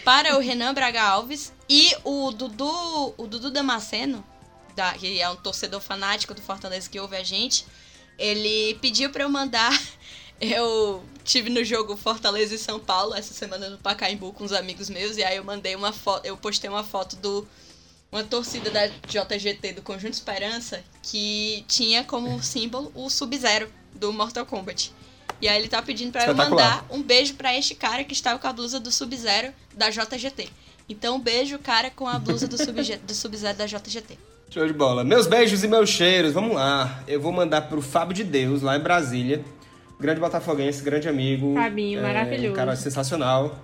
para o Renan Braga Alves e o Dudu, o Dudu Damasceno, da, que é um torcedor fanático do Fortaleza que ouve a gente, ele pediu para eu mandar. [laughs] Eu tive no jogo Fortaleza e São Paulo essa semana no Pacaembu com os amigos meus e aí eu mandei uma foto, eu postei uma foto do uma torcida da JGT do Conjunto Esperança que tinha como símbolo o Sub-Zero do Mortal Kombat. E aí ele tá pedindo pra eu mandar um beijo pra este cara que estava com a blusa do Sub-Zero da JGT. Então, um beijo, cara, com a blusa do Sub- do Sub-Zero da JGT. Show de bola. Meus beijos e meus cheiros, vamos lá. Eu vou mandar pro Fábio de Deus, lá em Brasília. Grande botafoguense, grande amigo. Fabinho, É, maravilhoso. Um cara sensacional.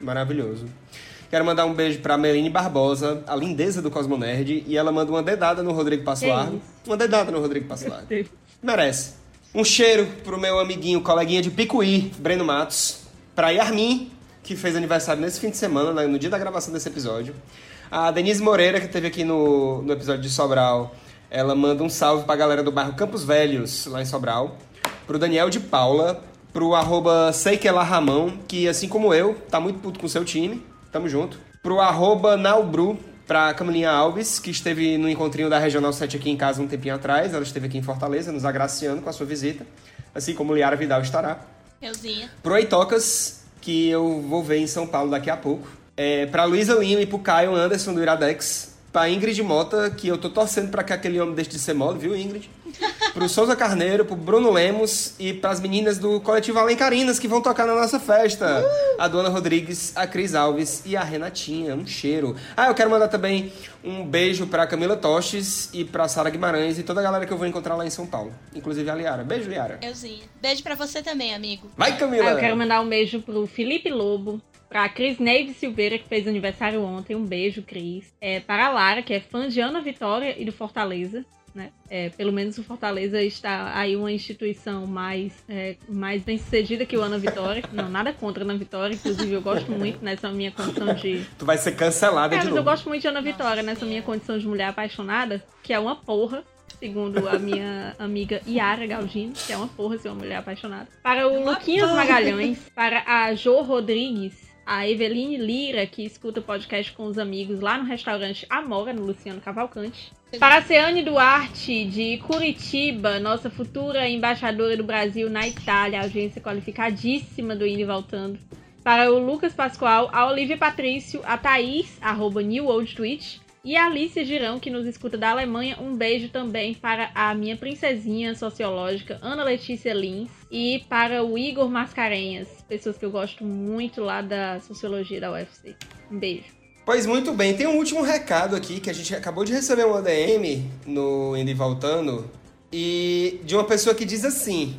Maravilhoso. Quero mandar um beijo pra Meline Barbosa, a lindeza do Cosmonerd. E ela manda uma dedada no Rodrigo Passoar. isso? Uma dedada no Rodrigo Passoar. [laughs] Merece. Um cheiro pro meu amiguinho, coleguinha de Picuí, Breno Matos. Pra Yarmin, que fez aniversário nesse fim de semana, né, no dia da gravação desse episódio. A Denise Moreira, que teve aqui no, no episódio de Sobral. Ela manda um salve pra galera do bairro Campos Velhos, lá em Sobral. Pro Daniel de Paula. Pro arroba Ramão, que assim como eu, tá muito puto com seu time. Tamo junto. Pro arroba Naubru, pra Camilinha Alves, que esteve no encontrinho da Regional 7 aqui em casa um tempinho atrás. Ela esteve aqui em Fortaleza, nos agraciando com a sua visita. Assim como Liara Vidal estará. Euzinha. Pro Eitocas, que eu vou ver em São Paulo daqui a pouco. É, pra Luísa Lima e pro Caio Anderson do Iradex. Pra Ingrid Mota, que eu tô torcendo pra que aquele homem deixe de ser mole, viu, Ingrid? Pro Souza Carneiro, pro Bruno Lemos e pras meninas do coletivo Alencarinas que vão tocar na nossa festa. A Dona Rodrigues, a Cris Alves e a Renatinha. Um cheiro. Ah, eu quero mandar também um beijo pra Camila Toches e pra Sara Guimarães e toda a galera que eu vou encontrar lá em São Paulo. Inclusive a Liara. Beijo, Liara. Euzinha. Beijo pra você também, amigo. Vai, Camila! Ah, eu quero mandar um beijo pro Felipe Lobo, Pra Cris Neide Silveira, que fez aniversário ontem. Um beijo, Cris. É, para a Lara, que é fã de Ana Vitória e do Fortaleza. Né? É, pelo menos o Fortaleza está aí uma instituição mais, é, mais bem sucedida que o Ana Vitória. Não, nada contra a Ana Vitória, inclusive eu gosto [laughs] muito nessa minha condição de. Tu vai ser cancelada É, de mas novo. eu gosto muito de Ana Vitória nessa minha condição de mulher apaixonada, que é uma porra, segundo a minha [laughs] amiga Yara Galdino, que é uma porra ser uma mulher apaixonada. Para o Luquinhas Magalhães, para a Jo Rodrigues, a Eveline Lira, que escuta o podcast com os amigos lá no restaurante Amora, no Luciano Cavalcante. Para a Ceane Duarte, de Curitiba, nossa futura embaixadora do Brasil na Itália, audiência qualificadíssima do Indo e Voltando. Para o Lucas Pascoal, a Olivia Patrício, a Thaís, arroba New Old Twitch, e a Alicia Girão, que nos escuta da Alemanha. Um beijo também para a minha princesinha sociológica, Ana Letícia Lins, e para o Igor Mascarenhas, pessoas que eu gosto muito lá da sociologia da UFC. Um beijo. Pois muito bem, tem um último recado aqui que a gente acabou de receber um ADM no Indo e Voltando e de uma pessoa que diz assim: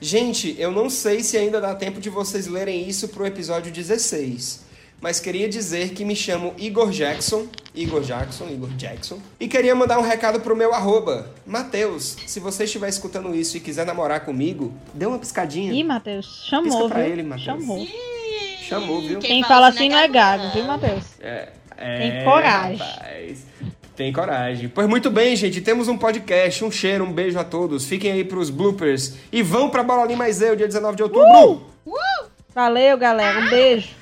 Gente, eu não sei se ainda dá tempo de vocês lerem isso pro episódio 16, mas queria dizer que me chamo Igor Jackson, Igor Jackson, Igor Jackson, e queria mandar um recado pro meu arroba, Matheus. Se você estiver escutando isso e quiser namorar comigo, dê uma piscadinha. Ih, Matheus, chamou, Pisca pra viu? ele, Matheus. chamou. Chamou, viu? Quem fala assim não é gago, viu, Matheus? É, Tem coragem. rapaz. Tem coragem. Pois muito bem, gente. Temos um podcast. Um cheiro, um beijo a todos. Fiquem aí pros bloopers. E vão pra Bola Mais Eu, dia 19 de outubro. Valeu, galera. Um beijo.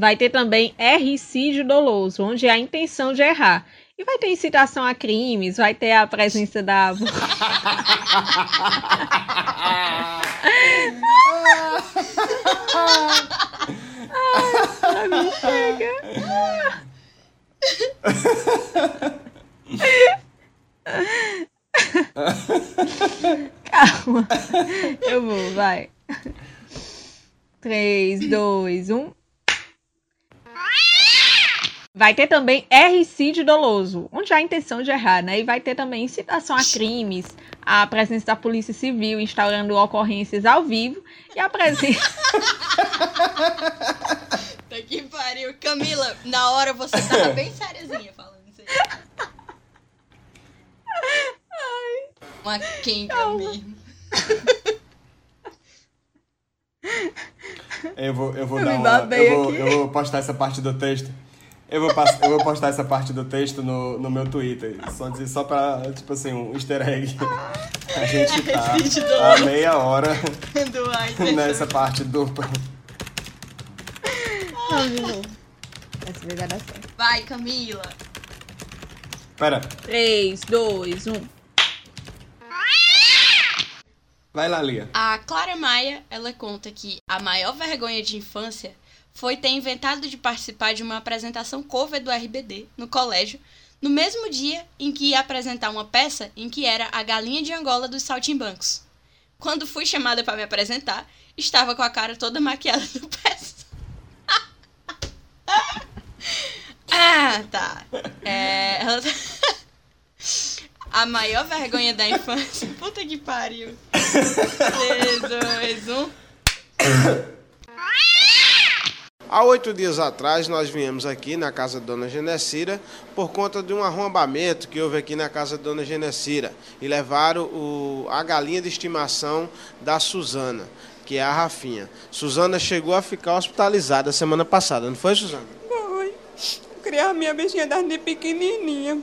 Vai ter também ricídio doloso, onde há intenção de errar. E vai ter incitação a crimes, vai ter a presença da. Ai, me chega. [laughs] Calma. Eu vou, vai. 3, 2, 1. Vai ter também ricídio doloso, onde há intenção de errar, né? E vai ter também incitação a crimes, a presença da Polícia Civil instaurando ocorrências ao vivo e a presença. [laughs] Tá que pariu. Camila, na hora você tava bem sériazinha falando isso aí. Uma quenga mesmo. Eu vou, eu vou Eu dar uma. Eu vou, eu vou postar essa parte do texto. Eu vou, pass- eu vou postar essa parte do texto no, no meu Twitter. Só dizer só pra, tipo assim, um easter egg. A gente [laughs] tá doloso. meia hora [laughs] nessa parte. Essa vez vai dar certo. Vai, Camila. Pera, 3, 2, 1. vai lá, Lia. A Clara Maia, ela conta que a maior vergonha de infância foi ter inventado de participar de uma apresentação cover do RBD no colégio, no mesmo dia em que ia apresentar uma peça em que era a galinha de Angola dos saltimbancos. Quando fui chamada para me apresentar, estava com a cara toda [laughs] maquiada do peça. [laughs] ah, tá. É, ela... [laughs] A maior vergonha da infância. Puta que pariu. 3, 2, 1. Há oito dias atrás, nós viemos aqui na casa da Dona Genecira por conta de um arrombamento que houve aqui na casa da Dona Genecira e levaram o- a galinha de estimação da Suzana, que é a Rafinha. Suzana chegou a ficar hospitalizada semana passada, não foi, Suzana? Foi. Eu minha bichinha desde pequenininha.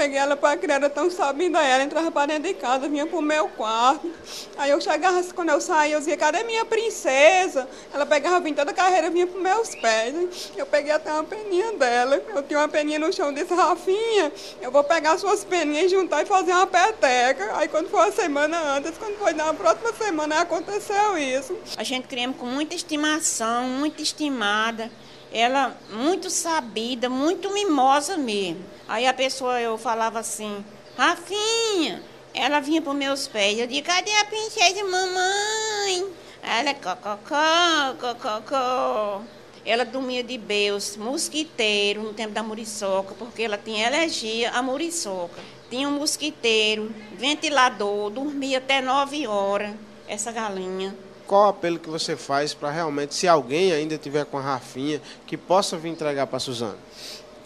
Peguei ela pra criar, era tão sabida ela, entrava pra dentro de casa, vinha pro meu quarto. Aí eu chegava, quando eu saía, eu dizia, cadê minha princesa? Ela pegava, vinha toda a carreira, vinha pros meus pés. Eu peguei até uma peninha dela, eu tinha uma peninha no chão, disse, Rafinha, eu vou pegar suas peninhas, juntar e fazer uma peteca. Aí quando foi uma semana antes, quando foi na próxima semana, aconteceu isso. A gente criamos com muita estimação, muito estimada. Ela muito sabida, muito mimosa mesmo. Aí a pessoa, eu falava assim, Rafinha, ela vinha para meus pés. Eu disse, cadê a princesa mamãe? Ela, cococó, cococó. Ela dormia de beus, mosquiteiro, no tempo da muriçoca, porque ela tinha alergia à muriçoca. Tinha um mosquiteiro, ventilador, dormia até nove horas, essa galinha. Qual o apelo que você faz para realmente, se alguém ainda tiver com a Rafinha, que possa vir entregar para a Suzana?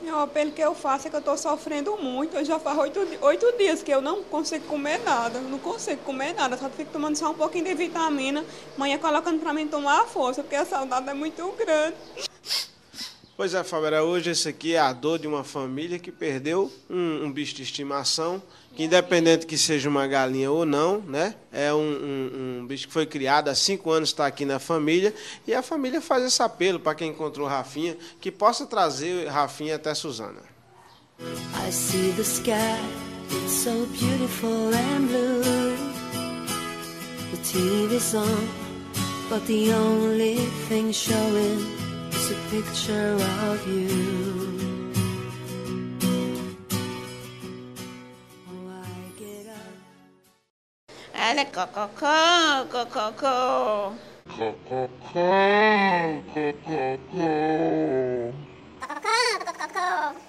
O apelo que eu faço é que eu estou sofrendo muito. Eu já faz oito, oito dias que eu não consigo comer nada. Não consigo comer nada. Só fico tomando só um pouquinho de vitamina. Manhã colocando para mim tomar a força, porque a saudade é muito grande. Pois é, Fabera, hoje esse aqui é a dor de uma família que perdeu um, um bicho de estimação, que independente que seja uma galinha ou não, né? É um, um, um bicho que foi criado há cinco anos, está aqui na família, e a família faz esse apelo para quem encontrou Rafinha, que possa trazer Rafinha até Suzana. I see the sky, so beautiful and blue. The TV's on, but the only thing showing is a picture of you. Ela, cococó, cococó. Cococó, cococó.